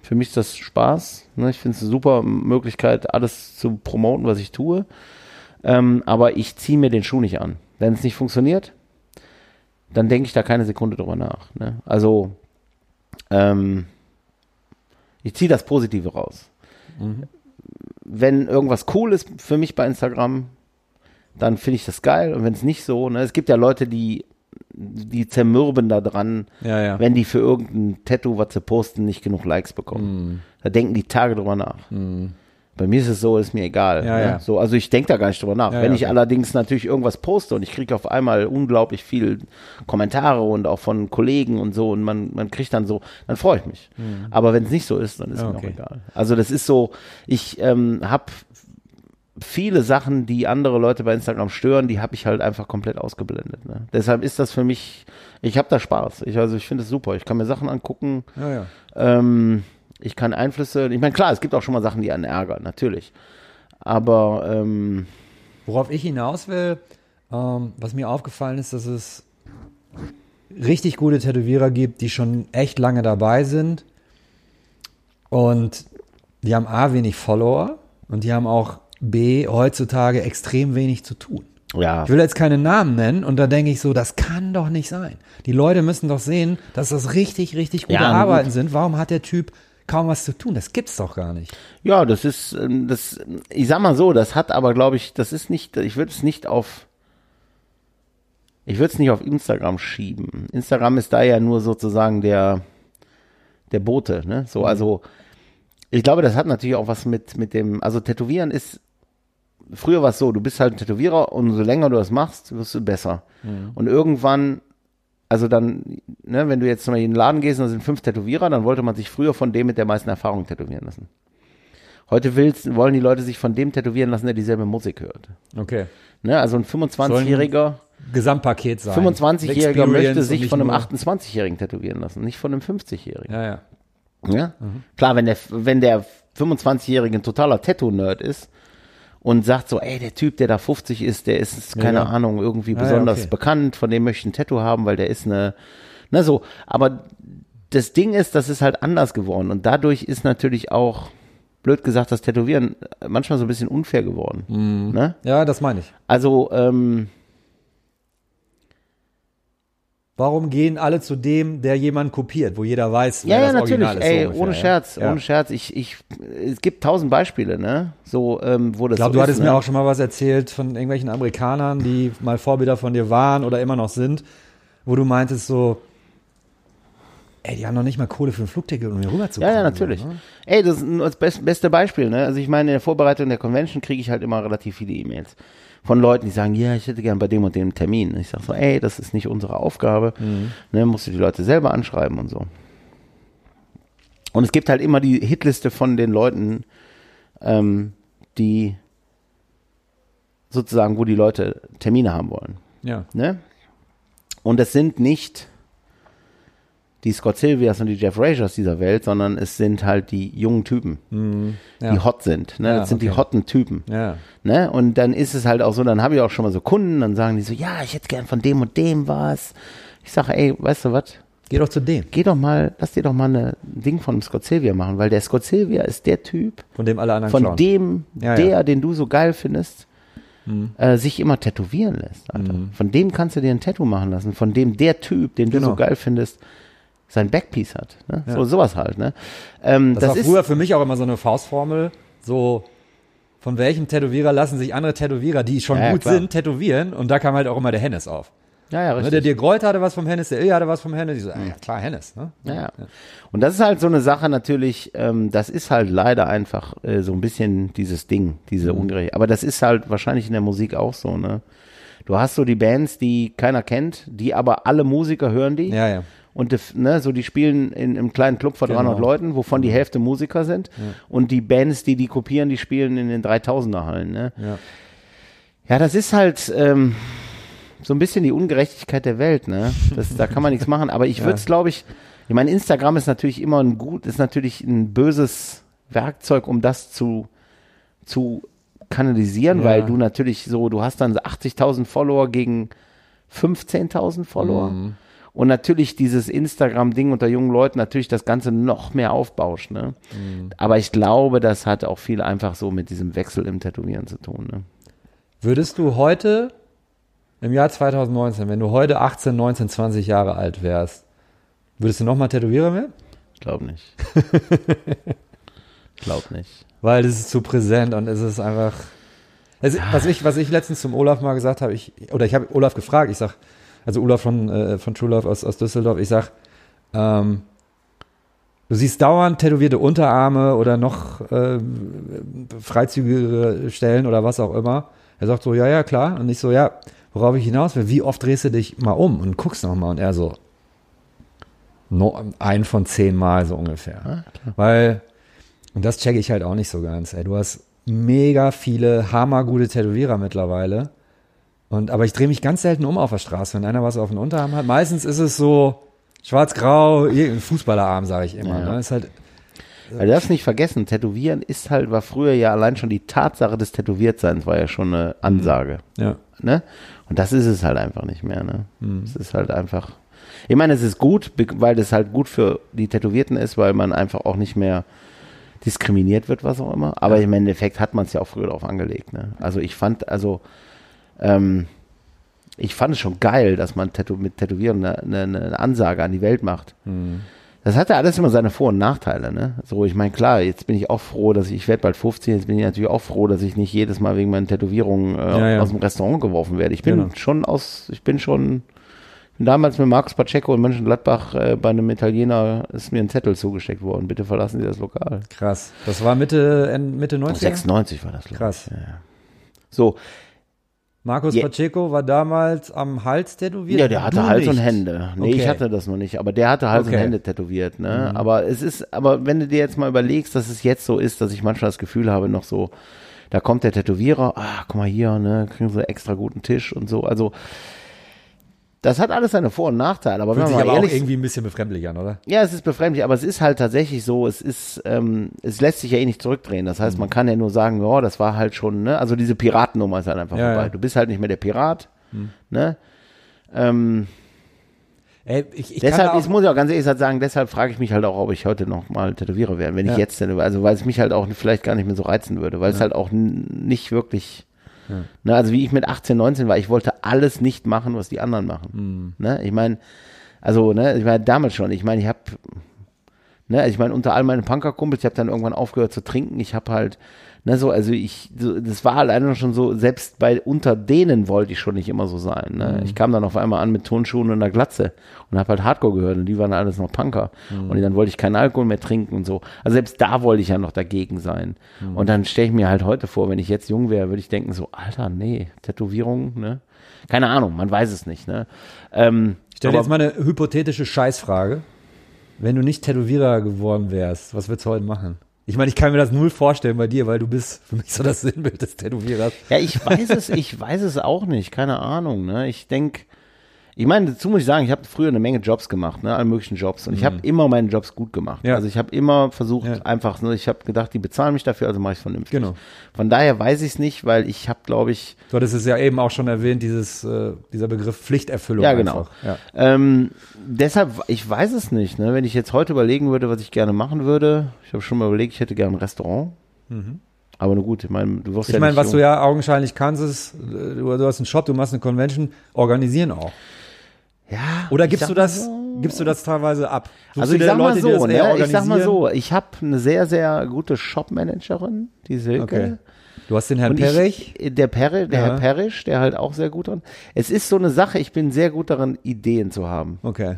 Für mich ist das Spaß. Ne? Ich finde es eine super Möglichkeit, alles zu promoten, was ich tue. Ähm, aber ich ziehe mir den Schuh nicht an. Wenn es nicht funktioniert, dann denke ich da keine Sekunde drüber nach. Ne? Also, ähm, ich ziehe das Positive raus. Wenn irgendwas cool ist für mich bei Instagram, dann finde ich das geil. Und wenn es nicht so, ne? es gibt ja Leute, die, die zermürben da dran, Ja, ja. wenn die für irgendein Tattoo, was sie posten, nicht genug Likes bekommen. Da denken die Tage drüber nach. Bei mir ist es so, ist mir egal. Ja, ne? So, also ich denke da gar nicht drüber nach. Wenn ich okay. allerdings natürlich irgendwas poste und ich kriege auf einmal unglaublich viel Kommentare und auch von Kollegen und so und man, man kriegt dann so, dann freue ich mich. Aber wenn es nicht so ist, dann ist Ja, mir auch okay. egal. Also das ist so, ich ähm, habe viele Sachen, die andere Leute bei Instagram stören, die habe ich halt einfach komplett ausgeblendet. Ne? Deshalb ist das für mich, ich habe da Spaß. Ich, also ich finde es super. Ich kann mir Sachen angucken. ja, ja. Ähm, ich kann Einflüsse, ich meine, klar, es gibt auch schon mal Sachen, die einen ärgern, natürlich. Aber ähm, Worauf ich hinaus will, ähm, was mir aufgefallen ist, dass es richtig gute Tätowierer gibt, die schon echt lange dabei sind und die haben A, wenig Follower und die haben auch B, heutzutage extrem wenig zu tun. ja, Ich will jetzt keine Namen nennen und da denke ich so, das kann doch nicht sein. Die Leute müssen doch sehen, dass das richtig, richtig gute Ja, Arbeiten gut. sind. Warum hat der Typ kaum was zu tun? Das gibt's doch gar nicht. ja, das ist, ähm, das, ich sag mal so, das hat aber, glaube ich, das ist nicht, ich würde es nicht auf ich würde es nicht auf Instagram schieben. Instagram ist da ja nur sozusagen der, der Bote, ne? So, also, ich glaube, das hat natürlich auch was mit, mit dem, also Tätowieren ist, früher war es so, du bist halt ein Tätowierer und so länger du das machst, wirst du besser. Und irgendwann, also dann, ne, wenn du jetzt mal in den Laden gehst und da sind fünf Tätowierer, dann wollte man sich früher von dem mit der meisten Erfahrung tätowieren lassen. Heute willst, wollen die Leute sich von dem tätowieren lassen, der dieselbe Musik hört. Okay. Ne, also ein 25-Jähriger, Gesamtpaket sein. 25-Jähriger Experience möchte sich von einem nur- 28-Jährigen tätowieren lassen, nicht von einem 50-Jährigen. Ja, ja. Ja? Klar, wenn der, wenn der 25-Jährige ein totaler Tattoo-Nerd ist und sagt so, ey, der Typ, der da 50 ist, der ist, keine ja. Ahnung, irgendwie Ja, ja, besonders okay. bekannt, von dem möchte ich ein Tattoo haben, weil der ist eine, ne, so. Aber das Ding ist, das ist halt anders geworden und dadurch ist natürlich auch, blöd gesagt, das Tätowieren manchmal so ein bisschen unfair geworden. Mhm. Ne? Ja, das meine ich. Also, ähm, Warum gehen alle zu dem, der jemand kopiert, wo jeder weiß, wer Ja, ja, das natürlich. Original ist? Ey, so ungefähr, ohne? Scherz, Ja. ohne Scherz. Ich, ich, es gibt tausend Beispiele, ne? So, ähm, wo das Ich glaube, so du hattest ne? mir auch schon mal was erzählt von irgendwelchen Amerikanern, die mal Vorbilder von dir waren oder immer noch sind, wo du meintest so, ey, die haben noch nicht mal Kohle für ein Flugticket, um hier rüberzukommen. Ja, ja, natürlich. Ne? Ey, das ist nur das best, beste Beispiel, ne? Also ich meine, in der Vorbereitung der Convention kriege ich halt immer relativ viele E-Mails von Leuten, die sagen, ja, ich hätte gern bei dem und dem Termin. Ich sage so, ey, das ist nicht unsere Aufgabe. Ne, musst du die Leute selber anschreiben und so. Und es gibt halt immer die Hitliste von den Leuten, ähm, die sozusagen, wo die Leute Termine haben wollen. Ja. Ne? Und es sind nicht die Scott Silvias und die Jeff Razors dieser Welt, sondern es sind halt die jungen Typen, ja. die hot sind. Ne? Ja, das sind die okay. hotten Typen. Ja. Ne? Und dann ist es halt auch so, dann habe ich auch schon mal so Kunden, dann sagen die so, ja, ich hätte gern von dem und dem was. Ich sage, ey, weißt du was? Geh doch zu dem, Geh doch mal, lass dir doch mal ein Ding von Scott Silvia machen, weil der Scott Silvia ist der Typ, von dem alle anderen von klauen. dem, Ja, der, den du so geil findest, äh, sich immer tätowieren lässt. Alter. Von dem kannst du dir ein Tattoo machen lassen. Von dem der Typ, den du Genau. so geil findest, sein Backpiece hat. Ne? Ja. So sowas halt. Ne? Ähm, Das, das war ist früher für mich auch immer so eine Faustformel, so von welchem Tätowierer lassen sich andere Tätowierer, die schon Ja, gut klar. sind, tätowieren und da kam halt auch immer der Hennes auf. ja, ja, Ne, richtig. der Dirk Reut hatte was vom Hennes, der Ilja hatte was vom Hennes. Ich so, ah, ja klar, Hennes. Ne? Ja, ja. Und das ist halt so eine Sache natürlich, ähm, das ist halt leider einfach äh, so ein bisschen dieses Ding, diese Ungerecht. Aber das ist halt wahrscheinlich in der Musik auch so, ne? Du hast so die Bands, die keiner kennt, die aber alle Musiker hören die. Ja, ja. Und die, ne, so die spielen in einem kleinen Club von 300 Genau. Leuten, wovon die Hälfte Musiker sind. Und die Bands, die die kopieren, die spielen in den 3000er Hallen. Ne? Ja. Ja, das ist halt ähm, so ein bisschen die Ungerechtigkeit der Welt. Ne? Das, da kann man nichts machen. Aber ich würde es, glaube ich, ich meine, Instagram ist natürlich immer ein gut, ist natürlich ein böses Werkzeug, um das zu, zu kanalisieren, Ja. weil du natürlich so, du hast dann 80.000 Follower gegen 15.000 Follower. Mhm. Und natürlich dieses Instagram-Ding unter jungen Leuten natürlich das Ganze noch mehr aufbauscht. Ne? Mhm. Aber ich glaube, das hat auch viel einfach so mit diesem Wechsel im Tätowieren zu tun. Ne? Würdest du heute, im Jahr 2019, wenn du heute 18, 19, 20 Jahre alt wärst, würdest du nochmal Tätowierer werden? Ich glaube nicht. ich glaube nicht. Weil es ist zu präsent und es ist einfach. Also, was, ich, was ich letztens zum Olaf mal gesagt habe, ich, oder ich habe Olaf gefragt, ich sag, also Olaf von, äh, von True Love aus, aus Düsseldorf, ich sag, ähm, du siehst dauernd tätowierte Unterarme oder noch äh, freizügigere Stellen oder was auch immer. Er sagt so, ja, ja, klar. Und ich so, ja, worauf ich hinaus will, wie oft drehst du dich mal um und guckst nochmal? Und er so, no, ein von zehn Mal so ungefähr. Weil, und das checke ich halt auch nicht so ganz, ey. Du hast mega viele hammergute Tätowierer mittlerweile. Und, aber ich drehe mich ganz selten um auf der Straße, wenn einer was auf den Unterarm hat. Meistens ist es so schwarz-grau, Fußballerarm, sage ich immer. Ja. Ne? Ist halt, Weil du darfst nicht vergessen, Tätowieren ist halt, war früher ja allein schon die Tatsache des Tätowiertseins war ja schon eine Ansage. ja. Ne? Und das ist es halt einfach nicht mehr. Ne? Mhm. Es ist halt einfach. Ich meine, es ist gut, weil das halt gut für die Tätowierten ist, weil man einfach auch nicht mehr diskriminiert wird, was auch immer. Aber im Endeffekt hat man es ja auch früher darauf angelegt. Ne? Also ich fand, also ähm, ich fand es schon geil, dass man Tätow mit Tätowieren eine, eine, eine Ansage an die Welt macht. Mhm. Das hatte alles immer seine Vor- und Nachteile, ne? So, ich meine, klar, jetzt bin ich auch froh, dass ich, ich werde bald 15, jetzt bin ich natürlich auch froh, dass ich nicht jedes Mal wegen meinen Tätowierungen äh, Ja, ja. aus dem Restaurant geworfen werde. Ich bin Genau. schon aus, ich bin schon, ich bin damals mit Markus Pacheco in Mönchengladbach äh, bei einem Italiener ist mir ein Zettel zugesteckt worden, bitte verlassen Sie das Lokal. Krass. Das war Mitte, Mitte 90er? 96 war das, Krass. Ja, ja. So, Markus Ja. Pacheco war damals am Hals tätowiert. Ja, der hatte Du Hals und nicht. Hände. Nee, Okay. ich hatte das noch nicht, aber der hatte Hals und Okay. Mhm. Hände tätowiert, ne? Aber es ist, aber wenn du dir jetzt mal überlegst, dass es jetzt so ist, dass ich manchmal das Gefühl habe, noch so, da kommt der Tätowierer, ah, guck mal hier, ne, kriegen sie extra guten Tisch und so. Also, das hat alles seine Vor- und Nachteile, aber Fühlt wenn sich man aber mal auch ehrlich irgendwie ein bisschen befremdlich an, oder? ja, es ist befremdlich, aber es ist halt tatsächlich so, es ist, ähm, es lässt sich ja eh nicht zurückdrehen. Das Mhm. heißt, man kann ja nur sagen, ja, das war halt schon, ne, also diese Piratennummer ist halt einfach Ja, vorbei. ja. Du bist halt nicht mehr der Pirat, ne? Ähm, Ey, ich, ich deshalb, ich auch, muss ja auch ganz ehrlich sagen, deshalb frage ich mich halt auch, ob ich heute noch mal tätowiere werde, wenn Ja. ich jetzt tätowiere. Also, weil es mich halt auch vielleicht gar nicht mehr so reizen würde, weil es halt auch nicht wirklich, ne, also wie ich mit 18, 19 war, ich wollte alles nicht machen, was die anderen machen. Mhm. Ne? Ich meine, also, ne, ich war damals schon, ich meine, ich habe Ne, ich meine, unter all meinen Punkerkumpels, ich habe dann irgendwann aufgehört zu trinken. Ich habe halt, ne, so, also ich, so, das war alleine schon so, selbst bei unter denen wollte ich schon nicht immer so sein. Ne? Ich kam dann auf einmal an mit Turnschuhen und einer Glatze und habe halt Hardcore gehört und die waren alles noch Punker. Und dann wollte ich keinen Alkohol mehr trinken und so. Also selbst da wollte ich ja noch dagegen sein. Und dann stelle ich mir halt heute vor, wenn ich jetzt jung wäre, würde ich denken so, Alter, nee, Tätowierung, ne? Keine Ahnung, man weiß es nicht, ne? Ähm, ich stelle jetzt mal eine hypothetische Scheißfrage. Wenn du nicht Tätowierer geworden wärst, was würdest du heute machen? Ich meine, ich kann mir das null vorstellen bei dir, weil du bist für mich so das Sinnbild des Tätowierers. Ja, ich weiß es, ich weiß es auch nicht, keine Ahnung. Ne? Ich denke, ich meine, dazu muss ich sagen, ich habe früher eine Menge Jobs gemacht, ne, alle möglichen Jobs, und ich habe immer meine Jobs gut gemacht. Mhm. Ja. Also ich habe immer versucht, Ja. einfach, ne, ich habe gedacht, die bezahlen mich dafür, also mache ich es vernünftig. Genau. Von daher weiß ich es nicht, weil ich habe, glaube ich, Du hattest es ja eben auch schon erwähnt, dieses, äh, dieser Begriff Pflichterfüllung. Ja, genau. Ja. Ähm, deshalb, ich weiß es nicht. Ne? Wenn ich jetzt heute überlegen würde, was ich gerne machen würde, ich habe schon mal überlegt, ich hätte gerne ein Restaurant. Aber nur gut, ich meine, du wirst Mhm. Ich ja meine, nicht was jung. du ja augenscheinlich kannst, ist, äh, du, du hast einen Shop, du machst eine Convention, organisieren auch. Ja, Oder gibst du mal das, so. gibst du das teilweise ab? Suchst Also ich sag mal Leute, die so, ne? ich sag mal so, ich habe eine sehr, sehr gute Shopmanagerin, die Silke. Okay. Du hast den Herrn Perrich. Ich, der Perre, der Ja. Herr Perisch, der halt auch sehr gut dran. Es ist so eine Sache, ich bin sehr gut darin, Ideen zu haben. Okay.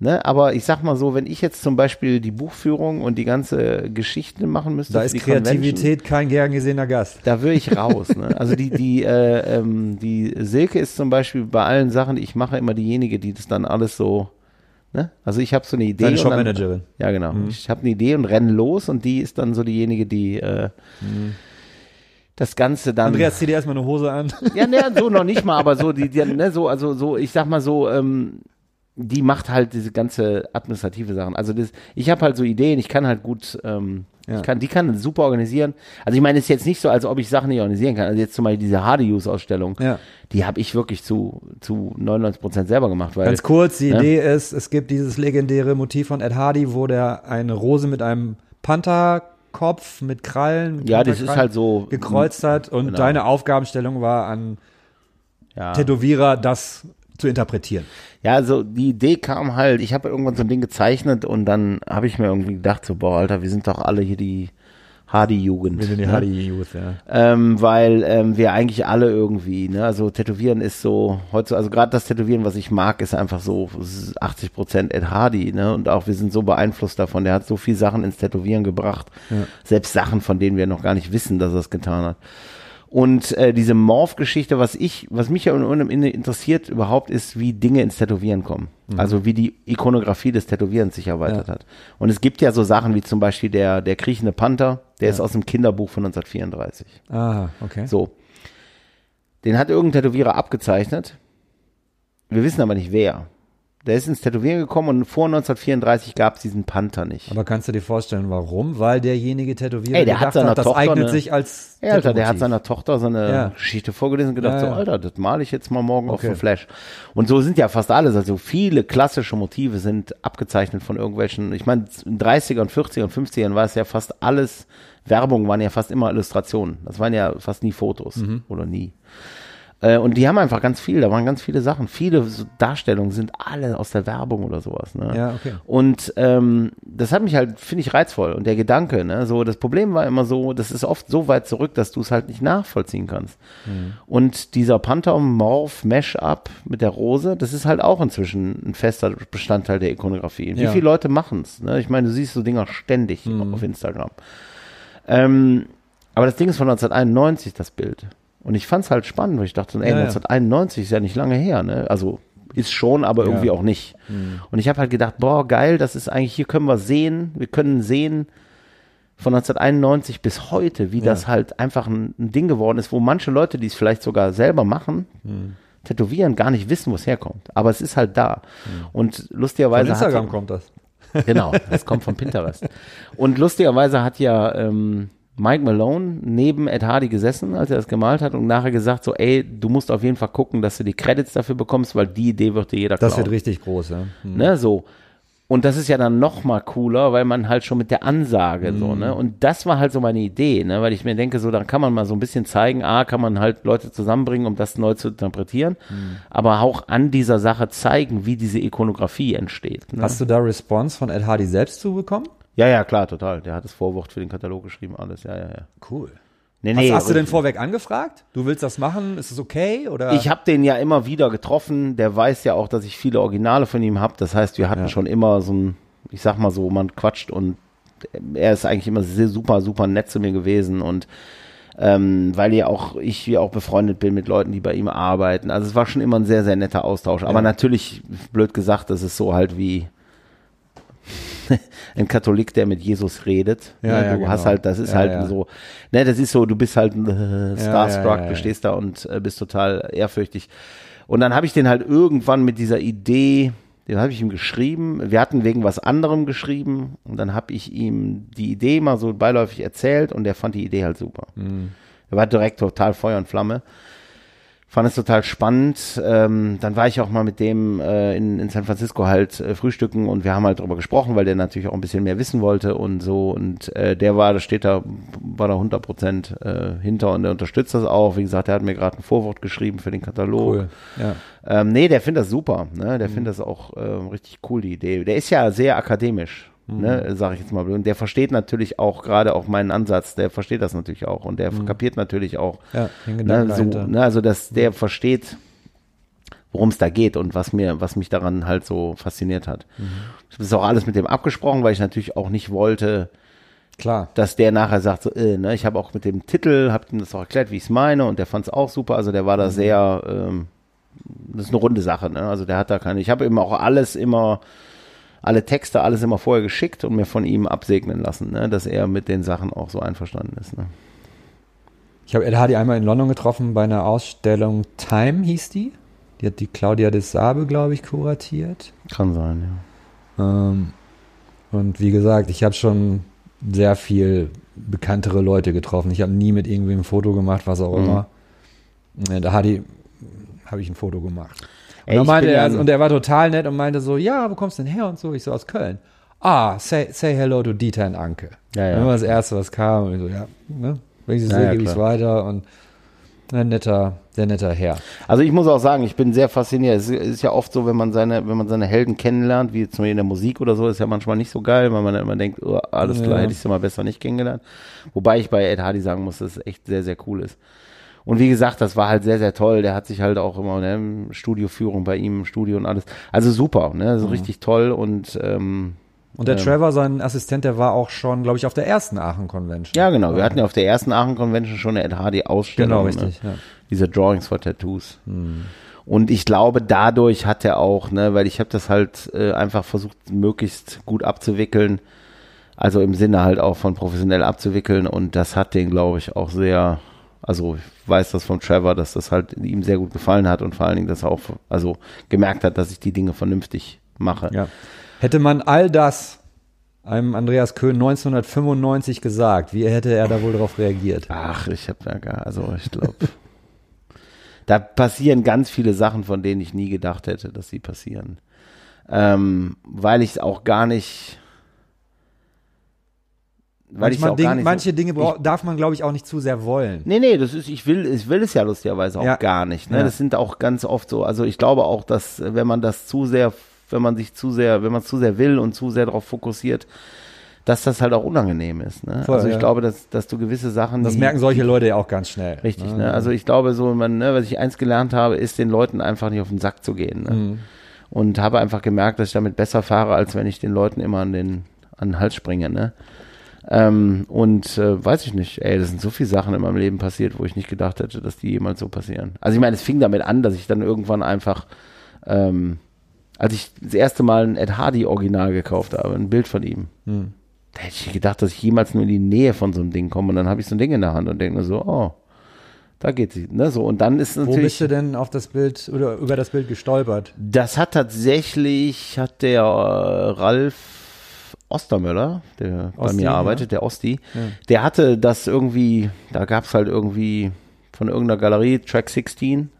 Ne? Aber ich sag mal so, wenn ich jetzt zum Beispiel die Buchführung und die ganze Geschichte machen müsste, Da ist Kreativität kein gern gesehener Gast. da würde ich raus. Ne? Also die, die, äh, ähm, die Silke ist zum Beispiel bei allen Sachen, ich mache, immer diejenige, die das dann alles so. Ne? Also ich habe so eine Idee. Deine und dann- Shopmanagerin. Ja, genau. Ich habe eine Idee und renne los und die ist dann so diejenige, die äh, das Ganze dann. Andreas, zieh dir erstmal eine Hose an. Ja, ne, so noch nicht mal, aber so die, die ne, so also so, ich sag mal so, ähm, die macht halt diese ganze administrative Sachen. Also das, ich habe halt so Ideen, ich kann halt gut, ähm, Ja. ich kann, die kann super organisieren. Also ich meine, es ist jetzt nicht so, als ob ich Sachen nicht organisieren kann. Also jetzt zum Beispiel diese Hardy-Use-Ausstellung, Ja. die habe ich wirklich zu zu 99 Prozent selber gemacht, weil Ganz kurz, die ne? Idee ist, es gibt dieses legendäre Motiv von Ed Hardy, wo der eine Rose mit einem Pantherkopf mit Krallen, mit ja, das ist halt so gekreuzt hat und Genau. deine Aufgabenstellung war an ja. Tätowierer das zu interpretieren. Ja, also die Idee kam halt, ich habe irgendwann so ein Ding gezeichnet und dann habe ich mir irgendwie gedacht, so, boah, Alter, wir sind doch alle hier die Hardy-Jugend. Wir sind die ne? Hardy Youth, ja. ähm, weil ähm, wir eigentlich alle irgendwie, ne, also Tätowieren ist so, heute, also gerade das Tätowieren, was ich mag, ist einfach so 80 Prozent Ed Hardy, ne, und auch wir sind so beeinflusst davon, der hat so viel Sachen ins Tätowieren gebracht, selbst Sachen, von denen wir noch gar nicht wissen, dass er es getan hat. Und äh, diese Morph-Geschichte, was ich, was mich ja un- un- interessiert überhaupt, ist, wie Dinge ins Tätowieren kommen. Also wie die Ikonografie des Tätowierens sich erweitert Ja. hat. Und es gibt ja so Sachen wie zum Beispiel der, der kriechende Panther, der ist aus dem Kinderbuch von 1934. Ah, okay. So. Den hat irgendein Tätowierer abgezeichnet. Wir wissen aber nicht wer. Der ist ins Tätowieren gekommen und vor 1934 gab es diesen Panther nicht. Aber kannst du dir vorstellen, warum? Weil derjenige Tätowierer Ey, der hat seiner hat, das Tochter eignet eine- sich als Ja, Alter, der hat seiner Tochter seine Ja. Geschichte vorgelesen und gedacht, Ja, ja. so, Alter, das male ich jetzt mal morgen auf Okay. dem Flash. Und so sind ja fast alles, also viele klassische Motive sind abgezeichnet von irgendwelchen, ich meine, in 30ern, 40ern, 50ern war es ja fast alles, Werbung waren ja fast immer Illustrationen. Das waren ja fast nie Fotos Mhm. oder nie. Äh, und die haben einfach ganz viel, da waren ganz viele Sachen. Viele so Darstellungen sind alle aus der Werbung oder sowas. Ne? Ja, okay. Und ähm, das hat mich halt, finde ich, reizvoll. Und der Gedanke, ne, so, das Problem war immer so, das ist oft so weit zurück, dass du es halt nicht nachvollziehen kannst. Und dieser Panther-Morph Mesh-Up mit der Rose, das ist halt auch inzwischen ein fester Bestandteil der Ikonografie. Wie Ja. viele Leute machen es? Ne? Ich meine, du siehst so Dinger ständig auf Instagram. Ähm, aber das Ding ist von 1991, das Bild. Und ich fand es halt spannend, weil ich dachte, ey, Ja, ja. 1991 ist ja nicht lange her, ne? Also ist schon, aber irgendwie Ja. auch nicht. Und ich habe halt gedacht, boah, geil, das ist eigentlich, hier können wir sehen, wir können sehen von 1991 bis heute, wie das halt einfach ein, ein Ding geworden ist, wo manche Leute, die es vielleicht sogar selber machen, tätowieren, gar nicht wissen, wo es herkommt. Aber es ist halt da. Und Von lustigerweise hat Instagram die- kommt das. Genau, das kommt von Pinterest. Und lustigerweise hat ja ähm, Mike Malone neben Ed Hardy gesessen, als er das gemalt hat und nachher gesagt so, ey, du musst auf jeden Fall gucken, dass du die Credits dafür bekommst, weil die Idee wird dir jeder Das klauen. wird richtig groß, ja. Hm. Ne, so. Und das ist ja dann noch mal cooler, weil man halt schon mit der Ansage so, ne? Und das war halt so meine Idee, ne? Weil ich mir denke, so, dann kann man mal so ein bisschen zeigen, A, kann man halt Leute zusammenbringen, um das neu zu interpretieren, aber auch an dieser Sache zeigen, wie diese Ikonografie entsteht. Ne? Hast du da Response von Ed Hardy selbst zu bekommen? Ja, ja, klar, total. Der hat das Vorwort für den Katalog geschrieben, alles, ja, ja, ja. Cool. Nee, Was, hast du denn vorweg angefragt? Du willst das machen? Ist es okay? Oder? Ich habe den ja immer wieder getroffen. Der weiß ja auch, dass ich viele Originale von ihm habe. Das heißt, wir hatten Ja. schon immer so ein, ich sag mal so, man quatscht und er ist eigentlich immer sehr super, super nett zu mir gewesen und ähm, weil ja auch ich ja auch befreundet bin mit Leuten, die bei ihm arbeiten. Also es war schon immer ein sehr, sehr netter Austausch. Aber Ja. natürlich, blöd gesagt, das ist so halt wie ein Katholik, der mit Jesus redet. Ja, ne? ja, du genau. hast halt, das ist Ja, halt so, ne, das ist so, du bist halt äh, starstruck, du stehst da und äh, bist total ehrfürchtig. Und dann habe ich den halt irgendwann mit dieser Idee, den habe ich ihm geschrieben. Wir hatten wegen was anderem geschrieben und dann habe ich ihm die Idee mal so beiläufig erzählt und er fand die Idee halt super. Er war direkt total Feuer und Flamme. Fand es total spannend. Ähm, dann war ich auch mal mit dem äh, in, in San Francisco halt äh, frühstücken und wir haben halt drüber gesprochen, weil der natürlich auch ein bisschen mehr wissen wollte und so. Und äh, der war, da steht da, war da 100 Prozent äh, hinter und der unterstützt das auch. Wie gesagt, der hat mir gerade ein Vorwort geschrieben für den Katalog. cool. Ja. Ähm, nee, der findet das super. Ne? Der findet das auch ähm, richtig cool, die Idee. Der ist ja sehr akademisch, ne? sage ich jetzt mal. Und der versteht natürlich auch gerade auch meinen Ansatz. Der versteht das natürlich auch. Und der kapiert natürlich auch, Ja, ne, so, ne? also dass der versteht, worum es da geht und was mir, was mich daran halt so fasziniert hat. Ich habe das auch alles mit dem abgesprochen, weil ich natürlich auch nicht wollte, Klar. dass der nachher sagt, so, äh, ne, ich habe auch mit dem Titel, habe ihm das auch erklärt, wie ich es meine und der fand es auch super, also der war da sehr, ähm, das ist eine runde Sache, ne? also der hat da keine, ich habe ihm auch alles immer, alle Texte, alles immer vorher geschickt und mir von ihm absegnen lassen, ne? dass er mit den Sachen auch so einverstanden ist. Ne? Ich habe Ed Hardy einmal in London getroffen bei einer Ausstellung Time hieß die. Die hat die Claudia de Sabe, glaube ich, kuratiert. Kann sein, ja. Ähm, und wie gesagt, ich habe schon sehr viel bekanntere Leute getroffen. Ich habe nie mit irgendwem ein Foto gemacht, was auch Mhm. immer. Äh, Da habe ich ein Foto gemacht. Und, Ey, ich meinte er, ja- und er war total nett und meinte so, ja, wo kommst du denn her und so? Ich so, aus Köln. Ah, say, say hello to Dieter und Anke. Ja, ja. Das war das Erste, was kam. Und ich so, ja, ne? wenn ich sie Ja, sehe, ja, gebe ich es weiter. Und ein netter, sehr netter Herr. Also ich muss auch sagen, ich bin sehr fasziniert. Es ist ja oft so, wenn man seine, wenn man seine Helden kennenlernt, wie zum Beispiel in der Musik oder so, ist ja manchmal nicht so geil, weil man dann immer denkt, oh, alles klar, Ja. hätte ich sie mal besser nicht kennengelernt. Wobei ich bei Ed Hardy sagen muss, dass es echt sehr, sehr cool ist. Und wie gesagt, das war halt sehr, sehr toll. Der hat sich halt auch immer, ne, Studioführung bei ihm im Studio und alles. Also super, ne, also richtig toll und ähm, Und der Ähm. Trevor, sein Assistent, der war auch schon, glaube ich, auf der ersten Aachen Convention. ja genau. Wir hatten ja auf der ersten Aachen Convention schon eine Ed Hardy Ausstellung. Genau, ne? richtig. Ja. diese Drawings for Tattoos. Und ich glaube, dadurch hat er auch, ne, weil ich habe das halt äh, einfach versucht, möglichst gut abzuwickeln, also im Sinne halt auch von professionell abzuwickeln und das hat den, glaube ich, auch sehr, also ich weiß das von Trevor, dass das halt ihm sehr gut gefallen hat und vor allen Dingen, dass er auch, also gemerkt hat, dass ich die Dinge vernünftig mache. Ja. Hätte man all das einem Andreas Köhn 1995 gesagt, wie hätte er da wohl darauf reagiert? Ach, ich habe ja gar, also ich glaube, da passieren ganz viele Sachen, von denen ich nie gedacht hätte, dass sie passieren. Ähm, weil ich auch gar nicht, weil ich auch Ding, gar nicht manche so, Dinge ich, darf man, glaube ich, auch nicht zu sehr wollen. Nee, nee, das ist, ich will, ich will es ja lustigerweise auch Ja. gar nicht. Ne? Ja. Das sind auch ganz oft so, also ich glaube auch, dass äh, wenn man das zu sehr, wenn man sich zu sehr, wenn man es zu sehr will und zu sehr darauf fokussiert, dass das halt auch unangenehm ist. Ne? Voll, also ich ja. glaube, dass, dass du gewisse Sachen. Das die, merken solche Leute ja auch ganz schnell. Richtig, ne? Also ich glaube so, man, ne, was ich eins gelernt habe, ist den Leuten einfach nicht auf den Sack zu gehen. Ne? Mhm. Und habe einfach gemerkt, dass ich damit besser fahre, als wenn ich den Leuten immer an den, an den Hals springe, ne? Ähm, und äh, weiß ich nicht, ey, das sind so viele Sachen in meinem Leben passiert, wo ich nicht gedacht hätte, dass die jemals so passieren. Also ich meine, es fing damit an, dass ich dann irgendwann einfach, ähm, als ich das erste Mal ein Ed Hardy Original gekauft habe, ein Bild von ihm, Hm. da hätte ich gedacht, dass ich jemals nur in die Nähe von so einem Ding komme und dann habe ich so ein Ding in der Hand und denke mir so, oh, da geht sie, ne, so und dann ist Wo natürlich bist du denn auf das Bild oder über das Bild gestolpert? das hat tatsächlich, hat der äh, Ralf Ostermöller, der bei Osti, mir ja. arbeitet, der Osti, der hatte das irgendwie, da gab es halt irgendwie von irgendeiner Galerie, Track 16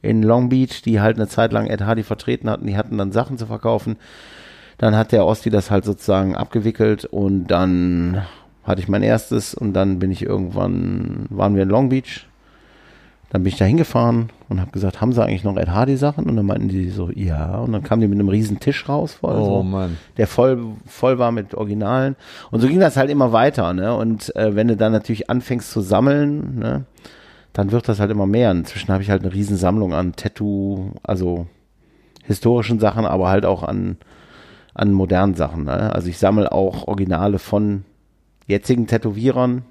in Long Beach, die halt eine Zeit lang Ed Hardy vertreten hatten, die hatten dann Sachen zu verkaufen. Dann hat der Osti das halt sozusagen abgewickelt und dann hatte ich mein erstes und dann bin ich irgendwann, waren wir in Long Beach dann bin ich da hingefahren und habe gesagt, haben sie eigentlich noch Ed Hardy Sachen? Und dann meinten die so, ja. Und dann kamen die mit einem riesen Tisch raus, voll, Oh so, Mann. der voll, voll war mit Originalen. Und so ging das halt immer weiter. Ne? Und äh, wenn du dann natürlich anfängst zu sammeln, ne, dann wird das halt immer mehr. Inzwischen habe ich halt eine riesen Sammlung an Tattoo, also historischen Sachen, aber halt auch an, an modernen Sachen. Ne? Also ich sammle auch Originale von jetzigen Tätowierern,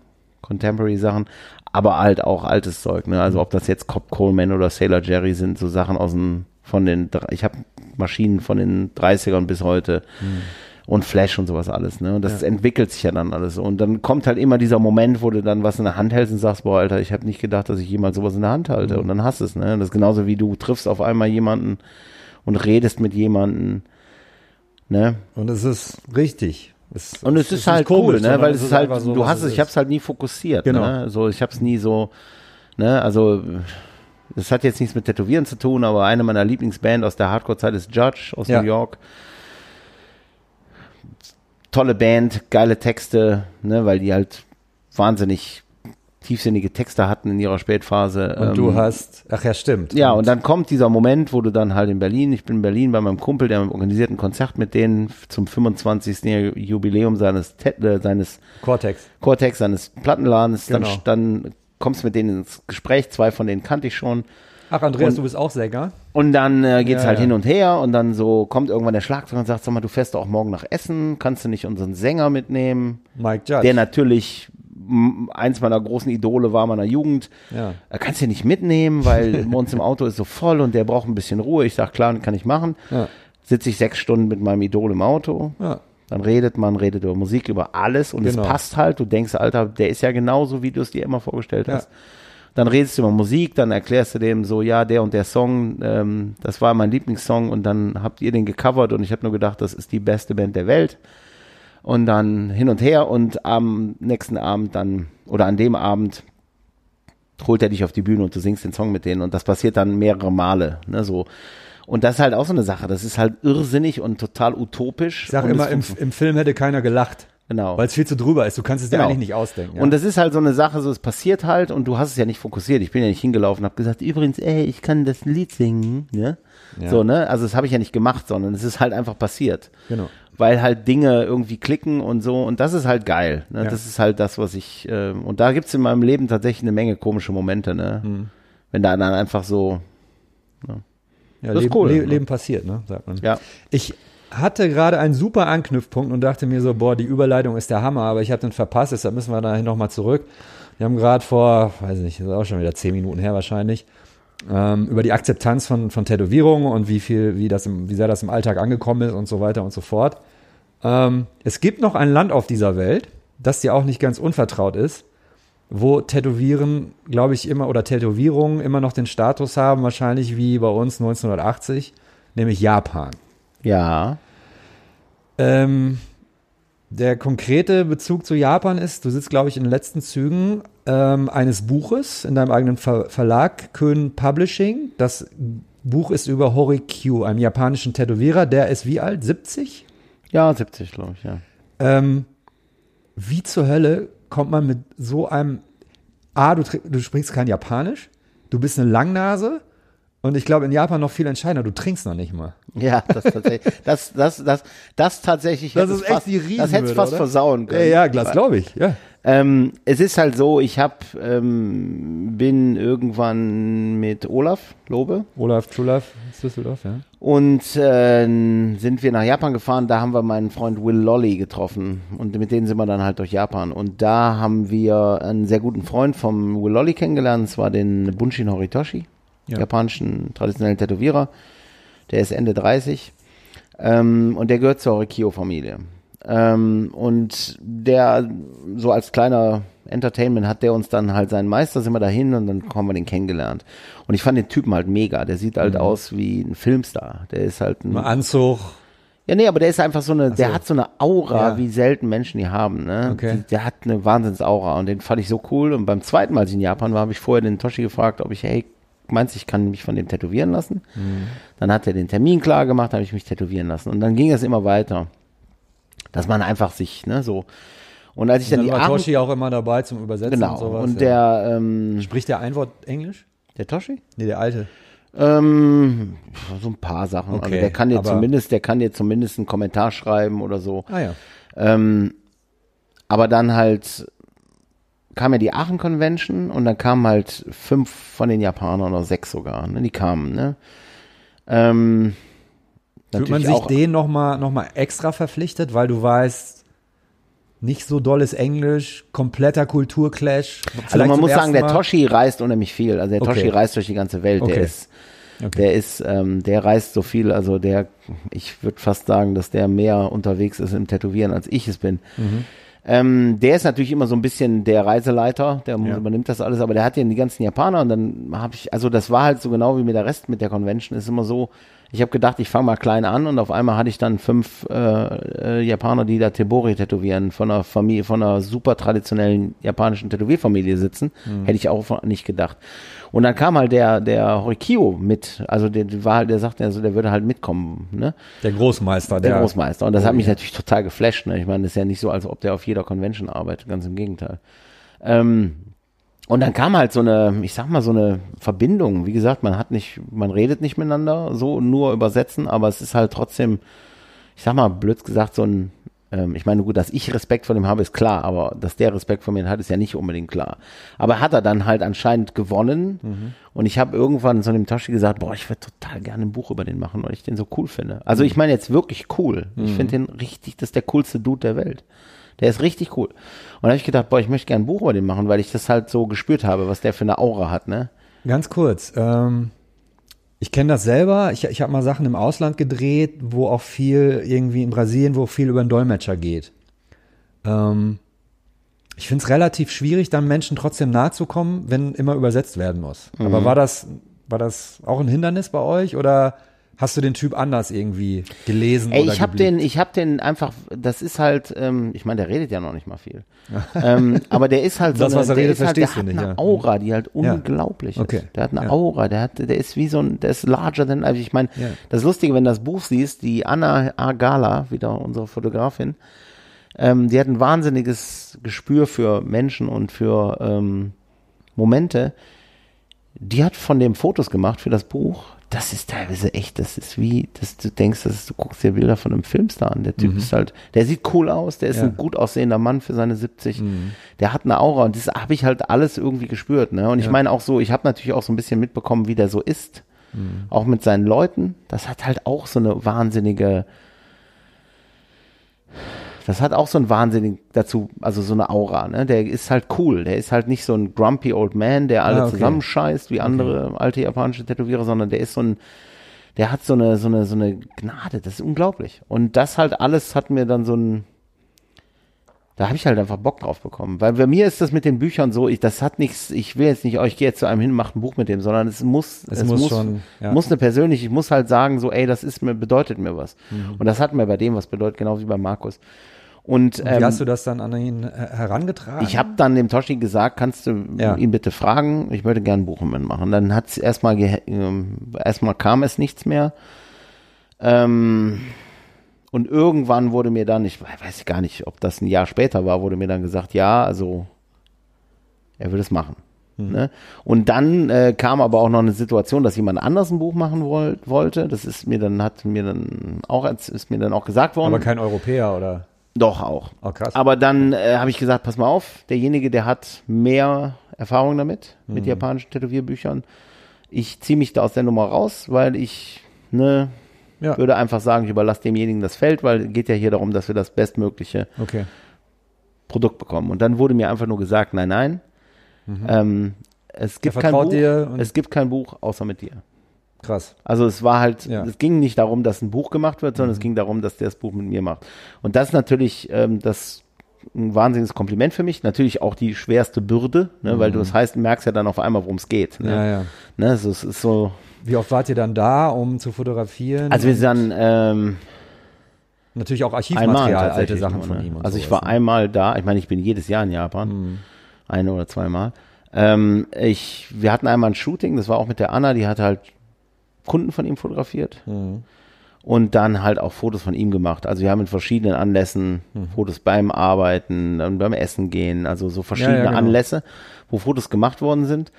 Contemporary Sachen, aber halt auch altes Zeug. Ne? Also ob das jetzt Cobb Coleman oder Sailor Jerry sind, so Sachen aus den, von den, ich habe Maschinen von den 30ern bis heute und Flash und sowas alles. Ne? Und das entwickelt sich ja dann alles. Und dann kommt halt immer dieser Moment, wo du dann was in der Hand hältst und sagst, boah, Alter, ich habe nicht gedacht, dass ich jemals sowas in der Hand halte. Und dann hast du es. Ne? Das ist genauso wie du triffst auf einmal jemanden und redest mit jemanden. Ne? Und es ist richtig. Es, Und es ist halt cool, ne? sondern Weil es ist halt, so, du hast es, ich ist. hab's halt nie fokussiert, Genau. ne? So, ich hab's nie so, ne? Also, das hat jetzt nichts mit Tätowieren zu tun, aber eine meiner Lieblingsband aus der Hardcore-Zeit ist Judge aus Ja. New York. Tolle Band, geile Texte, ne? Weil die halt wahnsinnig tiefsinnige Texte hatten in ihrer Spätphase. Und du Ähm, hast, ach ja, stimmt. ja, und dann kommt dieser Moment, wo du dann halt in Berlin, ich bin in Berlin bei meinem Kumpel, der organisiert ein Konzert mit denen zum 25. Jubiläum seines, äh, seines Cortex. Cortex, seines Plattenladens. Genau. Dann, dann kommst du mit denen ins Gespräch, zwei von denen kannte ich schon. Ach, Andreas, Und- du bist auch Sänger. Und dann äh, geht's Ja, halt ja. hin und her und dann so kommt irgendwann der Schlagzeuger und sagt, sag mal, du fährst auch morgen nach Essen, kannst du nicht unseren Sänger mitnehmen? Mike Judge. Der natürlich eins meiner großen Idole war meiner Jugend. Ja. Er kannst du nicht mitnehmen, weil bei uns im Auto ist so voll und der braucht ein bisschen Ruhe. Ich sag, klar, kann ich machen. Ja. Sitze ich sechs Stunden mit meinem Idol im Auto. Ja. Dann redet man, redet über Musik, über alles und Genau. es passt halt. Du denkst, Alter, der ist ja genauso, wie du es dir immer vorgestellt Ja. hast. Dann redest du über Musik, dann erklärst du dem so, ja, der und der Song, ähm, das war mein Lieblingssong und dann habt ihr den gecovert und ich habe nur gedacht, das ist die beste Band der Welt. Und dann hin und her und am nächsten Abend dann, oder an dem Abend, holt er dich auf die Bühne und du singst den Song mit denen und das passiert dann mehrere Male, ne, so. Und das ist halt auch so eine Sache, das ist halt irrsinnig und total utopisch. Ich sag immer, im, im Film hätte keiner gelacht. Genau. Weil es viel zu drüber ist. Du kannst es dir Genau. eigentlich nicht ausdenken. Ja? Und das ist halt so eine Sache, so es passiert halt und du hast es ja nicht fokussiert. Ich bin ja nicht hingelaufen und habe gesagt, übrigens, ey, ich kann das Lied singen, ne? Ja. So, ne? Also das habe ich ja nicht gemacht, sondern es ist halt einfach passiert. Genau. Weil halt Dinge irgendwie klicken und so und das ist halt geil. Ne? Ja. Das ist halt das, was ich äh, und da gibt's in meinem Leben tatsächlich eine Menge komische Momente, ne? Hm. Wenn da dann einfach so, ja, das ist Leben, cool, Le ne? Leben passiert, ne? Sagt man. ja. Ich hatte gerade einen super Anknüpfpunkt und dachte mir so, boah, die Überleitung ist der Hammer, aber ich habe den verpasst, deshalb müssen wir dahin nochmal zurück. Wir haben gerade vor, weiß nicht, das ist auch schon wieder zehn Minuten her wahrscheinlich, ähm, über die Akzeptanz von, von Tätowierungen und wie viel, wie das im, wie sehr das im Alltag angekommen ist und so weiter und so fort. Ähm, es gibt noch ein Land auf dieser Welt, das dir auch nicht ganz unvertraut ist, wo Tätowieren, glaube ich, immer oder Tätowierungen immer noch den Status haben, wahrscheinlich wie bei uns 1980, nämlich Japan. Ja. Ähm, der konkrete Bezug zu Japan ist, du sitzt, glaube ich, in den letzten Zügen ähm, eines Buches in deinem eigenen Ver Verlag, Kön Publishing. Das Buch ist über Horikyu, einem japanischen Tätowierer. Der ist wie alt? 70? Ja, 70, glaube ich, ja. Ähm, wie zur Hölle kommt man mit so einem, A, du, du sprichst kein Japanisch, du bist eine Langnase und ich glaube in Japan noch viel entscheidender, du trinkst noch nicht mal. Ja, das tatsächlich, das, das, das, das tatsächlich, Das hätte ist es echt fast, die das hätte es Riesenhürde, fast oder? versauen Ja, können. ja, das glaube ich, ja. Ähm, es ist halt so, ich hab, ähm, bin irgendwann mit Olaf Lobe Olaf Trulaf Düsseldorf, ja. und äh, sind wir nach Japan gefahren. Da haben wir meinen Freund Will Lolly getroffen und mit denen sind wir dann halt durch Japan. Und da haben wir einen sehr guten Freund vom Will Lolly kennengelernt, und zwar den Bunshin Horitoshi, Ja. japanischen traditionellen Tätowierer. Der ist Ende 30 ähm, und der gehört zur Horikio-Familie. Ähm, und der, so als kleiner Entertainment hat der uns dann halt seinen Meister, sind wir dahin und dann haben wir den kennengelernt. Und ich fand den Typen halt mega. Der sieht Mhm. halt aus wie ein Filmstar. Der ist halt ein, Mal Anzug, ja, nee, aber der ist einfach so eine, der so. hat so eine Aura, Ja. wie selten Menschen die haben, ne? Okay. Die, der hat eine Wahnsinnsaura und den fand ich so cool. Und beim zweiten Mal, als ich in Japan war, habe ich vorher den Toshi gefragt, ob ich, hey, meinst du, ich kann mich von dem tätowieren lassen? Mhm. Dann hat er den Termin klar gemacht, habe ich mich tätowieren lassen. Und dann ging es immer weiter. Dass man einfach sich, ne, so. Und als ich dann dann die war Toshi auch immer dabei zum Übersetzen genau, und sowas. und ja. der, ähm, Spricht der ein Wort Englisch? der Toshi? Nee, der alte. Ähm, so ein paar Sachen. also Okay, der kann dir zumindest, der kann dir zumindest einen Kommentar schreiben oder so. Ah ja. Ähm, aber dann halt kam ja die Aachen Convention und dann kamen halt fünf von den Japanern oder sechs sogar, ne? Die kamen, ne? Ähm, Fühlt man sich den nochmal noch mal extra verpflichtet, weil du weißt, nicht so dolles Englisch, kompletter Kulturclash. also man muss sagen, der Mal. Toshi reist unheimlich viel. Also der Okay. Toshi reist durch die ganze Welt. Der Okay. ist, Okay. der ist, ähm, der reist so viel. Also der, ich würde fast sagen, dass der mehr unterwegs ist im Tätowieren, als ich es bin. Mhm. Ähm, der ist natürlich immer so ein bisschen der Reiseleiter, der Ja. übernimmt das alles, aber der hat ja die ganzen Japaner und dann habe ich, also das war halt so genau wie mit der Rest mit der Convention, ist immer so, ich habe gedacht, ich fange mal klein an und auf einmal hatte ich dann fünf äh, äh, Japaner, die da Tebori tätowieren, von einer Familie, von einer super traditionellen japanischen Tätowierfamilie sitzen, Mhm. hätte ich auch nicht gedacht. Und dann kam halt der, der Horikio mit, also der, war halt, der sagte, also der würde halt mitkommen, ne? Der Großmeister. Der Der, Großmeister. Und das hat Oh, mich ja. natürlich total geflasht. Ne? Ich meine, das ist ja nicht so, als ob der auf jeder Convention arbeitet, ganz im Gegenteil. Ähm, und dann kam halt so eine, ich sag mal, so eine Verbindung. Wie gesagt, man hat nicht, man redet nicht miteinander, so nur übersetzen, aber es ist halt trotzdem, ich sag mal, blöd gesagt, so ein, ähm, ich meine, gut, dass ich Respekt vor dem habe, ist klar, aber dass der Respekt vor mir hat, ist ja nicht unbedingt klar. Aber hat er dann halt anscheinend gewonnen Mhm. und ich habe irgendwann so einem Toshi gesagt, boah, ich würde total gerne ein Buch über den machen, weil ich den so cool finde. Also ich meine jetzt wirklich cool. Ich finde den richtig, das ist der coolste Dude der Welt. Der ist richtig cool. Und da habe ich gedacht, boah, ich möchte gerne ein Buch über den machen, weil ich das halt so gespürt habe, was der für eine Aura hat, ne? Ganz kurz. Ähm, ich kenne das selber. Ich, ich habe mal Sachen im Ausland gedreht, wo auch viel irgendwie in Brasilien, wo viel über einen Dolmetscher geht. Ähm, ich finde es relativ schwierig, dann Menschen trotzdem nahe zu kommen, wenn immer übersetzt werden muss. Mhm. Aber war das, war das auch ein Hindernis bei euch oder hast du den Typ anders irgendwie gelesen Ey, oder ich habe den, ich habe den einfach, das ist halt, ähm, ich meine, der redet ja noch nicht mal viel. ähm, aber der ist halt so Das, eine, was er der redet, ist halt, der hat eine nicht, ja. Aura, die halt Ja. unglaublich Okay. ist. Der hat eine Ja. Aura, der hat, der ist wie so ein, der ist larger than, also ich meine, Ja. das Lustige, wenn du das Buch siehst, die Anna Argala, wieder unsere Fotografin, ähm, die hat ein wahnsinniges Gespür für Menschen und für ähm, Momente. Die hat von dem Fotos gemacht für das Buch. Das ist teilweise echt, das ist wie, dass du denkst, dass du guckst dir Bilder von einem Filmstar an. Der Typ ist halt, der sieht cool aus, der ist Mhm. Ja. ein gut aussehender Mann für seine 70. Mhm. Der hat eine Aura und das habe ich halt alles irgendwie gespürt. Ne? Und ich Ja. meine auch so, ich habe natürlich auch so ein bisschen mitbekommen, wie der so ist. Mhm. Auch mit seinen Leuten. Das hat halt auch so eine wahnsinnige, das hat auch so ein wahnsinnig dazu, also so eine Aura, ne? Der ist halt cool. Der ist halt nicht so ein grumpy old man, der alle Ah, okay. zusammenscheißt wie andere alte japanische Tätowierer, sondern der ist so ein, der hat so eine, so eine, so eine Gnade. Das ist unglaublich. Und das halt alles hat mir dann so ein, da habe ich halt einfach Bock drauf bekommen. Weil bei mir ist das mit den Büchern so, ich, das hat nichts, ich will jetzt nicht, oh, ich gehe jetzt zu einem hin, mache ein Buch mit dem, sondern es muss, Es muss schon, ja. muss eine persönliche, ich muss halt sagen, so, ey, das ist mir, bedeutet mir was. Mhm. Und das hat mir bei dem was bedeutet, genau wie bei Markus. Und, Wie ähm, hast du das dann an ihn äh, herangetragen? ich habe dann dem Toshi gesagt, kannst du Ja. ihn bitte fragen, ich würde gern ein Buch mitmachen. Dann hat's erstmal ge- ähm, erstmal kam es nichts mehr. Ähm, und irgendwann wurde mir dann, ich weiß gar nicht, ob das ein Jahr später war, wurde mir dann gesagt, ja, also er will es machen. Mhm. Ne? Und dann äh, kam aber auch noch eine Situation, dass jemand anders ein Buch machen woll wollte. Das ist mir dann, hat mir dann auch, ist mir dann auch gesagt worden. Aber kein Europäer oder? Doch auch. Oh, krass. Aber dann äh, habe ich gesagt, pass mal auf, derjenige, der hat mehr Erfahrung damit, mit Mhm. japanischen Tätowierbüchern. Ich ziehe mich da aus der Nummer raus, weil ich ne, Ja. würde einfach sagen, ich überlasse demjenigen das Feld, weil es geht ja hier darum, dass wir das bestmögliche Okay. Produkt bekommen. Und dann wurde mir einfach nur gesagt, nein, nein, ähm, es gibt kein Buch, es gibt kein Buch außer mit dir. Krass. Also es war halt, Ja. es ging nicht darum, dass ein Buch gemacht wird, sondern es ging darum, dass der das Buch mit mir macht. Und das ist natürlich ähm, das ein wahnsinniges Kompliment für mich. Natürlich auch die schwerste Bürde, ne, weil du das heißt, du merkst ja dann auf einmal, worum es geht. Ne? Ja, ja. Ne, so, es ist so. Wie oft wart ihr dann da, um zu fotografieren? Also wir sind dann ähm, Natürlich auch Archivmaterial, alte Sachen von ne? ihm. Und Also ich war einmal da. Ich meine, ich bin jedes Jahr in Japan, Mhm. eine oder zweimal. Ähm, ich, wir hatten einmal ein Shooting, das war auch mit der Anna, die hat halt Kunden von ihm fotografiert. Mhm. und dann halt auch Fotos von ihm gemacht. Also wir haben in verschiedenen Anlässen Mhm. Fotos beim Arbeiten, beim Essen gehen, also so verschiedene Ja, ja, genau. Anlässe, wo Fotos gemacht worden sind.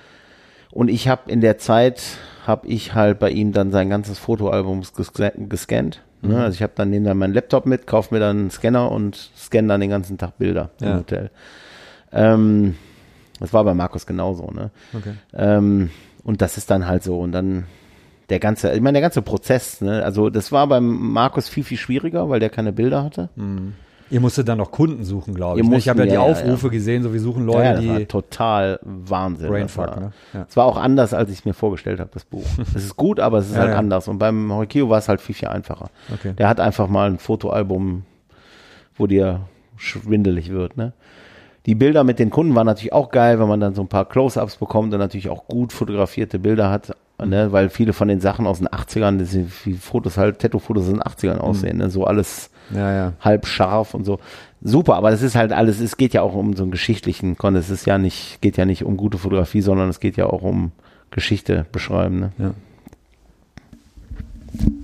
Und ich habe in der Zeit, habe ich halt bei ihm dann sein ganzes Fotoalbum gesca- gescannt. Mhm. Ne? Also ich habe dann nehme dann meinen Laptop mit, kaufe mir dann einen Scanner und scanne dann den ganzen Tag Bilder Ja. im Hotel. Ähm, das war bei Markus genauso. Ne? Okay. Ähm, und das ist dann halt so. Und dann der ganze, ich meine, der ganze Prozess, ne? Also das war beim Markus viel, viel schwieriger, weil der keine Bilder hatte. Ihr musstet dann noch Kunden suchen, glaube ich. ne? Ich habe ja mussten, die ja, ja, Aufrufe gesehen, so wir suchen Leute, ja, das war die total Wahnsinn. Brainfuck, das war, ne? Ja. Es war auch anders, als ich es mir vorgestellt habe, das Buch. es ist gut, aber es ist Ja, halt ja. anders. Und beim Horikio war es halt viel, viel einfacher. Okay. Der hat einfach mal ein Fotoalbum, wo dir schwindelig wird, ne? Die Bilder mit den Kunden waren natürlich auch geil, wenn man dann so ein paar Close-Ups bekommt und natürlich auch gut fotografierte Bilder hat, ne? weil viele von den Sachen aus den 80ern, das sind wie Fotos halt, Tattoo-Fotos aus den 80ern aussehen, ne? so alles Ja, ja. halb scharf und so. Super, aber das ist halt alles, es geht ja auch um so einen geschichtlichen Kon, es ist ja nicht, geht ja nicht um gute Fotografie, sondern es geht ja auch um Geschichte beschreiben. Ne? ja.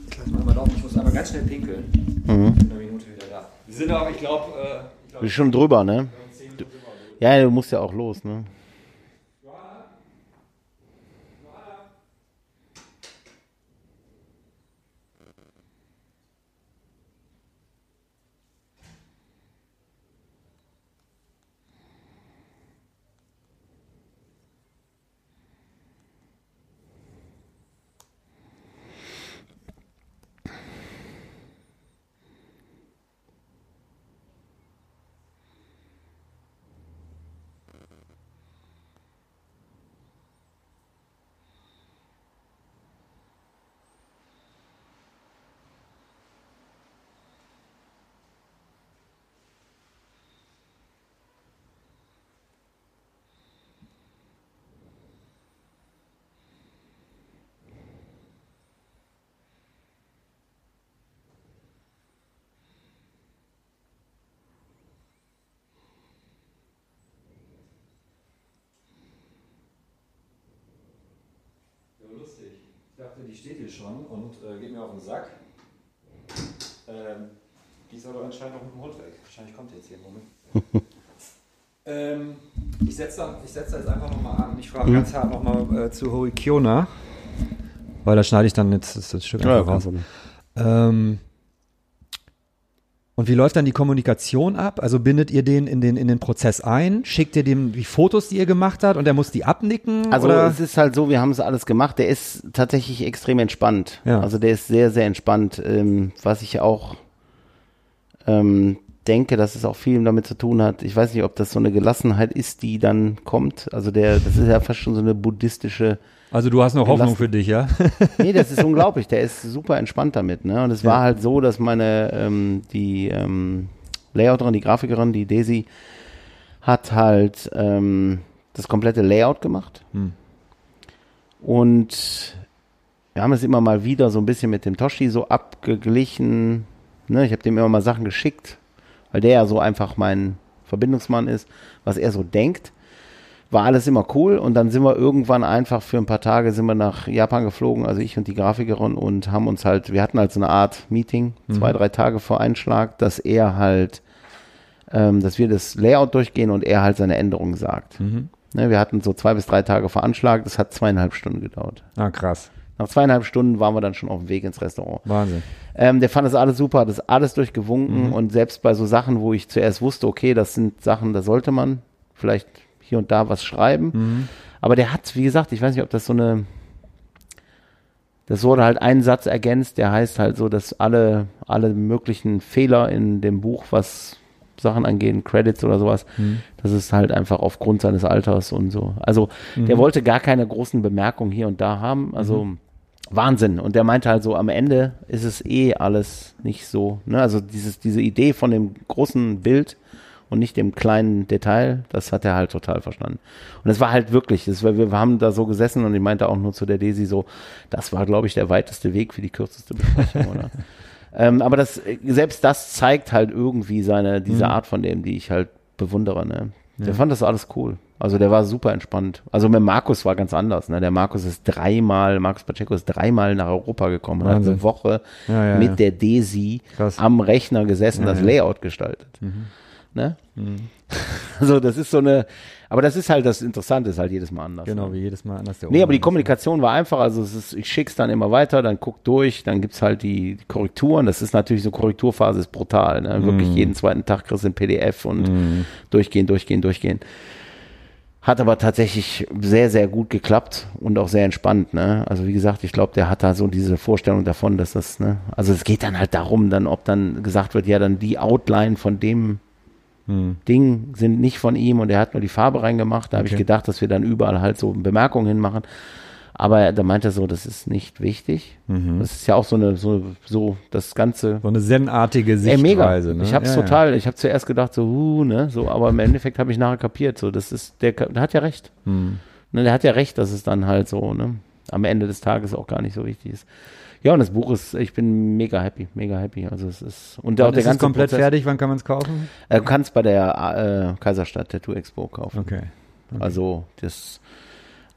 Ich lass mal einmal laufen, ich muss einmal ganz schnell pinkeln. Mhm. Ich bin eine Minute wieder da. Wir sind aber, ich glaube, äh, ich glaub, Bist schon drüber, ne? Ja, du musst ja auch los, ne? Ja, lustig. Ich dachte, die steht hier schon und äh, geht mir auf den Sack. Ähm, die ist aber anscheinend noch mit dem Hund weg. Wahrscheinlich kommt jetzt hier im Moment. ähm, ich setze da, ich setz da jetzt einfach nochmal an. Ich frage ganz hart nochmal äh, zu Horikyo nach. Weil da schneide ich dann jetzt das, Stück einfach raus. Ähm, und wie läuft dann die Kommunikation ab? Also bindet ihr den in den, in den Prozess ein? Schickt ihr dem die Fotos, die ihr gemacht habt und er muss die abnicken? Also oder? es ist halt so, wir haben es alles gemacht. Der ist tatsächlich extrem entspannt. Ja. Also der ist sehr, sehr entspannt. Ähm, was ich auch ähm, denke, dass es auch viel damit zu tun hat. Ich weiß nicht, ob das so eine Gelassenheit ist, die dann kommt. Also der, das ist ja fast schon so eine buddhistische. Also du hast noch Hoffnung für dich, ja? Nee, das ist unglaublich. Der ist super entspannt damit. Ne? Und es war halt so, dass meine ähm, die ähm, Layouterin, die Grafikerin, die Daisy, hat halt ähm, das komplette Layout gemacht. Und wir haben es immer mal wieder so ein bisschen mit dem Toshi so abgeglichen. Ne? Ich habe dem immer mal Sachen geschickt, weil der ja so einfach mein Verbindungsmann ist, was er so denkt. War alles immer cool und dann sind wir irgendwann einfach für ein paar Tage sind wir nach Japan geflogen, also ich und die Grafikerin und haben uns halt, wir hatten halt so eine Art Meeting, zwei, drei Tage vor Einschlag, dass er halt, ähm, dass wir das Layout durchgehen und er halt seine Änderungen sagt. Ne, wir hatten so zwei bis drei Tage vor Anschlag, das hat zweieinhalb Stunden gedauert. Ah, krass. Nach zweieinhalb Stunden waren wir dann schon auf dem Weg ins Restaurant. Wahnsinn. Ähm, der fand das alles super, hat das alles durchgewunken und selbst bei so Sachen, wo ich zuerst wusste, okay, das sind Sachen, da sollte man vielleicht hier und da was schreiben. Aber der hat, wie gesagt, ich weiß nicht, ob das so eine, das wurde halt ein Satz ergänzt, der heißt halt so, dass alle, alle möglichen Fehler in dem Buch, was Sachen angeht, Credits oder sowas, das ist halt einfach aufgrund seines Alters und so. Also der wollte gar keine großen Bemerkungen hier und da haben. Also Wahnsinn. Und der meinte halt so, am Ende ist es eh alles nicht so. Ne? Also dieses, diese Idee von dem großen Bild und nicht dem kleinen Detail, das hat er halt total verstanden. Und es war halt wirklich, das war, wir haben da so gesessen und ich meinte auch nur zu der Desi so, das war, glaube ich, der weiteste Weg für die kürzeste Besprechung, oder? Ähm, aber das, selbst das zeigt halt irgendwie seine, diese Art von dem, die ich halt bewundere, ne? Der fand das alles cool. Also der war super entspannt. Also mit Markus war ganz anders. Ne? Der Markus ist dreimal, Markus Pacheco ist dreimal nach Europa gekommen und hat eine Woche Ja, ja, mit ja. der Desi Krass. am Rechner gesessen, das ja. Layout gestaltet. Ne? Also das ist so eine, aber das ist halt das Interessante, ist halt jedes Mal anders. Genau, ne? wie jedes Mal anders. Der Nee, aber die. Kommunikation war einfach, also es ist, ich schick's dann immer weiter, dann guck durch, dann gibt's halt die, Korrekturen. Das ist natürlich so, Korrekturphase ist brutal, ne? Wirklich jeden zweiten Tag kriegst du ein PDF und durchgehen, durchgehen, durchgehen. Hat aber tatsächlich sehr, sehr gut geklappt und auch sehr entspannt, ne? Also wie gesagt, ich glaube, der hat da so diese Vorstellung davon, dass das, ne? Also es geht dann halt darum, dann, ob dann gesagt wird, ja, dann die Outline von dem Ding sind nicht von ihm und er hat nur die Farbe reingemacht. Da habe ich Okay. gedacht, dass wir dann überall halt so Bemerkungen hinmachen. Aber da meinte er so, das ist nicht wichtig. Das ist ja auch so eine, so, so das Ganze. So eine zen-artige Ey, Sichtweise. mega. Ne? Ich habe es Ja, total, ich habe zuerst gedacht, so, uh, ne, so, aber im Endeffekt habe ich nachher kapiert, so, das ist, der, der hat ja recht. Hm. Ne, der hat ja recht, dass es dann halt so, ne, am Ende des Tages auch gar nicht so wichtig ist. Ja, und das Buch ist, ich bin mega happy, mega happy. Also es ist, und Ja. auch der ist es ganze komplett Prozess, fertig? Wann kann man es kaufen? äh, Du kannst bei der äh, Kaiserstadt Tattoo Expo kaufen. Okay. Also das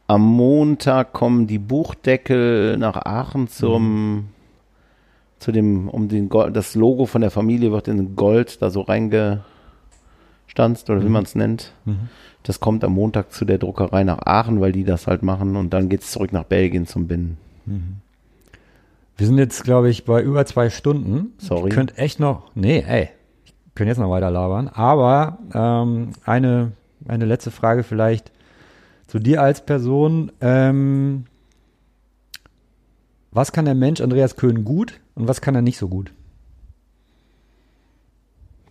am Montag kommen die Buchdeckel nach Aachen zum zu dem um den Gold, das Logo von der Familie wird in Gold da so reingestanzt oder wie man es nennt. Das kommt am Montag zu der Druckerei nach Aachen, weil die das halt machen und dann geht's zurück nach Belgien zum Binnen. Wir sind jetzt, glaube ich, bei über zwei Stunden. Sorry. Ich könnte echt noch, nee, ey, ich könnte jetzt noch weiter labern. Aber ähm, eine, eine letzte Frage vielleicht zu dir als Person. Ähm, was kann der Mensch Andreas Köhn gut und was kann er nicht so gut?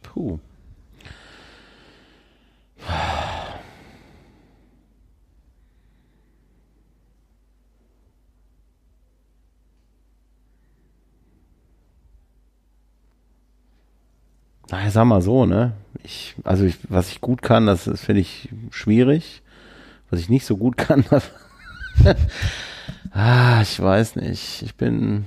Puh. Na, ich sag mal so, ne? Ich, also ich, was ich gut kann, das, das finde ich schwierig. Was ich nicht so gut kann, das ah, ich weiß nicht. Ich bin,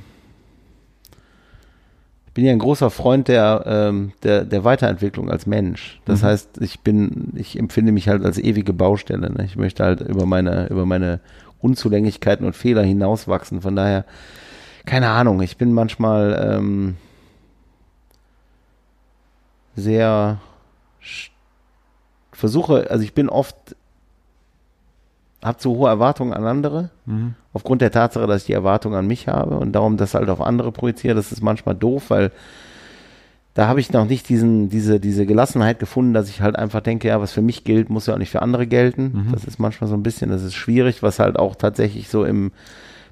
ich bin ja ein großer Freund der, ähm, der, der Weiterentwicklung als Mensch. Das heißt, ich bin, ich empfinde mich halt als ewige Baustelle. Ne? Ich möchte halt über meine, über meine Unzulänglichkeiten und Fehler hinauswachsen. Von daher, keine Ahnung, ich bin manchmal ähm, sehr versuche, also ich bin oft habe zu hohe Erwartungen an andere, aufgrund der Tatsache, dass ich die Erwartungen an mich habe und darum das halt auf andere projiziere, das ist manchmal doof, weil da habe ich noch nicht diesen, diese, diese Gelassenheit gefunden, dass ich halt einfach denke, ja, was für mich gilt, muss ja auch nicht für andere gelten. Das ist manchmal so ein bisschen, das ist schwierig, was halt auch tatsächlich so im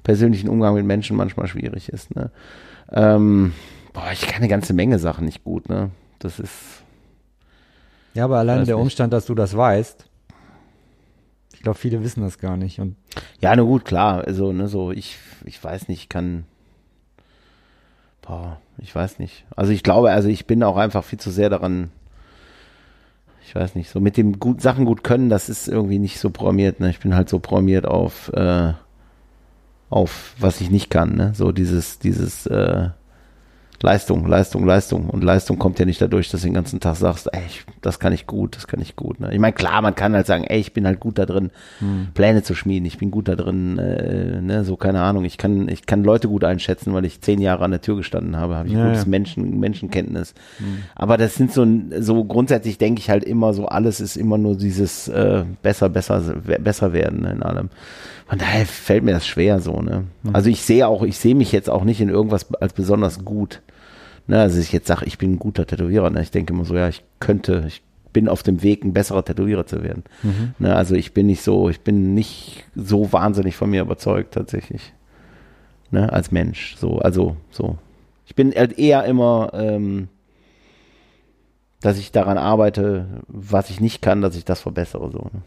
persönlichen Umgang mit Menschen manchmal schwierig ist. Ne? Ähm, boah, ich kann eine ganze Menge Sachen nicht gut, ne? Das ist, Ja, aber alleine der nicht. Umstand, dass du das weißt, ich glaube, viele wissen das gar nicht. Und Ja, na gut, klar. Also, ne, so, ich, ich weiß nicht, ich kann. Boah, ich weiß nicht. Also ich glaube, also ich bin auch einfach viel zu sehr daran. Ich weiß nicht, so mit dem gut, Sachen gut können, das ist irgendwie nicht so programmiert, ne? Ich bin halt so programmiert auf, äh, auf was ich nicht kann, ne? So dieses, dieses, äh, Leistung, Leistung, Leistung. Und Leistung kommt ja nicht dadurch, dass du den ganzen Tag sagst, ey, ich, das kann ich gut, das kann ich gut. Ne? Ich meine, klar, man kann halt sagen, ey, ich bin halt gut da drin, Pläne zu schmieden, ich bin gut da drin, äh, ne, so keine Ahnung, ich kann, ich kann Leute gut einschätzen, weil ich zehn Jahre an der Tür gestanden habe, habe ich Ja, gutes ja. Menschen, Menschenkenntnis. Aber das sind so, so grundsätzlich denke ich halt immer so, alles ist immer nur dieses äh, besser, besser, besser werden ne, in allem. Von daher fällt mir das schwer so, ne? Also ich sehe auch, ich sehe mich jetzt auch nicht in irgendwas als besonders gut. Ne, also ich jetzt sage, ich bin ein guter Tätowierer. Ne? Ich denke immer so, ja, ich könnte, ich bin auf dem Weg, ein besserer Tätowierer zu werden. Ne, also ich bin nicht so, ich bin nicht so wahnsinnig von mir überzeugt tatsächlich. Ne, als Mensch. So, also so. Ich bin halt eher immer, ähm, dass ich daran arbeite, was ich nicht kann, dass ich das verbessere. So. Ne?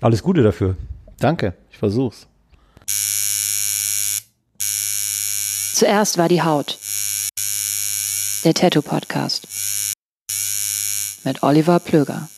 Alles Gute dafür. Danke, ich versuch's. Zuerst war die Haut. Der Tattoo Podcast. Mit Oliver Plöger.